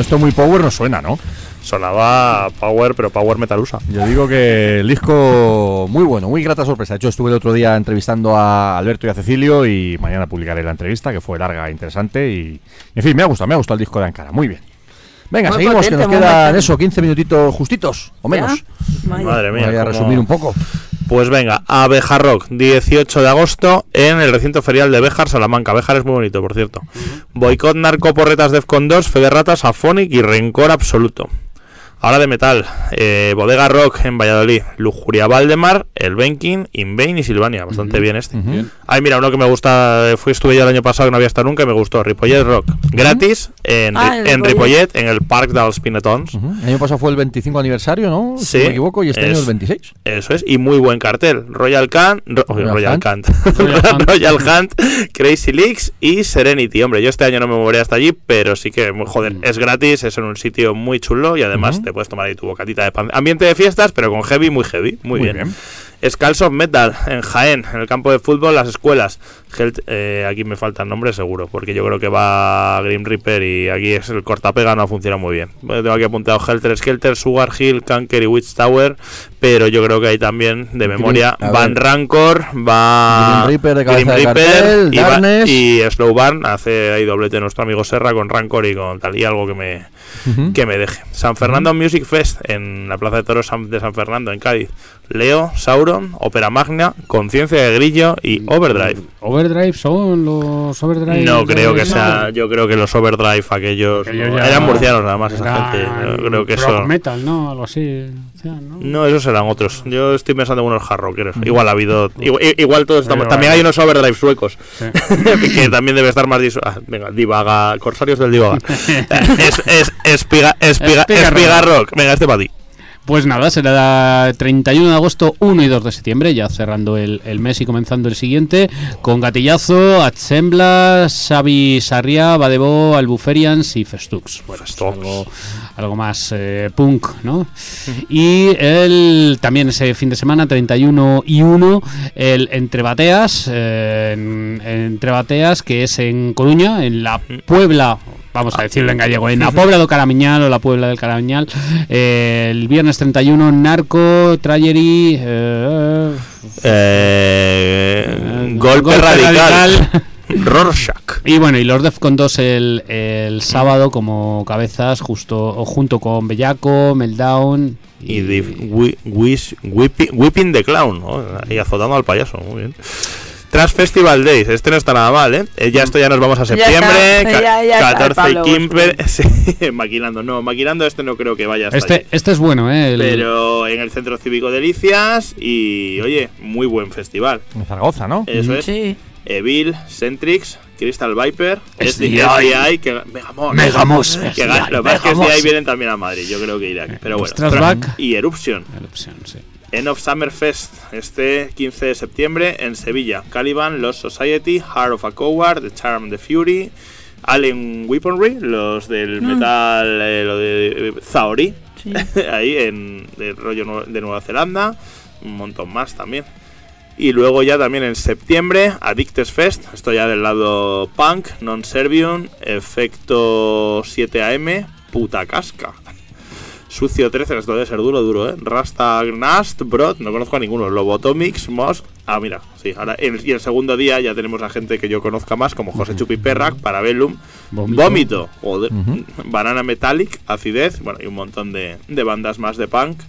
Esto muy power no suena, ¿no? Sonaba Power, pero Power Metalusa. Yo digo que el disco muy bueno, muy grata sorpresa. De hecho, estuve el otro día entrevistando a Alberto y a Cecilio y mañana publicaré la entrevista, que fue larga e interesante. Y, en fin, me ha gustado, me ha gustado el disco de Ankara. Muy bien. Venga, Muy seguimos, que potente, nos muy quedan potente. eso, 15 minutitos justitos, o menos. ¿Ya? Madre mía. Voy a resumir un poco. Pues venga, a Bejar Rock, 18 de agosto, en el recinto ferial de Bejar, Salamanca. Bejar es muy bonito, por cierto. Boicot, narco, porretas, Defcon 2, Fe de Ratas, Afonic y Rencor Absoluto. Ahora de metal, eh, Bodega Rock en Valladolid, Lujuria Valdemar, El Benkin, Invain y Silvania. Bastante bien este. Ay, mira, uno que me gusta, eh, fui, estuve yo el año pasado que no había estado nunca y me gustó, Ripollet Rock. Gratis en, Ah, en en Ripollet. Ripollet, en el Parc dels Pinetons. El año pasado fue el 25 aniversario, ¿no? Si no me equivoco, y este año el 26. Eso es, y muy buen cartel. Royal Ro- oye, Royal Royal, Hunt. Royal Hunt. Royal Hunt, Crazy Leaks y Serenity. Hombre, yo este año no me moveré hasta allí, pero sí que, joder, es gratis, es en un sitio muy chulo y además Ujú. Te puedes tomar ahí tu bocatita de pan. Ambiente de fiestas, pero con heavy, muy heavy, muy, Muy bien. bien. Skulls of Metal en Jaén, en el campo de fútbol, las escuelas. Helt- eh, aquí me falta el nombre seguro, porque yo creo que va Grim Reaper y aquí es el cortapega no ha funcionado muy bien. Bueno, tengo aquí apuntado Helter Skelter, Sugar Hill, Kanker y Witch Tower, pero yo creo que hay también de memoria Van ver. Rancor, va Grim Reaper de Grim de Reaper cartel, y, va- y hace ahí doblete nuestro amigo Serra con Rancor y con tal y algo que me, que me deje. San Fernando Music Fest en la Plaza de Toros de San Fernando, en Cádiz. Leo, Sauron, Ópera Magna, Conciencia de Grillo y Overdrive. Overdrive son los Overdrive. No creo que sea, yo creo que los Overdrive aquellos, Aquellos no, ya- eran murcianos nada más esa gente. Yo creo que eso metal, ¿no? Algo así. ¿no? no, esos eran otros. Yo estoy pensando en unos hard rockeros. Igual ha habido. Igual, igual todos estamos. Pero También hay unos overdrive suecos. Sí. que también debe estar más. Ah, venga, Divaga. Corsarios del Divaga. es, es, espiga, espiga, Espiga espiga rock. rock. Venga, este para ti. Pues nada, será 31 de agosto, 1 y 2 de septiembre, ya cerrando el, el mes y comenzando el siguiente, con Gatillazo, Atsembla, Xavi Sarria, Badebo, Albuferians y Festux. Bueno, algo, algo más eh, punk, ¿no? Y el, también ese fin de semana, 31 y 1, el Entre Bateas, eh, en- Entre Bateas, que es en Coruña, en la Puebla, vamos a decirlo en gallego, en la Puebla do Caramiñal o la Puebla del Caramiñal, eh, el viernes 31, Narco, Trayery, eh, Eh, golpe, Golpe radical. Radical. Rorschach. Y bueno, y los Defcon 2 el, el sábado como cabezas, justo o junto con Bellaco, Meltdown Y Wish- Whipping, Whipping the Clown, ¿no? Ahí azotando al payaso, muy bien. Tras Festival Days, este no está nada mal, ¿eh? Eh, ya esto ya nos vamos a Ya septiembre, está, ya- ya está 14 y Pablo 15, sí, maquinando, no, maquinando este no creo que vaya hasta Este, allí. este es bueno, ¿eh? El- Pero en el Centro Cívico Delicias y, oye, muy buen festival. En Zaragoza, ¿no? Eso es. Sí. Evil, Centrix, Crystal Viper, SDI. Que Megamos. Megamos, Que Lo que. SDI vienen también a Madrid, yo creo que iré aquí. Pero bueno. Strasback. Y Eruption. Sí. End of Summer Fest, este 15 de septiembre en Sevilla. Caliban, Lost Society, Heart of a Coward, The Charm, The Fury, Alien Weaponry, los del metal, eh, lo de eh, Zaori, Sí. ahí en el rollo de Nueva Zelanda, un montón más también. Y luego ya también en septiembre, Addictes Fest, esto ya del lado punk, Non-Servium, Efecto 7am, Puta Casca. Sucio 13, esto debe ser duro, duro, ¿eh? Rasta Gnast, Brot, no conozco a ninguno. Lobotomics, Mosk. Ah, mira, sí. Ahora, el- y el segundo día ya tenemos a gente que yo conozca más, como José Chupi Perrac, Parabellum, Vómito. Banana Metallic, Acidez, bueno, y un montón de, de bandas más de punk.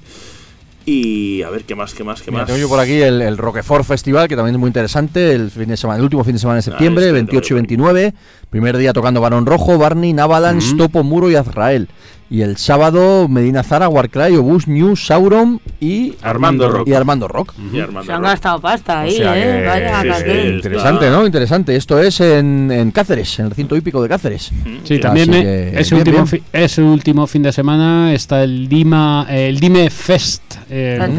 Y a ver, ¿qué más, qué más, qué Mira, más? tengo yo por aquí el, el Roquefort Festival, que también es muy interesante, el fin de semana, el último fin de semana de septiembre, este 28 y tengo yo 29. Primer día tocando Barón Rojo, Barney, Navalanche, Topo, Muro y Azrael. Y el sábado, Medina Zara, Warcry, Obus, New, Sauron y Armando Rock. Y Armando Rock. Y Armando Se han Rock. gastado pasta ahí, O sea ¿eh? que- Vaya, sí, cartel. sí. Interesante, ¿no? Interesante. Esto es en, en Cáceres, en el recinto hípico de Cáceres. Sí, también que, ese, bien, último bien. fi- ese último fin de semana está el Dima, eh, el Dime Fest. eh, el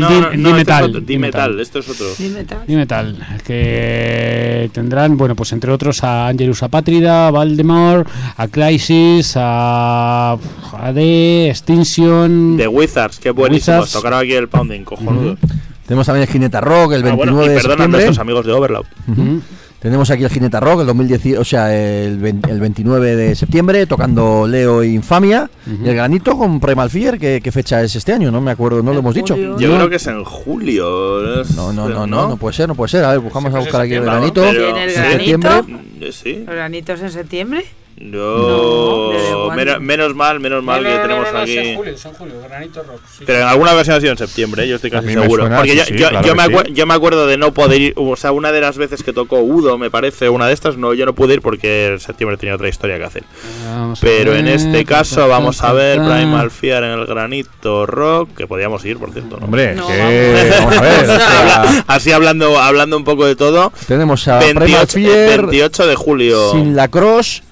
no, Dim- no, Dim no, este es Metal, otro, Dim Metal, esto es otro. Dime tal. Dime tal, que tendrán, bueno, pues entre otros a Angelus Apátrida, a Valdemar, a Crisis, a AD, Extinction. The Wizards, qué buenísimos. Wizards. Tocaron aquí el Pounding, cojonudo. Tenemos también el Jineta Rock el Ah, 29 bueno, y de perdona a septiembre. nuestros amigos de Overload. Ujú. Tenemos aquí el Jineta Rock, el 2010, o sea, el, 20 el 29 de septiembre, tocando Leo e Infamia. Y el Granito con Primal Fear, ¿qué, qué fecha es este año? No me acuerdo, no lo hemos dicho. julio. Yo creo que es en julio. es- No, no, no, no, no puede ser, no puede ser. A ver, buscamos a buscar aquí el septiembre, Granito. ¿no? Pero- ¿Tiene el en granito? septiembre. Sí. ¿Los granitos en septiembre? No, ¿desde cuándo? menos, menos mal, menos mal que tenemos aquí. son julio, Granito Rock. Pero en alguna versión ha sido en septiembre, ¿eh? yo estoy casi seguro. suena, Porque sí, yo, sí, yo- claro yo que me sí. acuer- yo me acuerdo de no poder ir. O sea, una de las veces que tocó Udo, me parece, una de estas, no, yo no pude ir porque en septiembre tenía otra historia que hacer. Pero en este caso, vamos a ver Primal Fear en el Granito Rock, que podíamos ir, por cierto. ¿no? Hombre, No, que. Vamos a ver. Habla- Así hablando, hablando un poco de todo. Tenemos a Primal 28, Fear, 28 de julio. Sin la Cross.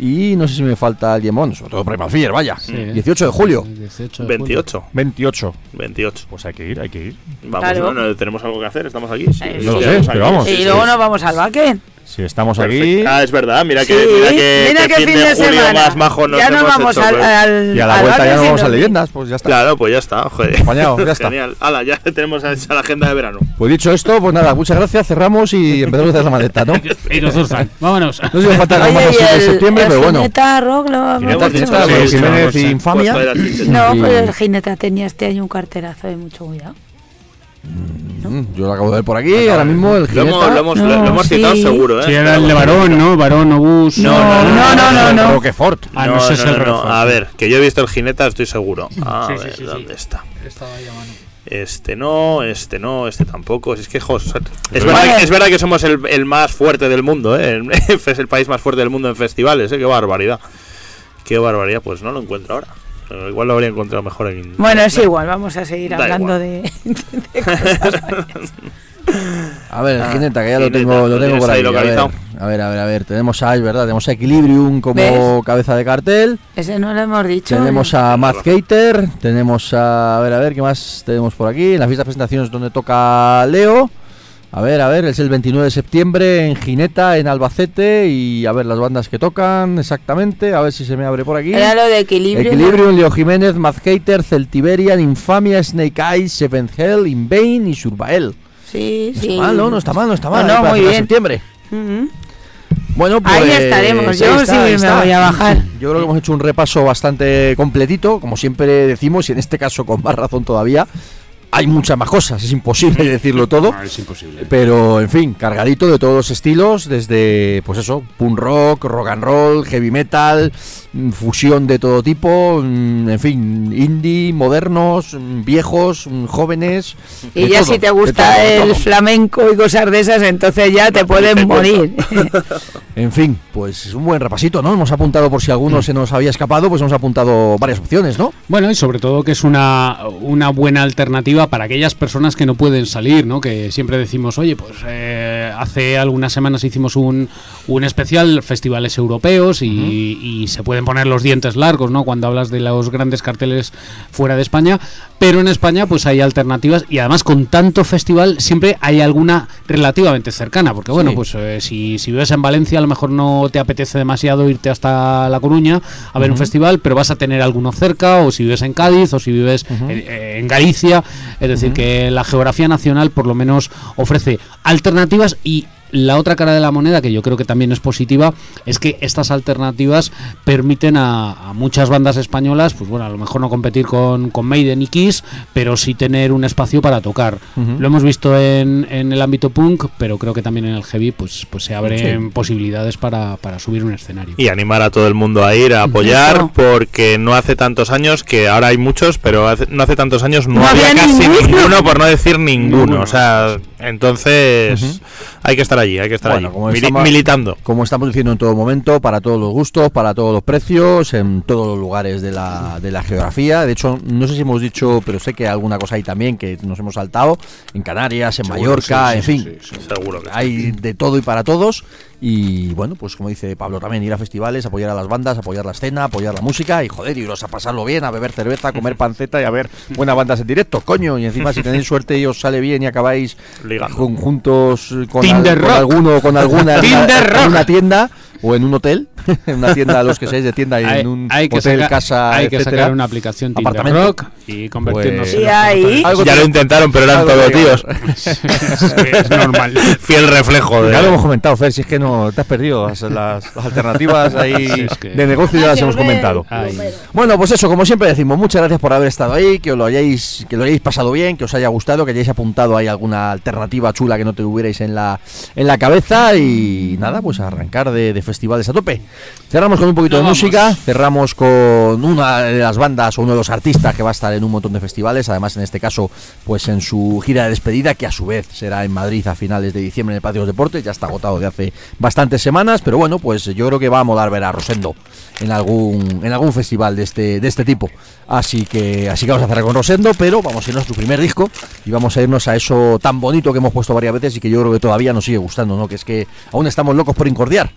Y no sé si me falta alguien, bueno, sobre todo Primal Fear, vaya. Sí. 18 de julio. 28. 28. 28. Pues hay que ir, hay que ir. Vamos, Claro. ¿no? Tenemos algo que hacer, estamos aquí. Sí, No lo sé, pero vamos. y luego nos vamos al baque. Si estamos Perfecto. aquí. Ah, es verdad, mira que, Sí, mira que, mira que qué fin de julio semana. más majo nos ya nos hemos vamos hecho, al, pues. al- Y a la al vuelta ya no sin vamos a leyendas, pues ya está. Claro, pues ya está, joder. Acompañado, ya está. Genial. Hala, ya tenemos hecha la agenda de verano. Pues dicho esto, pues nada, muchas gracias, cerramos y empezamos a hacer la maleta, ¿no? Y nos Zuzan. Vámonos. No sé si me falta y de el, septiembre, el pero bueno. jineta rock lo Jiménez y Infamia. Pues. No, Y- pues el jineta tenía este año un carterazo de mucho cuidado. Mm, Yo lo acabo de ver por aquí, ahora mismo el Lo hemos, Jineta. lo hemos, No, lo hemos citado sí. seguro, ¿eh? Sí, era el de varón, ¿no? Varón, obús. No, no, no, no, no, no. Roquefort. Ah, no, no, ese no, no, no. A ver, que yo he visto el jineta, estoy seguro. A Sí, ver, sí, sí. ¿dónde está? Estaba mano. Este no, este no, este tampoco. Si Es que, es, verdad, es verdad que somos el, el más fuerte del mundo, ¿eh? El- es el país más fuerte del mundo en festivales, ¿eh? Qué barbaridad. Qué barbaridad, pues no lo encuentro ahora. Pero igual lo habría encontrado mejor en. Bueno, es igual, vamos a seguir Da hablando de, de cosas varias. A ver, Ah, Jineta, que ya lo tengo, lo ¿lo tengo por ahí. A ver, localizado? a ver, a ver, a ver. Tenemos a, verdad, tenemos a Equilibrium como ¿Ves? cabeza de cartel. Ese no lo hemos dicho. Tenemos a Matt Gator, tenemos a, a ver, a ver, ¿qué más tenemos por aquí? En las fiestas presentaciones donde toca Leo. A ver, a ver, es el 29 de septiembre en Gineta, en Albacete, y a ver las bandas que tocan exactamente, a ver si se me abre por aquí. Era lo de equilibrio. Equilibrium, Leo Jiménez, Matt Hater, Celtiberian, Infamia, Snake Eyes, Seventh Hell, Invain y Surbael. Sí, No sí. está mal, ¿no? No está mal, no está mal. No, muy bien. septiembre. Ujú. Bueno, pues Ahí estaremos. Yo ahí sí está, me voy a bajar. Yo creo que hemos hecho un repaso bastante completito, como siempre decimos, y en este caso con más razón todavía. Hay muchas más cosas, es imposible decirlo todo. No, es imposible. Pero, en fin, cargadito de todos los estilos, desde, pues eso, punk rock, rock and roll, heavy metal, mm, fusión de todo tipo, mm, en fin, indie, modernos, mm, viejos, mm, jóvenes. Y ya todo, si te gusta todo, el todo. flamenco y cosas de esas, entonces ya te puedes te morir. En fin, pues es un buen repasito, ¿no? Hemos apuntado, por si alguno se nos había escapado, pues hemos apuntado varias opciones, ¿no? Bueno, y sobre todo que es una, una buena alternativa para aquellas personas que no pueden salir, ¿no? Que siempre decimos, oye, pues eh, hace algunas semanas hicimos un, un especial festivales europeos y, y se pueden poner los dientes largos, ¿no? Cuando hablas de los grandes carteles fuera de España, pero en España pues hay alternativas y además con tanto festival siempre hay alguna relativamente cercana, porque bueno, Sí. pues eh, si, si vives en Valencia a lo mejor no te apetece demasiado irte hasta La Coruña a ver un festival, pero vas a tener alguno cerca, o si vives en Cádiz, o si vives en, en Galicia, es decir, que la geografía nacional por lo menos ofrece alternativas y la otra cara de la moneda, que yo creo que también es positiva, es que estas alternativas permiten a, a muchas bandas españolas, pues bueno, a lo mejor no competir con, con Maiden y Kiss, pero sí tener un espacio para tocar. Lo hemos visto en, en el ámbito punk, pero creo que también en el heavy pues, pues se abren posibilidades para, para subir un escenario. Y animar a todo el mundo a ir a apoyar, Eso. porque no hace tantos años, que ahora hay muchos, pero hace- no hace tantos años no, No había, había casi ninguno. ninguno. por no decir ninguno. Ninguno. O sea, entonces hay que estar allí, hay que estar Bueno, allí, como estamos- militando. Como estamos diciendo en todo momento, para todos los gustos, para todos los precios, en todos los lugares de la, de la geografía. De hecho, no sé si hemos dicho, pero sé que alguna cosa hay también que nos hemos saltado. En Canarias, en Seguro, Mallorca, sí, en sí, fin. sí, sí. Seguro que sí. Hay de todo y para todos. Y bueno, pues como dice Pablo también, ir a festivales, apoyar a las bandas, apoyar la escena, apoyar la música y joder, iros a pasarlo bien, a beber cerveza, a comer panceta y a ver buenas bandas en directo, coño. Y encima si tenéis suerte y os sale bien y acabáis Ligando. con- juntos con, al- alguno o con alguna en en una tienda, o en un hotel, en una tienda, los que seáis de tienda, y Hay, en un hay que hotel, casa, hay que etcétera, sacar una aplicación Tinder apartamento. Rock y convertirnos Pues- en ahí-. Algo Ya lo intentaron, pero eran algo todo tiene que tíos. es normal. Fiel reflejo de. Ya lo hemos comentado, Fer, si es que no te has perdido las, alternativas ahí Sí, es que- de negocio ya las hemos comentado. Ay. Bueno, pues eso, como siempre decimos, muchas gracias por haber estado ahí, que os lo hayáis, que lo hayáis pasado bien, que os haya gustado, que hayáis apuntado ahí alguna alternativa chula que no te tuvierais en la, en la cabeza y nada, pues arrancar de, de festivales a tope. Cerramos con un poquito de vamos. música, cerramos con una de las bandas o uno de los artistas que va a estar en un montón de festivales, además en este caso, pues en su gira de despedida, que a su vez será en Madrid a finales de diciembre en el Patio de los Deportes, ya está agotado de hace bastantes semanas, pero bueno, pues yo creo que va a molar ver a Rosendo en algún en algún festival de este de este tipo. Así que así que vamos a cerrar con Rosendo, pero vamos a irnos a tu primer disco y vamos a irnos a eso tan bonito que hemos puesto varias veces y que yo creo que todavía nos sigue gustando, ¿no? Que es que aún estamos locos por incordiar.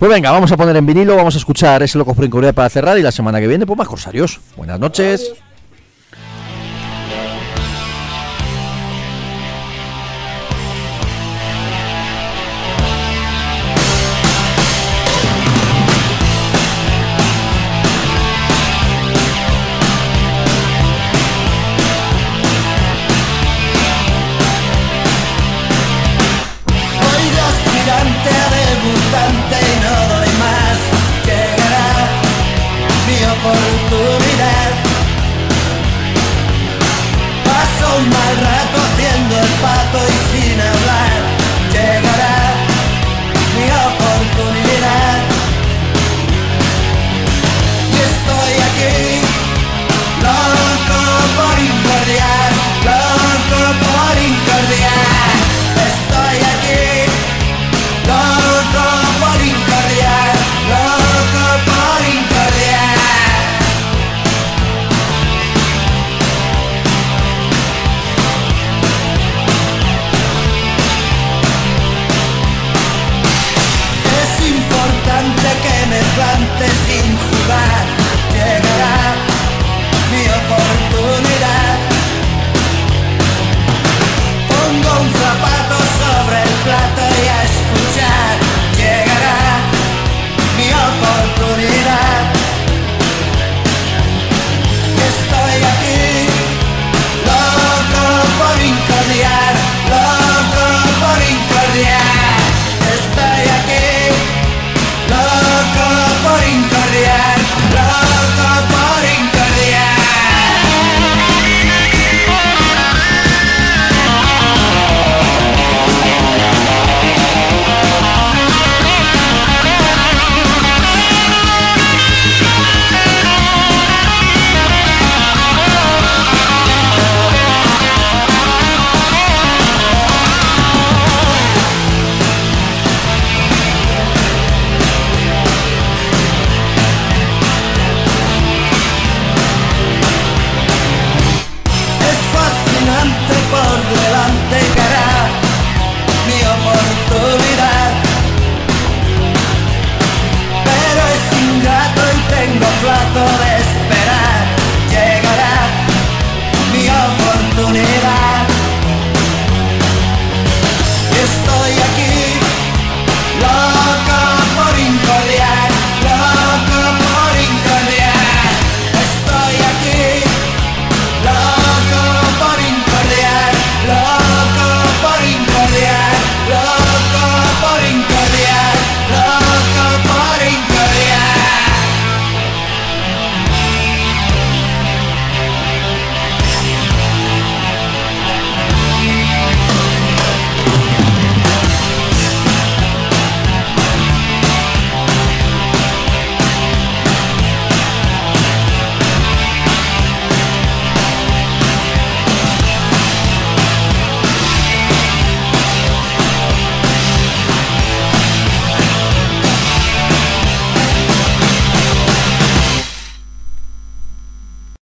Pues venga, vamos a poner en vinilo, vamos a escuchar ese por Incordiar para cerrar y la semana que viene, pues más corsarios. Buenas noches.